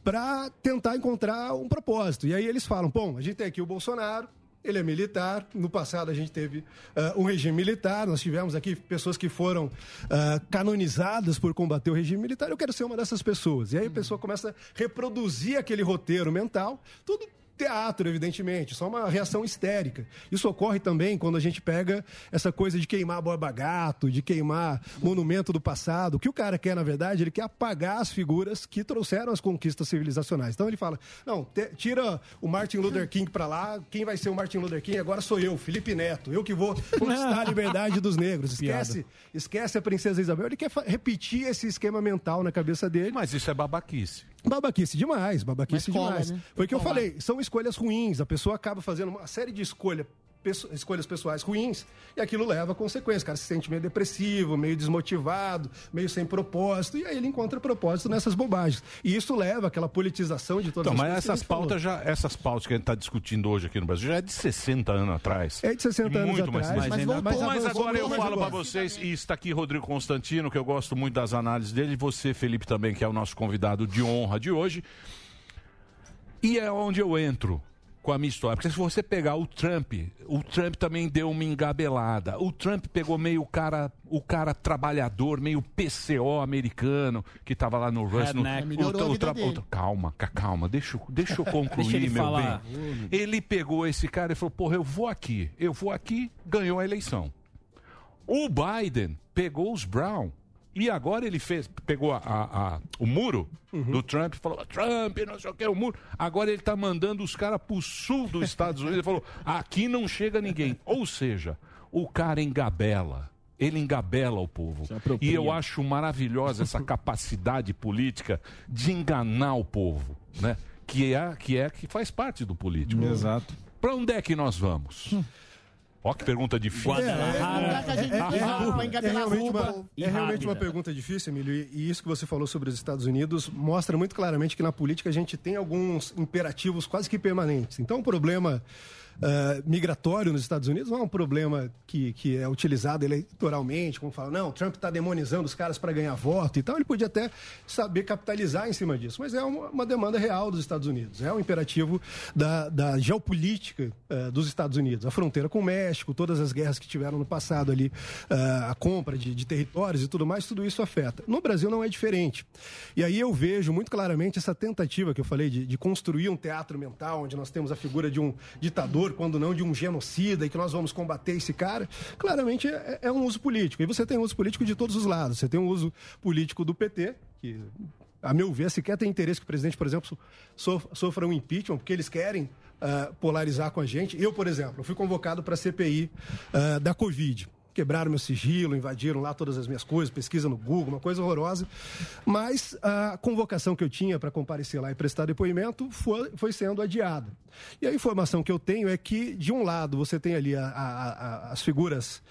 para tentar encontrar um propósito. E aí eles falam: bom, a gente tem aqui o Bolsonaro, ele é militar. No passado a gente teve ah, um regime militar. Nós tivemos aqui pessoas que foram ah, canonizadas por combater o regime militar. Eu quero ser uma dessas pessoas. E aí a pessoa começa a reproduzir aquele roteiro mental. Tudo teatro, evidentemente, só uma reação histérica. Isso ocorre também quando a gente pega essa coisa de queimar Borba Gato, de queimar monumento do passado. O que o cara quer, na verdade, ele quer apagar as figuras que trouxeram as conquistas civilizacionais. Então ele fala: não, te- tira o Martin Luther King pra lá, quem vai ser o Martin Luther King agora sou eu, Felipe Neto, eu que vou conquistar a liberdade dos negros. Esquece, esquece a princesa Isabel. Ele quer repetir esse esquema mental na cabeça dele. Mas isso é babaquice. Babaquice demais, babaquice cola, demais. né? Foi o que eu falei, são escolhas ruins. A pessoa acaba fazendo uma série de escolha, pesso- escolhas pessoais ruins e aquilo leva a consequências. O cara se sente meio depressivo, meio desmotivado, meio sem propósito. E aí ele encontra propósito nessas bobagens. E isso leva àquela politização de todas Então, as mas essas falou. pautas já, essas pautas que a gente está discutindo hoje aqui no Brasil já é de 60 anos atrás. É de 60 anos Muito atrás, mais mas mas, mas avançou agora eu falo mas para vocês, e está aqui Rodrigo Constantino, que eu gosto muito das análises dele, e você, Felipe, também, que é o nosso convidado de honra de hoje. E é onde eu entro com a minha história. Porque se você pegar o Trump, o Trump também deu uma engabelada. O Trump pegou meio o cara, o cara trabalhador, meio PCO americano, que estava lá no Russ. No, Redneck. o- o o- calma, ca- calma, deixa, eu- deixa eu concluir, Deixa meu falar. bem. Ele pegou esse cara e falou: porra, eu vou aqui, eu vou aqui, ganhou a eleição. O Biden pegou os Brown. E agora ele fez, pegou a- a- a- o muro do Trump e falou: Trump, não sei o que, o muro. Agora ele está mandando os caras para o sul dos Estados Unidos. Ele falou: aqui não chega ninguém. Ou seja, o cara engabela. Ele engabela o povo. E eu acho maravilhosa essa capacidade política de enganar o povo, né? Que é que é que faz parte do político. Exato. Para onde é que nós vamos? Ó que pergunta difícil. É, é, realmente uma, pergunta difícil, Emílio, e, e isso que você falou sobre os Estados Unidos mostra muito claramente que na política a gente tem alguns imperativos quase que permanentes. Então, o problema ah, migratório nos Estados Unidos não é um problema que, que é utilizado eleitoralmente, como fala, não, Trump está demonizando os caras para ganhar voto e tal. Ele podia até saber capitalizar em cima disso, mas é uma, uma demanda real dos Estados Unidos, é um imperativo da, da geopolítica ah, dos Estados Unidos. A fronteira com o México, todas as guerras que tiveram no passado ali, ah, a compra de, de territórios e tudo mais, tudo isso afeta. No Brasil não é diferente. E aí eu vejo muito claramente essa tentativa que eu falei de, de construir um teatro mental, onde nós temos a figura de um ditador, quando não de um genocida, e que nós vamos combater esse cara. Claramente é, é um uso político. E você tem um uso político de todos os lados. Você tem um uso político do PT, que, a meu ver, sequer tem interesse que o presidente, por exemplo, sof- sofra um impeachment, porque eles querem ah, polarizar com a gente. Eu, por exemplo, fui convocado para a CPI ah, da Covid quebraram meu sigilo, invadiram lá todas as minhas coisas, pesquisa no Google, uma coisa horrorosa. Mas a convocação que eu tinha para comparecer lá e prestar depoimento foi, foi sendo adiada. E a informação que eu tenho é que, de um lado, você tem ali a- a- a- as figuras.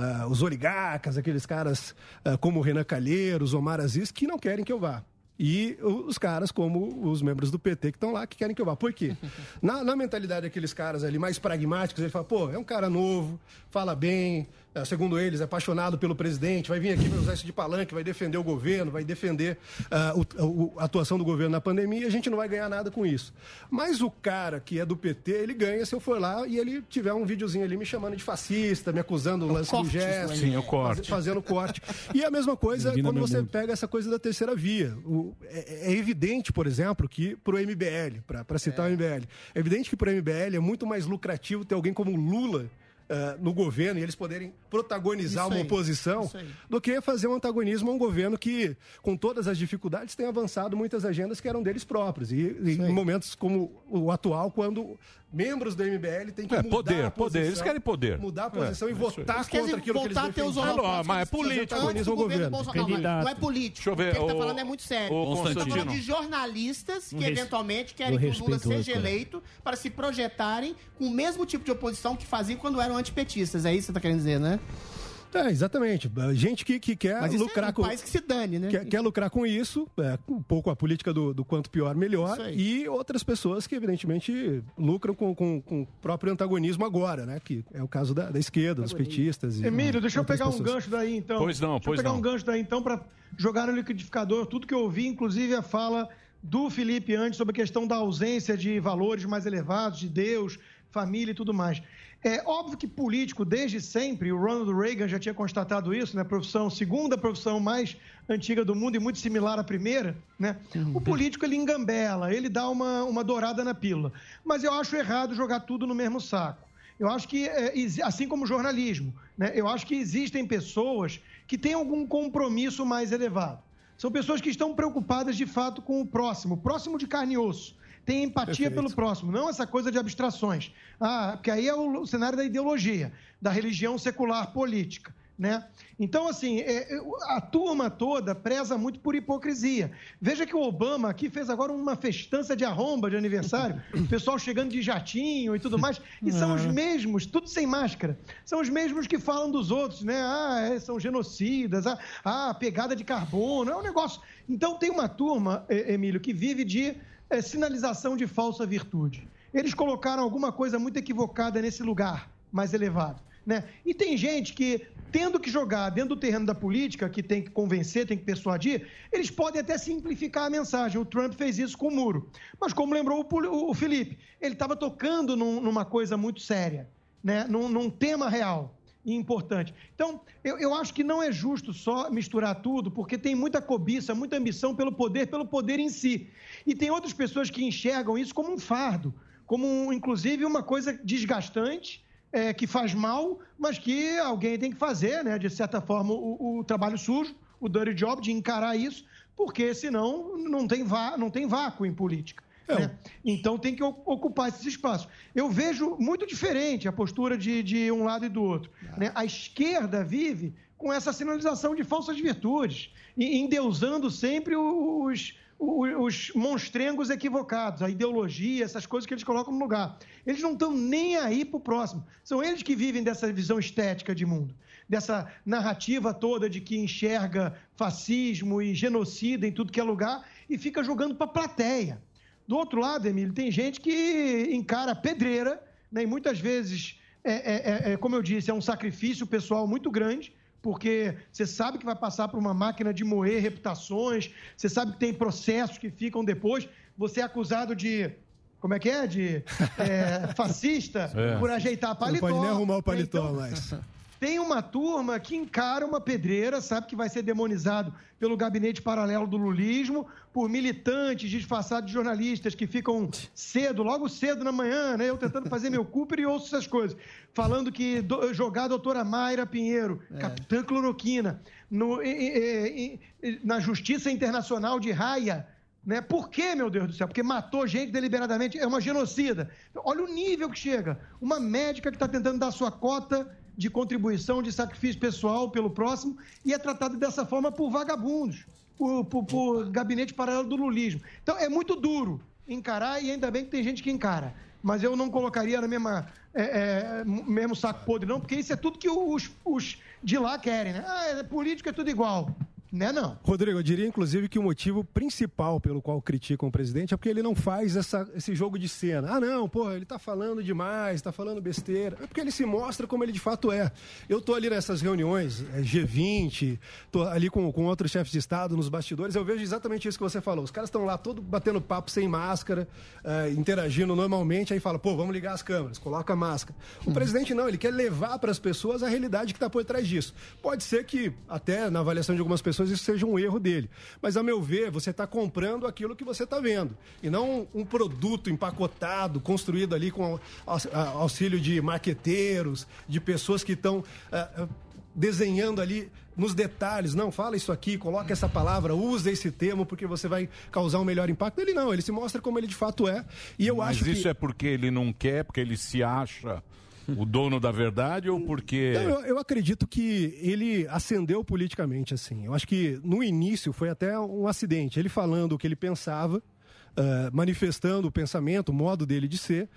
ah, os oligarcas, aqueles caras ah, como Renan Calheiros, Omar Aziz, que não querem que eu vá. E os caras, como os membros do PT que estão lá, que querem que eu vá. Por quê? Na, na mentalidade daqueles caras ali mais pragmáticos, ele fala, pô, é um cara novo, fala bem, eh, segundo eles, é apaixonado pelo presidente, vai vir aqui, vai usar isso de palanque, vai defender o governo, vai defender ah, o- a atuação do governo na pandemia, e a gente não vai ganhar nada com isso. Mas o cara que é do PT, ele ganha se eu for lá e ele tiver um videozinho ali me chamando de fascista, me acusando do lance do corte, gesto. Sim, o corte. faz- Fazendo corte. E a mesma coisa quando você mundo. pega essa coisa da terceira via. O- é, é evidente, por exemplo, que para o MBL, para citar o MBL, é evidente que para o MBL é muito mais lucrativo ter alguém como Lula. Ah, no governo e eles poderem protagonizar Isso uma aí, oposição do que fazer um antagonismo a um governo que, com todas as dificuldades, tem avançado muitas agendas que eram deles próprios. E, e em momentos como o atual, quando membros do MBL têm que É, mudar poder, a poder, eles posição, querem poder. Mudar a posição É, e é votar Eles contra querem aquilo que eles voltar a ter os defendem. Ah, mas é político. antes do governo governo. Bolsonaro. Não, Não é político. Deixa eu ver, O que ele ô, tá falando é muito sério. ô, Ele tá falando de jornalistas que Um eventualmente querem que o Lula seja outro. eleito para se projetarem com o mesmo tipo de oposição que faziam quando eram antipetistas. É isso que você tá querendo dizer, né? É, exatamente. Gente que, que quer Mas isso lucrar é um com. país que se dane, né? Quer, quer lucrar com isso, é, um pouco a política do, do quanto pior, melhor. E outras pessoas que, evidentemente, lucram com, com, com o próprio antagonismo agora, né? Que é o caso da, da esquerda, dos petistas. E, Emílio, deixa eu pegar um pessoas. gancho daí então. Pois não, deixa pois eu pegar não. um gancho daí então para jogar no liquidificador tudo que eu ouvi, inclusive a fala do Felipe antes sobre a questão da ausência de valores mais elevados, de Deus, família e tudo mais. É óbvio que político, desde sempre, o Ronald Reagan já tinha constatado isso, né? Profissão, segunda profissão mais antiga do mundo e muito similar à primeira, né? O político, ele engambela, ele dá uma, uma dourada na pílula. Mas eu acho errado jogar tudo no mesmo saco. Eu acho que, é, assim como o jornalismo, né? eu acho que existem pessoas que têm algum compromisso mais elevado. São pessoas que estão preocupadas de fato com o próximo, próximo de carne e osso. Tem empatia pelo próximo, não essa coisa de abstrações. Ah, porque aí é o cenário da ideologia, da religião secular política. Né? Então, assim, é, é, a turma toda preza muito por hipocrisia. Veja que o Obama aqui fez agora uma festança de arromba de aniversário, o pessoal chegando de jatinho e tudo mais, e são os mesmos, tudo sem máscara, são os mesmos que falam dos outros, né? Ah, é, são genocidas, ah, ah, pegada de carbono, é um negócio. Então, tem uma turma, Emílio, que vive de eh, sinalização de falsa virtude. Eles colocaram alguma coisa muito equivocada nesse lugar mais elevado. Né? E tem gente que, tendo que jogar dentro do terreno da política, que tem que convencer, tem que persuadir, eles podem até simplificar a mensagem. O Trump fez isso com o muro. Mas, como lembrou o Felipe, ele estava tocando num- numa coisa muito séria, né? num, num tema real e importante. Então, eu, eu acho que não é justo só misturar tudo, porque tem muita cobiça, muita ambição pelo poder, pelo poder em si. E tem outras pessoas que enxergam isso como um fardo, como, um, inclusive, uma coisa desgastante, é, que faz mal, mas que alguém tem que fazer, né? De certa forma, o, o trabalho sujo, o dirty job, de encarar isso, porque senão não tem, vá, não tem vácuo em política. Né? Então tem que ocupar esses espaços. Eu vejo muito diferente a postura de, de um lado e do outro. né? A esquerda vive com essa sinalização de falsas virtudes, e endeusando sempre os, os, os monstrengos equivocados, a ideologia, essas coisas que eles colocam no lugar. Eles não estão nem aí para o próximo. São eles que vivem dessa visão estética de mundo, dessa narrativa toda de que enxerga fascismo e genocida em tudo que é lugar e fica jogando para a plateia. Do outro lado, Emílio, tem gente que encara a pedreira né? e muitas vezes, é, é- é- é, como eu disse, é um sacrifício pessoal muito grande, porque você sabe que vai passar por uma máquina de moer reputações, você sabe que tem processos que ficam depois, você é acusado de. Como é que é? De é, fascista É. por ajeitar Não paletó. pode nem arrumar o paletó Então, mais. tem uma turma que encara uma pedreira, sabe que vai ser demonizado pelo gabinete paralelo do lulismo, por militantes disfarçados de jornalistas que ficam cedo, logo cedo na manhã, né? Eu tentando fazer meu Cooper e ouço essas coisas. Falando que do- jogar a doutora Mayra Pinheiro, capitã cloroquina, no- e- e- e- na Justiça Internacional de Raia. Né? Por quê, meu Deus do céu? Porque matou gente deliberadamente, é uma genocida. Olha o nível que chega. Uma médica que está tentando dar sua cota de contribuição, de sacrifício pessoal pelo próximo, e é tratada dessa forma por vagabundos, por, por- por gabinete paralelo do lulismo. Então, é muito duro encarar, e ainda bem que tem gente que encara. Mas eu não colocaria na mesma, é, é, mesmo saco podre, não, porque isso é tudo que os, os de lá querem, né? Ah, é, político é tudo igual. Né, não? Rodrigo, eu diria inclusive que o motivo principal pelo qual criticam o presidente é porque ele não faz essa- esse jogo de cena. Ah, não, pô, ele tá falando demais, tá falando besteira. É porque ele se mostra como ele de fato é. Eu tô ali nessas reuniões, é, G20, tô ali com, com outros chefes de Estado nos bastidores, eu vejo exatamente isso que você falou. Os caras estão lá todo batendo papo sem máscara, é, interagindo normalmente, aí fala, pô, vamos ligar as câmeras, coloca a máscara. O presidente não, ele quer levar para as pessoas a realidade que está por trás disso. Pode ser que, até na avaliação de algumas pessoas, isso seja um erro dele. Mas, a meu ver, você está comprando aquilo que você está vendo. E não um produto empacotado, construído ali com auxílio de marqueteiros, de pessoas que estão ah, ah, desenhando ali nos detalhes. Não, fala isso aqui, coloca essa palavra, usa esse termo, porque você vai causar um melhor impacto. Ele não, ele se mostra como ele de fato é. E eu Mas acho isso que... é porque ele não quer, porque ele se acha o dono da verdade ou porque. Não, eu, eu acredito que ele ascendeu politicamente, assim. Eu acho que no início foi até um acidente. Ele falando o que ele pensava, ah, manifestando o pensamento, o modo dele de ser.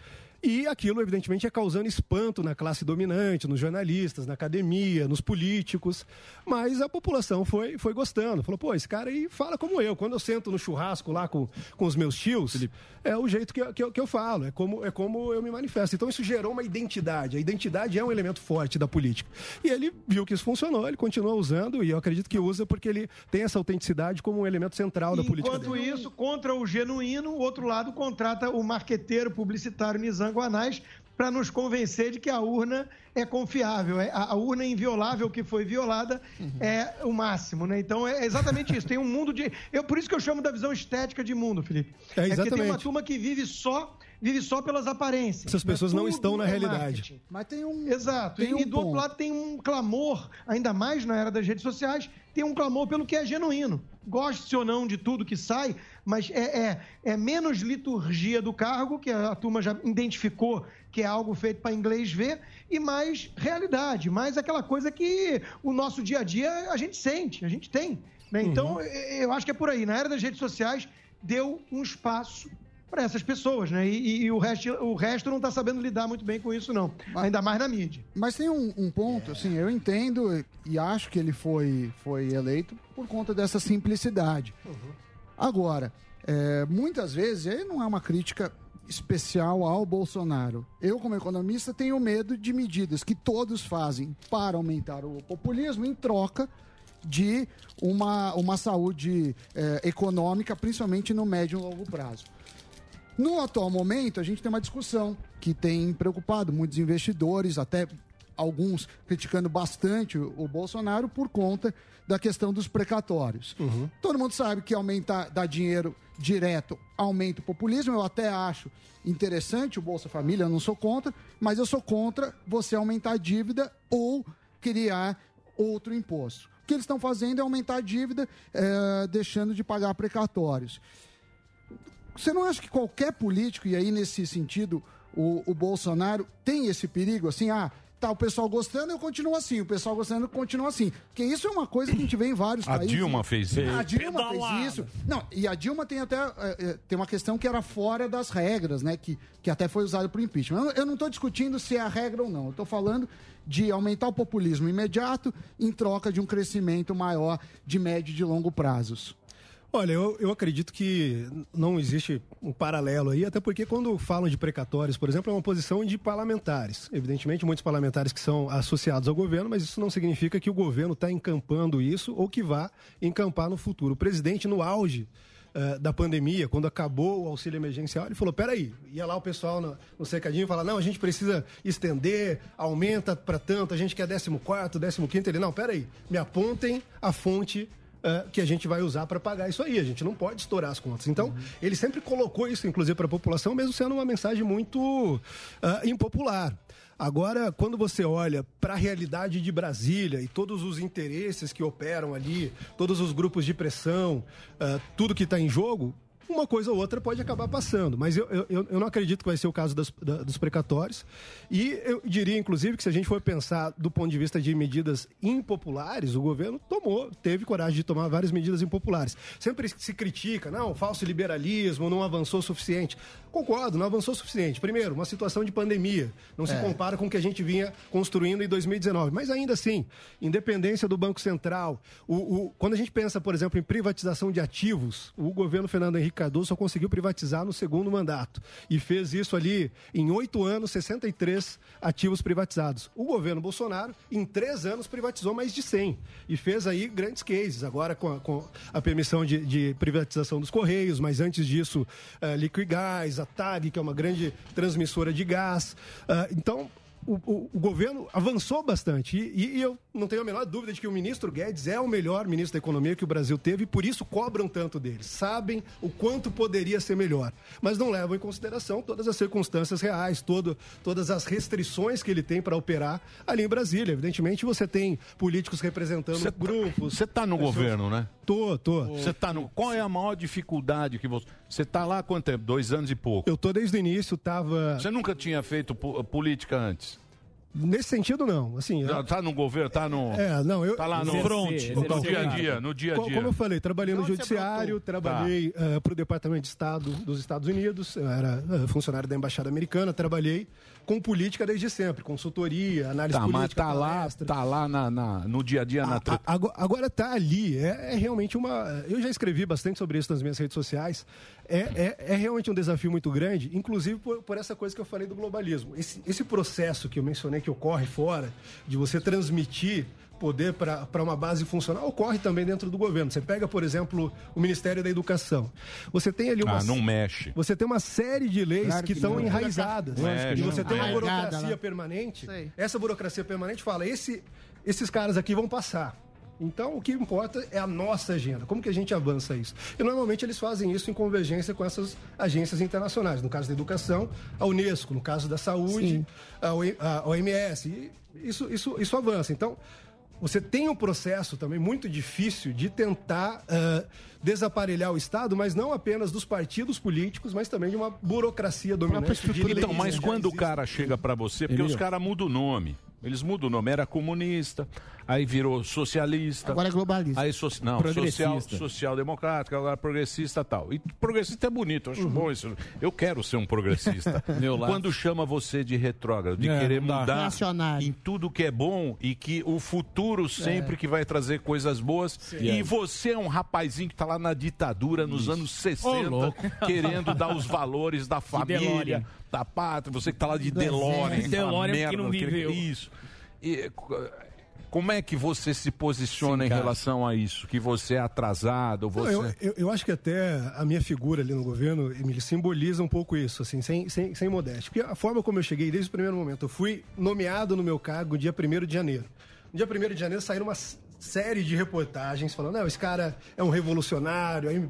E aquilo, evidentemente, é causando espanto na classe dominante, nos jornalistas, na academia, nos políticos. Mas a população foi, foi gostando. Falou, pô, esse cara aí fala como eu. Quando eu sento no churrasco lá com, com os meus tios, é o jeito que, eu- que, eu, que eu falo, é como, é como eu me manifesto. Então isso gerou uma identidade. A identidade é um elemento forte da política. E ele viu que isso funcionou, ele continua usando, e eu acredito que usa porque ele tem essa autenticidade como um elemento central da política Enquanto isso, contra o genuíno, o outro lado contrata o marqueteiro publicitário Nizam Guanais para nos convencer de que a urna é confiável, é- a, a urna inviolável que foi violada é o máximo, né? Então é exatamente isso. Tem um mundo de, eu por isso que eu chamo da visão estética de mundo, Felipe. É, porque tem uma exatamente. turma que vive só vive só pelas aparências. Essas pessoas não estão na é realidade. marketing. Mas tem um. Exato. tem e, um do outro ponto. lado tem um clamor, ainda mais na era das redes sociais, tem um clamor pelo que é genuíno. Goste ou não de tudo que sai, mas é, é, é menos liturgia do cargo, que a turma já identificou que é algo feito para inglês ver, e mais realidade, mais aquela coisa que o nosso dia a dia a gente sente, a gente tem. né? Então, eh, eu acho que é por aí. Na era das redes sociais, deu um espaço para essas pessoas, né? E, e- e o, resto, o resto não está sabendo lidar muito bem com isso, não. Ainda mais na mídia. Mas tem um, um ponto, assim, eu entendo e acho que ele foi, foi eleito por conta dessa simplicidade. Agora, é, muitas vezes, aí não é uma crítica especial ao Bolsonaro. Eu, como economista, tenho medo de medidas que todos fazem para aumentar o populismo em troca de uma, uma saúde é, econômica, principalmente no médio e longo prazo. No atual momento, a gente tem uma discussão que tem preocupado muitos investidores, até alguns criticando bastante o, Bolsonaro por conta da questão dos precatórios. Todo mundo sabe que aumentar, dar dinheiro direto aumenta o populismo. Eu até acho interessante o Bolsa Família, eu não sou contra, mas eu sou contra você aumentar a dívida ou criar outro imposto. O que eles estão fazendo é aumentar a dívida, eh, deixando de pagar precatórios. Você não acha que qualquer político, e aí nesse sentido o, o Bolsonaro tem esse perigo assim, ah, tá o pessoal gostando, eu continuo assim, o pessoal gostando, eu continuo assim. Porque isso é uma coisa que a gente vê em vários A países. Dilma fez isso. A Dilma Pedalada. fez isso. Não, e a Dilma tem até é, é, tem uma questão que era fora das regras, né? Que, que até foi usada para o impeachment. Eu, eu não estou discutindo se é a regra ou não. Eu estou falando de aumentar o populismo imediato em troca de um crescimento maior de médio e de longo prazos. Olha, eu, eu acredito que não existe um paralelo aí, até porque quando falam de precatórios, por exemplo, é uma posição de parlamentares. Evidentemente, muitos parlamentares que são associados ao governo, mas isso não significa que o governo está encampando isso ou que vá encampar no futuro. O presidente, no auge eh, da pandemia, quando acabou o auxílio emergencial, ele falou: peraí, ia lá o pessoal no, no cercadinho e fala: não, a gente precisa estender, aumenta para tanto, a gente quer 14, 15. Ele: não, peraí, me apontem a fonte eh, que a gente vai usar para pagar isso aí. A gente não pode estourar as contas. Então, ele sempre colocou isso, inclusive, para a população, mesmo sendo uma mensagem muito ah, impopular. Agora, quando você olha para a realidade de Brasília e todos os interesses que operam ali, todos os grupos de pressão, ah, tudo que está em jogo, uma coisa ou outra pode acabar passando. Mas eu, eu, eu não acredito que vai ser o caso das- da- dos precatórios. E eu diria, inclusive, que se a gente for pensar do ponto de vista de medidas impopulares, o governo tomou, teve coragem de tomar várias medidas impopulares. Sempre se critica, não, falso liberalismo, não avançou o suficiente. Concordo, não avançou o suficiente. Primeiro, uma situação de pandemia. Não se É. compara com o que a gente vinha construindo em 2019. Mas ainda assim, independência do Banco Central. O, o- quando a gente pensa, por exemplo, em privatização de ativos, o governo Fernando Henrique Cardoso só conseguiu privatizar no segundo mandato. E fez isso ali em oito anos, 63 ativos privatizados. O governo Bolsonaro, em três anos, privatizou mais de 100. E fez aí grandes cases. Agora com a, com a permissão de, de privatização dos Correios, mas antes disso, eh, Liquigás, a TAG, que é uma grande transmissora de gás. Ah, então, o, o- o governo avançou bastante. E, e eu não tenho a menor dúvida de que o ministro Guedes é o melhor ministro da Economia que o Brasil teve e por isso cobram tanto dele. Sabem o quanto poderia ser melhor. Mas não levam em consideração todas as circunstâncias reais, todo, todas as restrições que ele tem para operar ali em Brasília. Evidentemente, você tem políticos representando grupos. Você tá no pessoas- governo, né? Tô, tô. Você tá no. Qual é a maior dificuldade que você. Você tá lá há quanto tempo? Dois anos e pouco. Eu tô desde o início, tava. Você nunca tinha feito po- política antes? Nesse sentido, não. Assim, Já tá no governo, tá no. É, não, eu. Tá lá no Front. No dia a dia, no dia a dia. Como eu falei, trabalhei no Onde você Judiciário, brotou? trabalhei para o Departamento de Estado dos Estados Unidos, eu era eh, funcionário da Embaixada Americana, trabalhei com política desde sempre, consultoria, análise Tá, mas política. tá lá, tá lá na, na- no dia a dia na treta. Agora, agora tá ali, é, é realmente uma. Eu já escrevi bastante sobre isso nas minhas redes sociais. É, é, é realmente um desafio muito grande, inclusive por, por essa coisa que eu falei do globalismo. Esse, esse processo que eu mencionei que ocorre fora, de você transmitir poder para uma base funcional, ocorre também dentro do governo. Você pega, por exemplo, o Ministério da Educação. Você tem ali uma. Ah, não mexe. Você tem uma série de leis Claro que que estão não. enraizadas. Mexe. E você tem uma burocracia lá. permanente. Essa burocracia permanente fala: esse, esses caras aqui vão passar. Então, o que importa é a nossa agenda. Como que a gente avança isso? E normalmente eles fazem isso em convergência com essas agências internacionais. No caso da educação, a Unesco. No caso da saúde, a OE- a OMS. E isso, isso, isso avança. Então, você tem um processo também muito difícil de tentar ah, desaparelhar o Estado, mas não apenas dos partidos políticos, mas também de uma burocracia dominante. de Então, mas quando o cara chega pra você, porque Emílio. os caras mudam o nome. Eles mudam o nome. Era comunista, aí virou socialista. Agora é globalista. Aí so, não, social, social democrático, agora progressista e tal. E progressista é bonito, eu acho Uhum. bom isso. Eu quero ser um progressista. Quando chama você de retrógrado, de É, querer mudar Reacionário. em tudo que é bom e que o futuro sempre que vai trazer coisas boas. E E você é um rapazinho que tá lá na ditadura nos anos 60, louco. querendo dar os valores da família, da pátria, você que tá lá de DeLorean, DeLorean merda, que não aquele- viveu. Isso. E, co- como é que você se posiciona Sim, em relação a isso? Que você é atrasado, Não, você... eu, eu, eu acho que até a minha figura ali no governo, Emílio, simboliza um pouco isso, assim, sem, sem, sem modéstia. Porque a forma como eu cheguei desde o primeiro momento, eu fui nomeado no meu cargo dia 1 de janeiro. No dia 1 de janeiro saíram uma s- série de reportagens falando, não, esse cara é um revolucionário, aí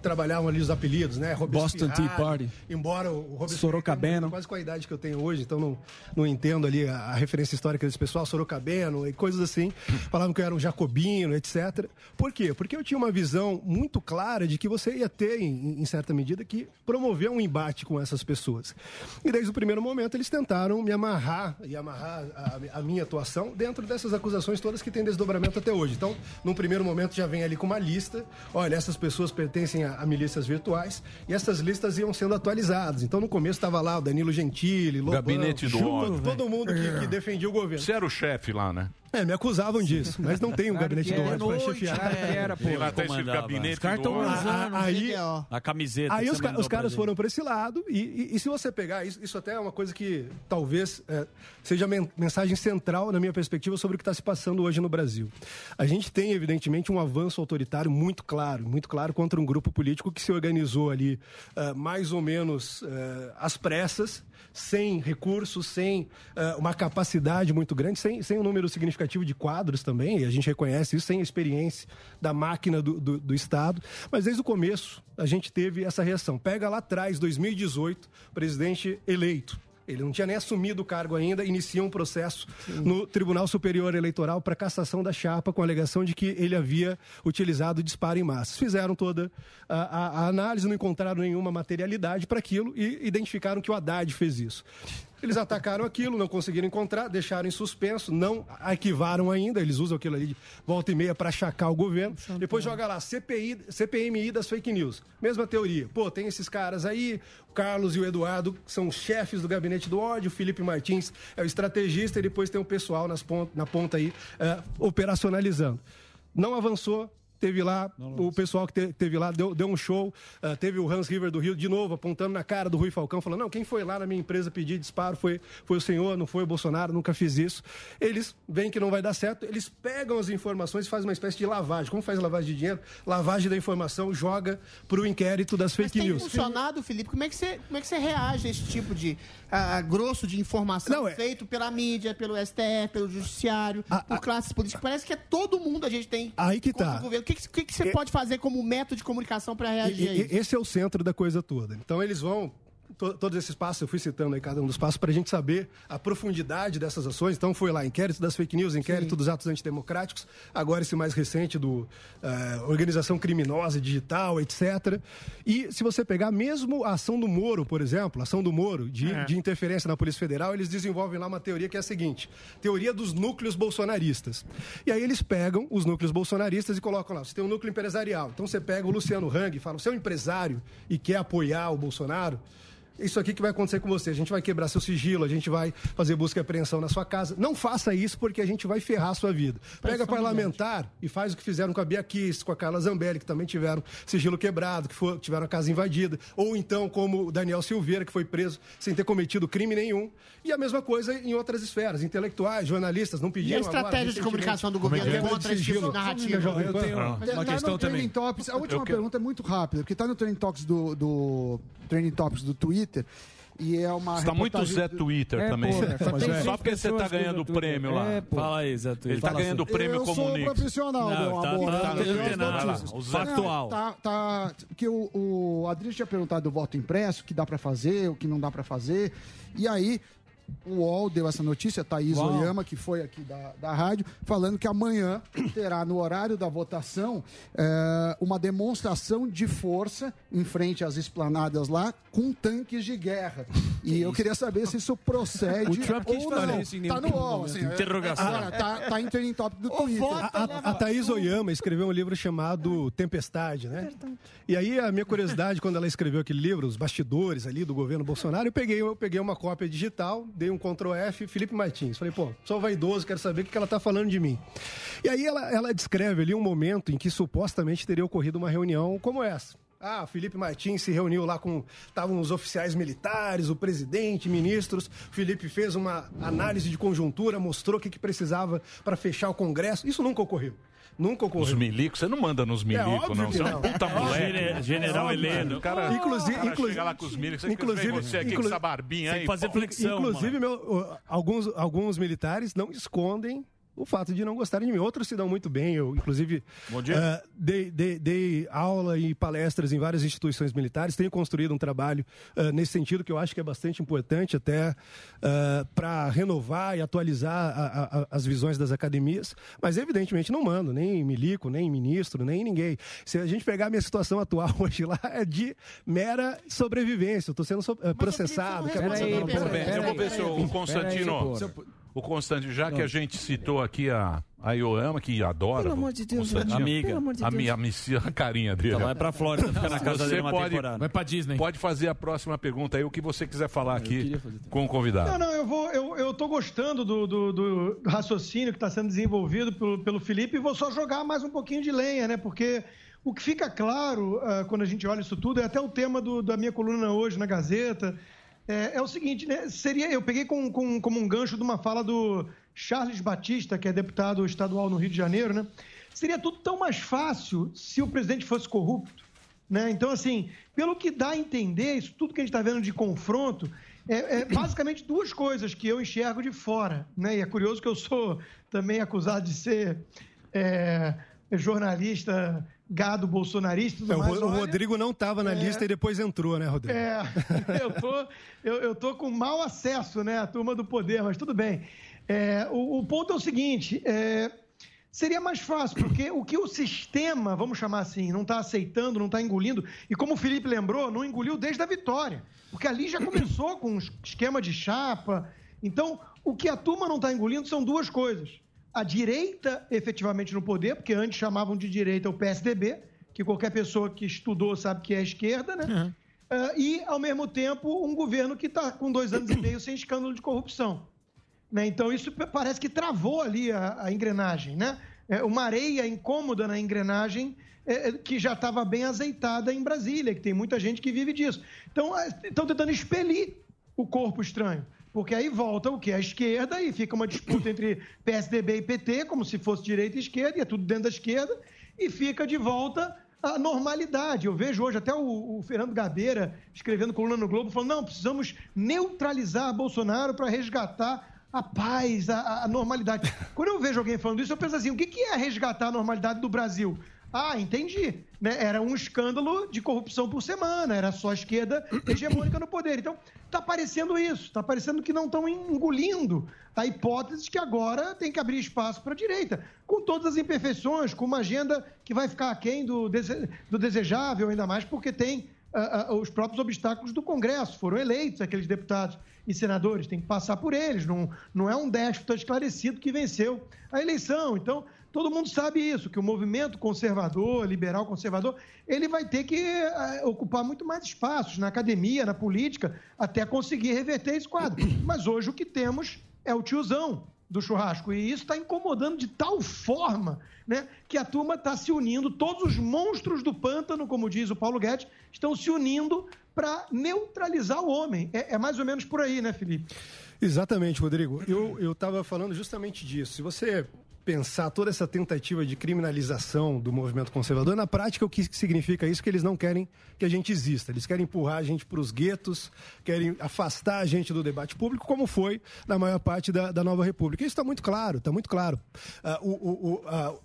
trabalhavam ali os apelidos, né? Boston Tea Party. Embora o Robespierre Sorocabeno. quase com a idade que eu tenho hoje, então não, não entendo ali a, a referência histórica desse pessoal, Sorocabeno e coisas assim. Falavam que eu era um jacobino, etc. Por quê? Porque eu tinha uma visão muito clara de que você ia ter, em, em certa medida, que promover um embate com essas pessoas. E desde o primeiro momento eles tentaram me amarrar e amarrar a, a minha atuação dentro dessas acusações todas que têm desdobramento até hoje. Então, num primeiro momento já vem ali com uma lista, olha, essas pessoas pertencem a, a milícias virtuais e essas listas iam sendo atualizadas. Então, no começo estava lá o Danilo Gentili, Lobão, Gabinete do Júlio, ódio. todo mundo que, que defendia o governo. Você era o chefe lá, né? É, me acusavam disso, mas não tem um Claro gabinete do ódio para Noite, chefiar. claro que era, pô. Lá esse Comandava. gabinete Os caras do ódio. aí, A camiseta. Aí os, ca- os caras pra foram para esse lado, e, e- e se você pegar, isso, isso até é uma coisa que talvez é, seja a men- mensagem central, na minha perspectiva, sobre o que está se passando hoje no Brasil. A gente tem, evidentemente, um avanço autoritário muito claro, muito claro contra um grupo político que se organizou ali ah, mais ou menos ah, às pressas, sem recursos, sem ah, uma capacidade muito grande, sem, sem um número significativo de quadros também, e a gente reconhece isso, sem a experiência da máquina do, do, do Estado. Mas desde o começo a gente teve essa reação. Pega lá atrás, 2018, presidente eleito. Ele não tinha nem assumido o cargo ainda, inicia um processo no Tribunal Superior Eleitoral para cassação da chapa, com a alegação de que ele havia utilizado disparo em massa. Fizeram toda a, a- a análise, não encontraram nenhuma materialidade para aquilo e identificaram que o Haddad fez isso. Eles atacaram aquilo, não conseguiram encontrar, deixaram em suspenso, não arquivaram ainda, eles usam aquilo ali de volta e meia para achacar o governo. Depois joga lá, CPI, CPMI das fake news. Mesma teoria. Pô, tem esses caras aí, o Carlos e o Eduardo são chefes do gabinete do ódio, o Felipe Martins é o estrategista e depois tem o pessoal nas pon- na ponta aí eh, operacionalizando. Não avançou, teve lá, o pessoal que te- teve lá deu, deu um show, ah, teve o Hans River do Rio de novo apontando na cara do Rui Falcão, falando, não, quem foi lá na minha empresa pedir disparo foi, foi o senhor, não foi o Bolsonaro, nunca fiz isso. Eles veem que não vai dar certo, eles pegam as informações e fazem uma espécie de lavagem. Como faz lavagem de dinheiro? Lavagem da informação, joga para o inquérito das fake Tem news. funcionado, Felipe? Como é que você, como é que você reage a esse tipo de ah, grosso de informação é- feito pela mídia, pelo STF, pelo judiciário, por classes políticas? Parece que é todo mundo a gente tem Aí que tá. o governo. O que, que, que você pode fazer como método de comunicação para reagir E- isso? esse é o centro da coisa toda. Então eles vão to- todos esses passos, eu fui citando aí cada um dos passos, para a gente saber a profundidade dessas ações. Então foi lá, inquérito das fake news, inquérito dos atos antidemocráticos, agora esse mais recente do eh, organização criminosa digital, etc. E se você pegar mesmo a ação do Moro, por exemplo, a ação do Moro de, É. de interferência na Polícia Federal, eles desenvolvem lá uma teoria que é a seguinte: teoria dos núcleos bolsonaristas. E aí eles pegam os núcleos bolsonaristas e colocam lá. Você tem um núcleo empresarial. Então você pega o Luciano Hang e fala: você é um empresário e quer apoiar o Bolsonaro? Isso aqui que vai acontecer com você. A gente vai quebrar seu sigilo, a gente vai fazer busca e apreensão na sua casa. Não faça isso porque a gente vai ferrar a sua vida. Pega parlamentar e faz o que fizeram com a Bia Kiss, com a Carla Zambelli, que também tiveram sigilo quebrado, que for- tiveram a casa invadida. Ou então, como o Daniel Silveira, que foi preso sem ter cometido crime nenhum. E a mesma coisa em outras esferas. Intelectuais, jornalistas, não pediram E a estratégia agora, de comunicação do governo quebra de contra esse tipo narrativa? Eu tenho Tá uma no questão também. Topics. A última Eu quero- pergunta é muito rápida, porque está no Trending Topics do, do Trending Topics do Twitter. E é uma Você tá muito Zé do- Twitter É, também. pô, só tem Só porque você tá ganhando o prêmio lá. É. Fala aí, Zé Twitter. Ele tá Fala ganhando o assim. prêmio Eu sou Comunique. profissional, Não, meu tá- amor. tá- tá notícias. O Zé- Factual. Tá, tá, que o, o Adriano tinha perguntado do voto impresso, o que dá pra fazer, o que não dá pra fazer. E aí, o UOL deu essa notícia, Thaís Uau. Oyama, que foi aqui da, da rádio, falando que amanhã terá, no horário da votação, eh, uma demonstração de força em frente às esplanadas lá, com tanques de guerra. E eu queria saber se isso procede O Trump quis ou fazer isso em Tá no UOL, assim. Interrogação. Agora, tá, tá em trending topic do Twitter. A, a, a Thaís Oyama escreveu um livro chamado Tempestade, né? E aí a minha curiosidade, quando ela escreveu aquele livro, os bastidores ali do governo Bolsonaro, eu peguei, eu peguei uma cópia digital, dei um Ctrl F, Felipe Martins. Falei, pô, sou vaidoso, quero saber o que ela tá falando de mim. E aí ela, ela descreve ali um momento em que supostamente teria ocorrido uma reunião como essa. Ah, Felipe Martins se reuniu lá com. Estavam os oficiais militares, o presidente, ministros. Felipe fez uma análise de conjuntura, mostrou o que, que precisava para fechar o Congresso. Isso nunca ocorreu. Nunca ocorreu. Os milicos, você não manda nos milicos, óbvio não. Você é um puta É moleque. Gene- General Heleno. Cara, Inclusive- cara inclusive- chega lá com os milicos, você inclusive- você aqui inclu- com essa barbinha aí. pô. Inclusive, meu, alguns, alguns militares não escondem o fato de não gostarem de mim. Outros se dão muito bem. Eu, inclusive, Bom dia. eh, dei, dei- dei aula e palestras em várias instituições militares. Tenho construído um trabalho eh, nesse sentido que eu acho que é bastante importante até para renovar e atualizar a- a- a- as visões das academias. Mas, evidentemente, não mando nem milico, nem ministro, nem ninguém. Se a gente pegar a minha situação atual hoje lá, é de mera sobrevivência. Eu estou sendo so- eh, processado. Aí, Eu vou ver se o. Constantino. O Constantino, já que a gente citou aqui a, a A Ioama, que adora. Pelo amor de Deus, Constantino. Amiga. Pelo amor de a Deus. minha amicia, a carinha dele. Então vai pra Flórida, fica na casa Você dele uma pode, temporada. Vai pra Disney. Pode fazer a próxima pergunta aí, o que você quiser falar aqui com o convidado. Não, não, eu vou. Eu, eu tô gostando do, do, do raciocínio que está sendo desenvolvido pelo, pelo Felipe e vou só jogar mais um pouquinho de lenha, né? Porque o que fica claro ah, quando a gente olha isso tudo é até o tema do- da minha coluna hoje na Gazeta. É, é o seguinte, né? Seria, eu peguei com, com- como um gancho de uma fala do Charles Batista, que é deputado estadual no Rio de Janeiro, né? Seria tudo tão mais fácil se o presidente fosse corrupto. Né? Então, assim, pelo que dá a entender, isso tudo que a gente está vendo de confronto, é, é basicamente duas coisas que eu enxergo de fora. Né? E é curioso que eu sou também acusado de ser é, jornalista gado bolsonarista. tudo É, mais. O Olha, Rodrigo não estava na é. lista e depois entrou, né, Rodrigo? é, eu tô, eu, eu tô com mau acesso, né, à turma do poder, mas tudo bem. É, o, o ponto é o seguinte: é, seria mais fácil, porque o que o sistema, vamos chamar assim, não está aceitando, não está engolindo, e como o Felipe lembrou, não engoliu desde a vitória, porque ali já começou com um esquema de chapa. Então, o que a turma não está engolindo são duas coisas. A direita efetivamente no poder, porque antes chamavam de direita o PSDB, que qualquer pessoa que estudou sabe que é esquerda, né? Ah, e, ao mesmo tempo, um governo que está com dois anos e meio sem escândalo de corrupção. Né? Então, isso parece que travou ali a, a engrenagem, né? É, uma areia incômoda na engrenagem é, é, que já estava bem azeitada em Brasília, que tem muita gente que vive disso. Então, estão tentando expelir o corpo estranho. Porque aí volta o que? A esquerda e fica uma disputa entre PSDB e PT, como se fosse direita e esquerda, e é tudo dentro da esquerda, e fica de volta a normalidade. Eu vejo hoje até o, o Fernando Gabeira escrevendo coluna no Globo, falando: não, precisamos neutralizar Bolsonaro para resgatar a paz, a, a normalidade. Quando eu vejo alguém falando isso, eu penso assim: o que, que é resgatar a normalidade do Brasil? Ah, entendi. Né? Era um escândalo de corrupção por semana, era só a esquerda hegemônica no poder. Então, está parecendo isso, está parecendo que não estão engolindo a hipótese de que agora tem que abrir espaço para a direita, com todas as imperfeições, com uma agenda que vai ficar aquém do, dese- do desejável, ainda mais porque tem ah, ah, os próprios obstáculos do Congresso. Foram eleitos aqueles deputados e senadores, tem que passar por eles. Não, não é um déspota esclarecido que venceu a eleição. Então, todo mundo sabe isso, que o movimento conservador, liberal conservador, ele vai ter que ah, ocupar muito mais espaços na academia, na política, até conseguir reverter esse quadro. Mas hoje o que temos é o tiozão do churrasco. E isso está incomodando de tal forma né, que a turma está se unindo, todos os monstros do pântano, como diz o Paulo Guedes, estão se unindo para neutralizar o homem. É, é mais ou menos por aí, né, Felipe? Exatamente, Rodrigo. Eu estava falando justamente disso. Se você pensar toda essa tentativa de criminalização do movimento conservador, na prática, o que significa isso? Que eles não querem que a gente exista. Eles querem empurrar a gente para os guetos, querem afastar a gente do debate público, como foi na maior parte da, da nova república. Isso está muito claro, está muito claro. Ah, o, o-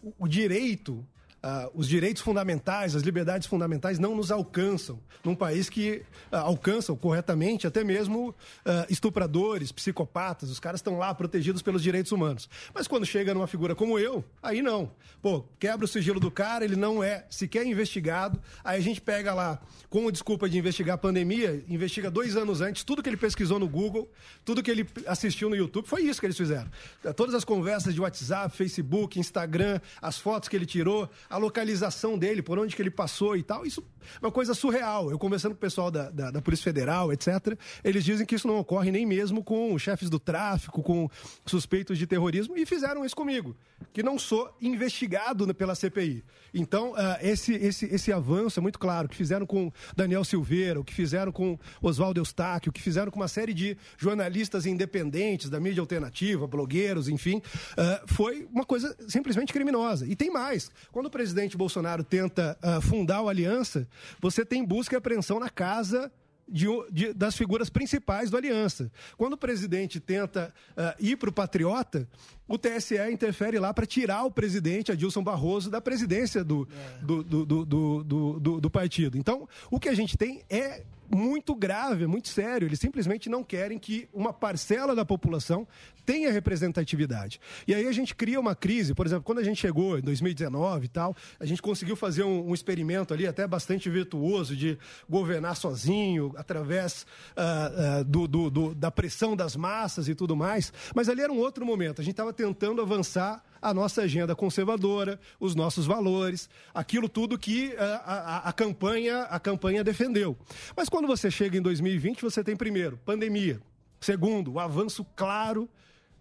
o- o direito ah, os direitos fundamentais, as liberdades fundamentais não nos alcançam num país que ah, alcançam corretamente até mesmo ah, estupradores, psicopatas, os caras estão lá protegidos pelos direitos humanos. Mas quando chega numa figura como eu, aí não. Pô, quebra o sigilo do cara, ele não é sequer investigado, aí a gente pega lá, com a desculpa de investigar a pandemia, investiga dois anos antes, tudo que ele pesquisou no Google, tudo que ele assistiu no YouTube, foi isso que eles fizeram. Todas as conversas de WhatsApp, Facebook, Instagram, as fotos que ele tirou, a localização dele, por onde que ele passou e tal, isso é uma coisa surreal. Eu conversando com o pessoal da, da, da Polícia Federal, etc., eles dizem que isso não ocorre nem mesmo com chefes do tráfico, com suspeitos de terrorismo, e fizeram isso comigo, que não sou investigado pela CPI. Então, ah, esse, esse, esse avanço é muito claro, que fizeram com Daniel Silveira, o que fizeram com Oswaldo Eustáquio, o que fizeram com uma série de jornalistas independentes da mídia alternativa, blogueiros, enfim, ah, foi uma coisa simplesmente criminosa. E tem mais. Quando o presidente Bolsonaro tenta ah, fundar o Aliança, você tem busca e apreensão na casa de de- das figuras principais do Aliança. Quando o presidente tenta ah, ir para o Patriota, o TSE interfere lá para tirar o presidente, Adilson Barroso, da presidência do, do, do, do, do, do- do- do partido. Então, o que a gente tem é muito grave, muito sério. Eles simplesmente não querem que uma parcela da população tenha representatividade. E aí a gente cria uma crise. Por exemplo, quando a gente chegou em 2019 e tal, a gente conseguiu fazer um, um experimento ali até bastante virtuoso de governar sozinho, através ah, ah, do- do- do- da pressão das massas e tudo mais. Mas ali era um outro momento. A gente estava tentando avançar a nossa agenda conservadora, os nossos valores, aquilo tudo que ah, a, a- a campanha, a campanha defendeu. Mas quando você chega em 2020, você tem primeiro pandemia, segundo o avanço claro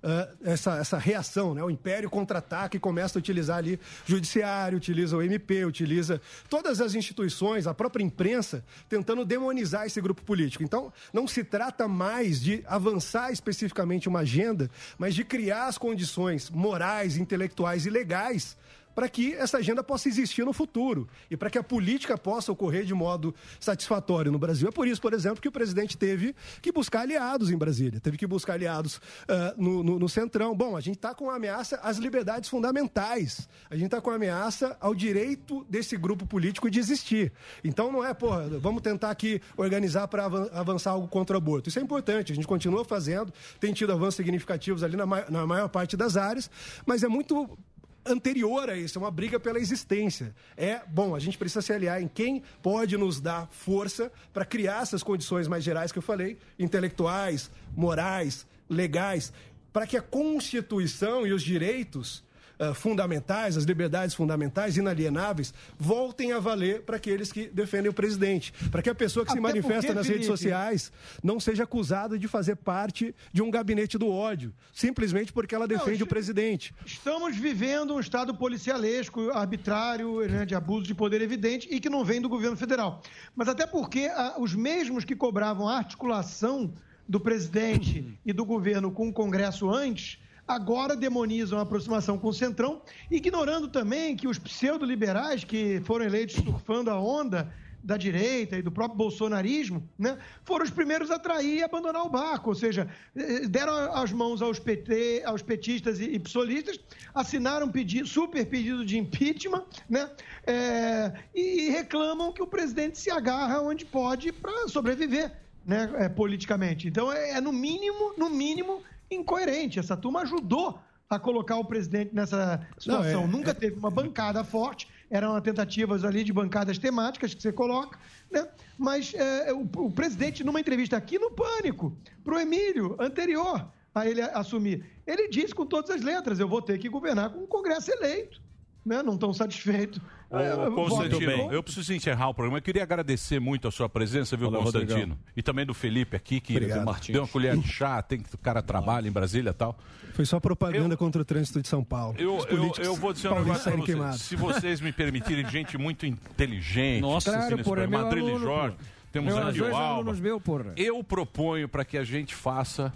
ah, essa, essa reação, né? O Império contra-ataca e começa a utilizar ali judiciário, utiliza o MP, utiliza todas as instituições, a própria imprensa, tentando demonizar esse grupo político. Então, não se trata mais de avançar especificamente uma agenda, mas de criar as condições morais, intelectuais e legais para que essa agenda possa existir no futuro e para que a política possa ocorrer de modo satisfatório no Brasil. É por isso, por exemplo, que o presidente teve que buscar aliados em Brasília, teve que buscar aliados ah, no, no- no Centrão. Bom, a gente está com uma ameaça às liberdades fundamentais, a gente está com uma ameaça ao direito desse grupo político de existir. Então não é, porra, vamos tentar aqui organizar para avançar algo contra o aborto. Isso é importante, a gente continua fazendo, tem tido avanços significativos ali na, na maior parte das áreas, mas é muito anterior a isso, é uma briga pela existência. É, bom, a gente precisa se aliar em quem pode nos dar força para criar essas condições mais gerais que eu falei, intelectuais, morais, legais, para que a Constituição e os direitos ah, fundamentais, as liberdades fundamentais, inalienáveis, voltem a valer para aqueles que defendem o presidente. Para que a pessoa que se Até manifesta porque, nas redes sociais não seja acusada de fazer parte de um gabinete do ódio, simplesmente porque ela defende o presidente. Estamos vivendo um estado policialesco, arbitrário, né, de abuso de poder evidente e que não vem do governo federal. Mas até porque ah, os mesmos que cobravam a articulação do presidente e do governo com o Congresso antes, agora demonizam a aproximação com o Centrão, ignorando também que os pseudo-liberais que foram eleitos surfando a onda da direita e do próprio bolsonarismo, né, foram os primeiros a trair e abandonar o barco, ou seja, eh, deram as mãos aos PT, aos petistas e, psolistas, assinaram pedido, super pedido de impeachment, né, eh, e reclamam que o presidente se agarra onde pode para sobreviver, né, eh, politicamente. Então é, é, no mínimo, no mínimo incoerente. Essa turma ajudou a colocar o presidente nessa situação. Não, é- Nunca teve uma bancada forte, eram tentativas ali de bancadas temáticas que você coloca, né? Mas é, o, o presidente, numa entrevista aqui no Pânico, para o Emílio, anterior a ele assumir, ele disse com todas as letras: eu vou ter que governar com o Congresso eleito. Né? Não estão satisfeitos. É, Ô, voto Constantino, eu preciso encerrar o programa. Eu queria agradecer muito a sua presença, viu, Valeu, Constantino? Rodrigão. E também do Felipe aqui, que Obrigado. deu uma colher de chá, tem que o cara trabalha em Brasília e tal. Foi só propaganda contra o trânsito de São Paulo. Eu, eu, eu vou dizer um negócio pra vocês. queimados. Se vocês me permitirem, gente muito inteligente, Nossa, assim, claro, porra, é meu Adrilho aluno, Jorge, porra. temos Meu, Alba. meus, porra. Eu proponho para que a gente faça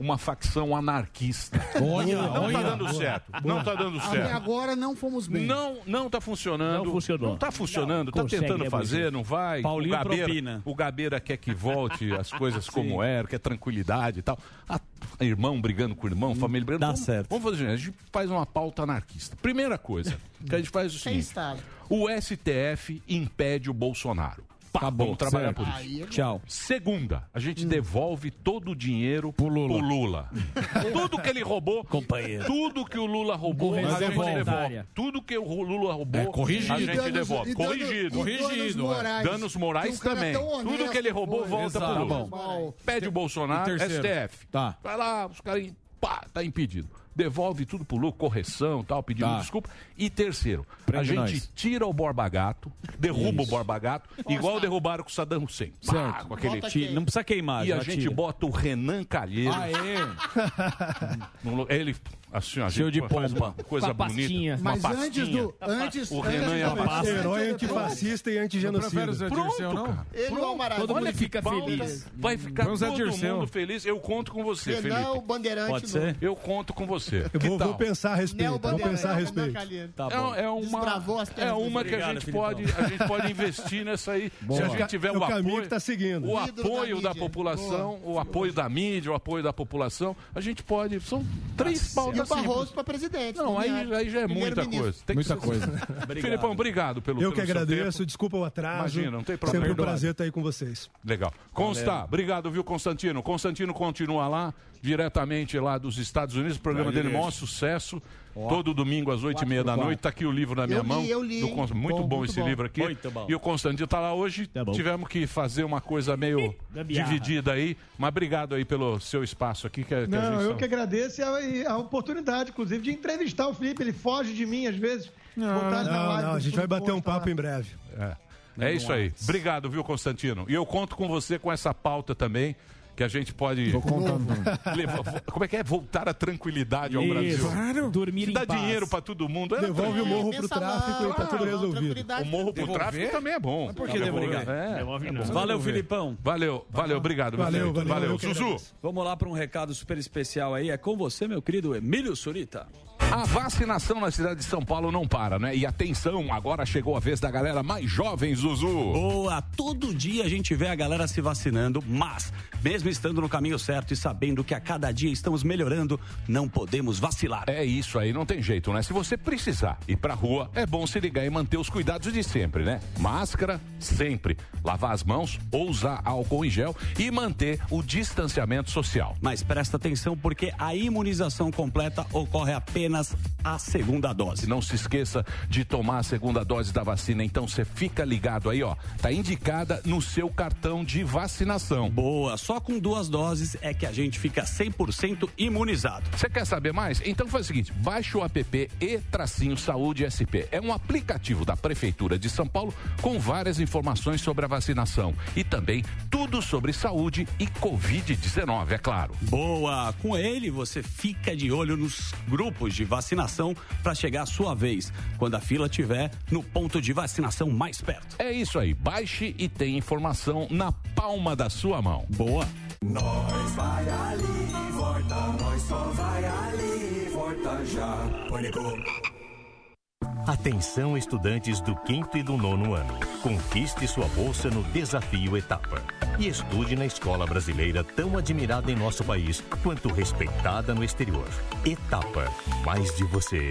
uma facção anarquista. Olha, não olha. tá dando Boa. certo. Boa. Não tá dando Até certo. agora não fomos bem. Não, não tá funcionando. Não funcionou. Não tá funcionando. Não tá tentando né, fazer, não vai. Paulinho o Gabeira, propina. o Gabeira quer que volte as coisas como eram, quer tranquilidade e tal. A- irmão brigando com irmão, família brigando. Dá certo. Vamos fazer, a gente faz uma pauta anarquista. Primeira coisa que a gente faz é o seguinte: o STF impede o Bolsonaro. Pá, vamos trabalhar certo. por isso. Aí é Tchau. Segunda, a gente devolve todo o dinheiro pro Lula. tudo que ele roubou, Companheiro. tudo que o Lula roubou, a gente devolve. Tudo que o Lula roubou, É, corrigido. a gente danos- devolve. danos- corrigido. e danos Corrigido, é. morais. Danos morais um cara também. Tudo que ele roubou foi. volta Exato. pro Tá Lula. bom. Pede o Bolsonaro, terceiro? STF. Tá. Vai lá, os caras, pá, tá impedido. Devolve tudo pro Lula, correção, tal, pedindo Tá. desculpa. E terceiro, a Prende gente nós. tira o Borba Gato, derruba Isso. o Borba Gato, igual derrubaram com o Saddam Hussein. Certo. com aquele tiro. Não precisa queimar, E a gente tira. bota o Renan Calheiros. No lu- Ele, assim, a Cheio de pompa. uma coisa Com a bonita. pastinha. Uma Mas pastinha. antes do. Antes, O Renan e a pasta. Herói antifascista e o antigenocida. Pronto, não? cara. Ele e o Almaraz. Todo mundo fica feliz. Vai ficar Vamos todo mundo feliz. Eu conto com você, Renan, o Felipe. bandeirante Pode ser? Eu conto com você. Eu Que vou, tal? vou pensar a respeito. Vou pensar a respeito. Tá É, bom. é uma, Destravou as é uma que a gente, pode, a gente pode investir nessa aí. Se a É o gente tiver é o, o apoio, que tá seguindo. o da apoio da, população, o apoio da mídia, o apoio da população, a gente pode. São três E o Barroso para presidente. Não, aí, aí já é muita coisa. Tem que Muita ser- coisa. Filipão, obrigado pelo Eu que pelo seu agradeço, tempo. desculpa o atraso. Imagina, não tem problema. Sempre um prazer estar aí com vocês. Legal. Consta, obrigado, viu, Constantino? Constantino continua lá, diretamente lá dos Estados Unidos. O programa Vai, dele, Direito. maior sucesso. Todo domingo às oito e meia da quatro. noite. Tá aqui o livro na minha Eu li, mão. eu li. do Cons- Muito Bom, bom, muito esse bom. livro aqui. Muito bom. E o Constantino tá lá hoje. bom. Tivemos que fazer uma coisa meio dividida aí. Mas obrigado aí pelo seu espaço aqui. Que, que a Não, gente eu só- que agradeço a, a oportunidade, inclusive, de entrevistar o Felipe. Ele foge de mim, às vezes. Não, não, do a gente vai bater um tá papo lá. em breve. É, é isso aí. Obrigado, viu, Constantino? E eu conto com você com essa pauta também. Que a gente pode. Tô contando. Levar- como é que é? Voltar a tranquilidade ao Isso. Brasil. Claro. Dormir dá em paz. dinheiro pra todo mundo. era Devolve o morro pro tráfico e tá tudo resolvido. O morro pro tráfico também é bom. Mas por que Devolver? É, Devolve é não. Valeu. Filipão. Valeu, valeu, obrigado. Valeu, valeu, valeu. eu que Zuzu. Vamos lá para um recado super especial aí. É com você, meu querido Emílio Surita. A vacinação na cidade de São Paulo não para, né? E atenção, agora chegou a vez da galera mais jovem, Zuzu. Boa! Todo dia a gente vê a galera se vacinando, mas, mesmo estando no caminho certo e sabendo que a cada dia estamos melhorando, não podemos vacilar. É isso aí, não tem jeito, né? Se você precisar ir pra rua, é bom se ligar e manter os cuidados de sempre, né? Máscara, sempre. Lavar as mãos ou usar álcool em gel e manter o distanciamento social. Mas presta atenção porque a imunização completa ocorre apenas a segunda dose. Não se esqueça de tomar a segunda dose da vacina, então você fica ligado aí, ó. Tá indicada no seu cartão de vacinação. Boa, só com duas doses é que a gente fica 100% imunizado. Você quer saber mais? Então faz o seguinte, baixe o app e-saúde SP. É um aplicativo da Prefeitura de São Paulo com várias informações sobre a vacinação e também tudo sobre saúde e Covid-19, é claro. Boa! Com ele você fica de olho nos grupos de vacinação para chegar a sua vez, quando a fila estiver no ponto de vacinação mais perto. É isso aí, baixe e tem informação na palma da sua mão. Boa! Nós vai ali volta, nós só vai ali volta já. Pânico. Atenção, estudantes do quinto e do nono ano. Conquiste sua bolsa no Desafio Etapa. E estude na escola brasileira tão admirada em nosso país quanto respeitada no exterior. Etapa. Mais de você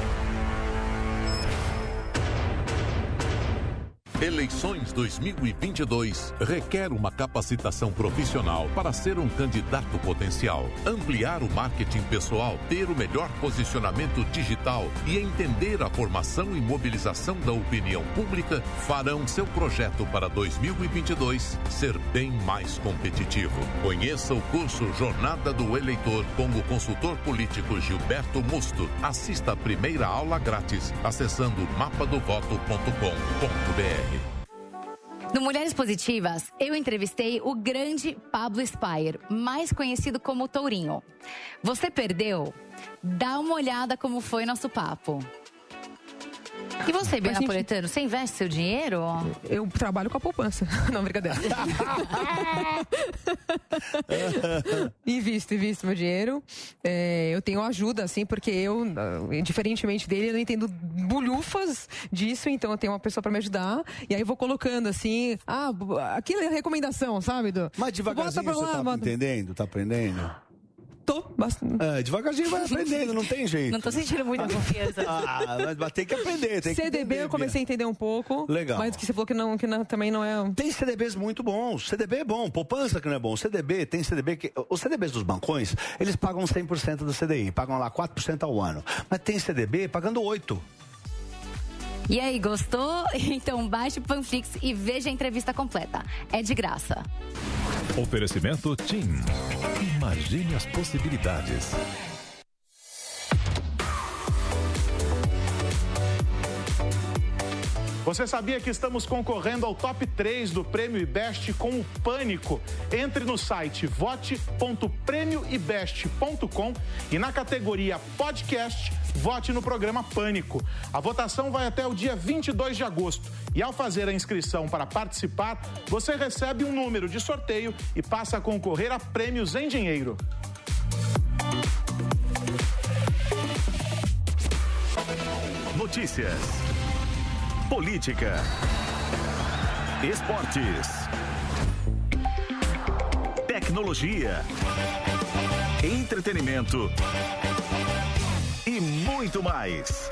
Eleições 2022 requer uma capacitação profissional para ser um candidato potencial, ampliar o marketing pessoal, ter o melhor posicionamento digital e entender a formação e mobilização da opinião pública farão seu projeto para 2022 ser bem mais competitivo. Conheça o curso Jornada do Eleitor com o consultor político Gilberto Musto. Assista a primeira aula grátis acessando mapadovoto.com.br. No Mulheres Positivas, eu entrevistei o grande Pablo Spire, mais conhecido como Tourinho. Você perdeu? Dá uma olhada como foi nosso papo. E você, Bia Faz Napoletano, você investe seu dinheiro? Eu trabalho com a poupança. Não, brincadeira. invisto, invisto meu dinheiro. É, eu tenho ajuda, assim, porque eu, ah, diferentemente dele, eu não entendo bulhufas disso, então eu tenho uma pessoa pra me ajudar. E aí eu vou colocando, assim, ah, bu- aquela recomendação, sabe? Do, Mas devagarzinho bota pra você lá, tá bota- entendendo? Tá aprendendo? Tô, bastante. É, devagarzinho vai aprendendo, não tem jeito. Não tô sentindo muita confiança. Ah, mas- tem que aprender, tem que CDB entender, eu comecei a entender um pouco. Legal. Mas que você falou que, não, que não- também não é. Tem CDBs muito bons. CDB é bom, poupança que não é bom. CDB, tem CDB que. Os CDBs dos bancões, eles pagam 100% do CDI, pagam lá 4% ao ano. Mas tem CDB pagando 8%. E aí, gostou? Então baixe o Panflix e veja a entrevista completa. É de graça. Oferecimento TIM. Imagine as possibilidades. Você sabia que estamos concorrendo ao top 3 do Prêmio IBEST com o Pânico? Entre no site vote.prêmioibest.com e na categoria podcast, vote no programa Pânico. A votação vai até o dia 22 de agosto e ao fazer a inscrição para participar, você recebe um número de sorteio e passa a concorrer a prêmios em dinheiro. Notícias. Política, esportes, tecnologia, entretenimento. E muito mais.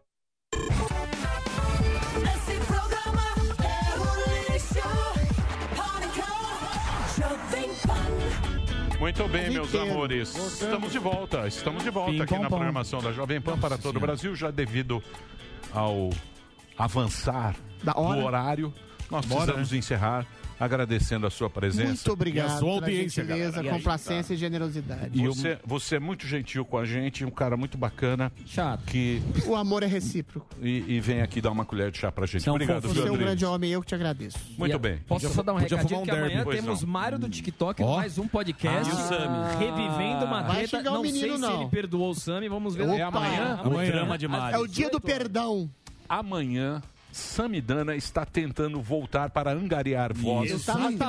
Muito bem, meus amores. Estamos de volta. Estamos de volta Pim, aqui pom, na pom. programação da Jovem Pan para todo o Brasil, já devido ao avançar do horário. Nós Bora, precisamos encerrar agradecendo a sua presença. Muito obrigado e a sua audiência, gentileza, galera. complacência e generosidade. E você, você é muito gentil com a gente, um cara muito bacana. Chato. Que, O amor é recíproco. e, e vem aqui dar uma colher de chá pra gente. É um Obrigado, você é um Adriano? grande homem, eu que te agradeço. Muito E bem. Posso só dar um Podia recadinho um que amanhã derby. Pois temos não. Mário do TikTok, Ó. mais um podcast. E o Sami? Revivendo uma Vai treta. Não sei menino, se não. ele perdoou o Sami, vamos ver. Opa. É amanhã. O drama de Mário. É o dia do perdão. Amanhã, Samidana está tentando voltar para angariar. Eu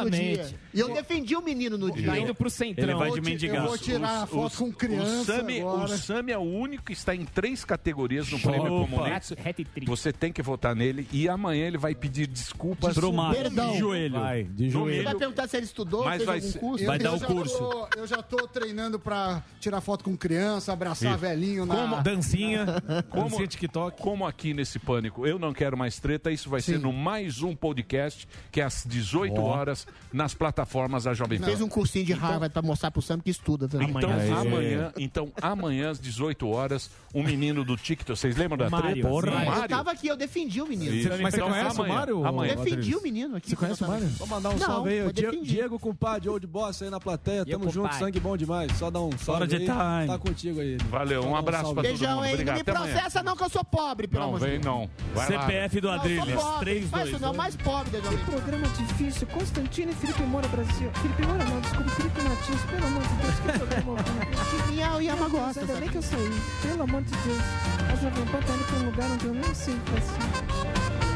no dia. E eu defendi o menino no dia. Tá indo pro centrão. Ele vai Eu de mendigar. Eu vou tirar a foto com criança o Sami, agora. o Sami é o único que está em três categorias no Opa. prêmio. Hat-trick. Você tem que votar nele e amanhã ele vai pedir desculpas Mário. Perdão. de joelho. Vai, de Você vai perguntar se ele estudou, Mas fez vai algum curso? vai Eu dar o já curso. tô- eu já tô treinando pra tirar foto com criança, abraçar Isso. velhinho na... Como- Dancinha, Como, dancinha TikTok. como aqui nesse Pânico eu não quero mais treta, isso vai ser no mais um podcast, que é às 18 Ó. horas, nas plataformas da Jovem Pan. Fez um cursinho de Harvard pra mostrar pro Sam que estuda também. Então amanhã, então amanhã às 18 horas, um menino do TikTok, vocês lembram da Mário. treta? Porra. Mário. Eu tava aqui, eu defendi o menino. Isso. Mas você Então, conhece o amanhã, Mário, Amanhã. Defendi o menino aqui. Você conhece o Mário? Vou mandar um Não, salve aí. mas o Die- defendi. Diego, compadre, old boss aí na plateia. Diego, Tamo junto, compadre. sangue bom demais. Só dá um salve de aí. time. Tá contigo aí. Valeu, um abraço salve. pra todo Beijão, mundo. hein? Não Obrigado. me Até amanhã. processa não que eu sou pobre, pelo Não, amor de vem Deus. não. Vai lá. CPF do Adriles. sou pobre. 3, Faz 2, isso não, mais pobre da Que programa difícil. Constantino e Felipe Moura Brasil. Felipe Moura não, desculpa, Felipe Martins. Pelo amor de Deus, que programa horrível. Que Miau e Yamagosta, Ainda bem que eu saí. Pelo amor de Deus. A Jovem Pan tá indo pra um lugar onde eu nem sei o que vai ser.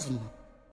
Sair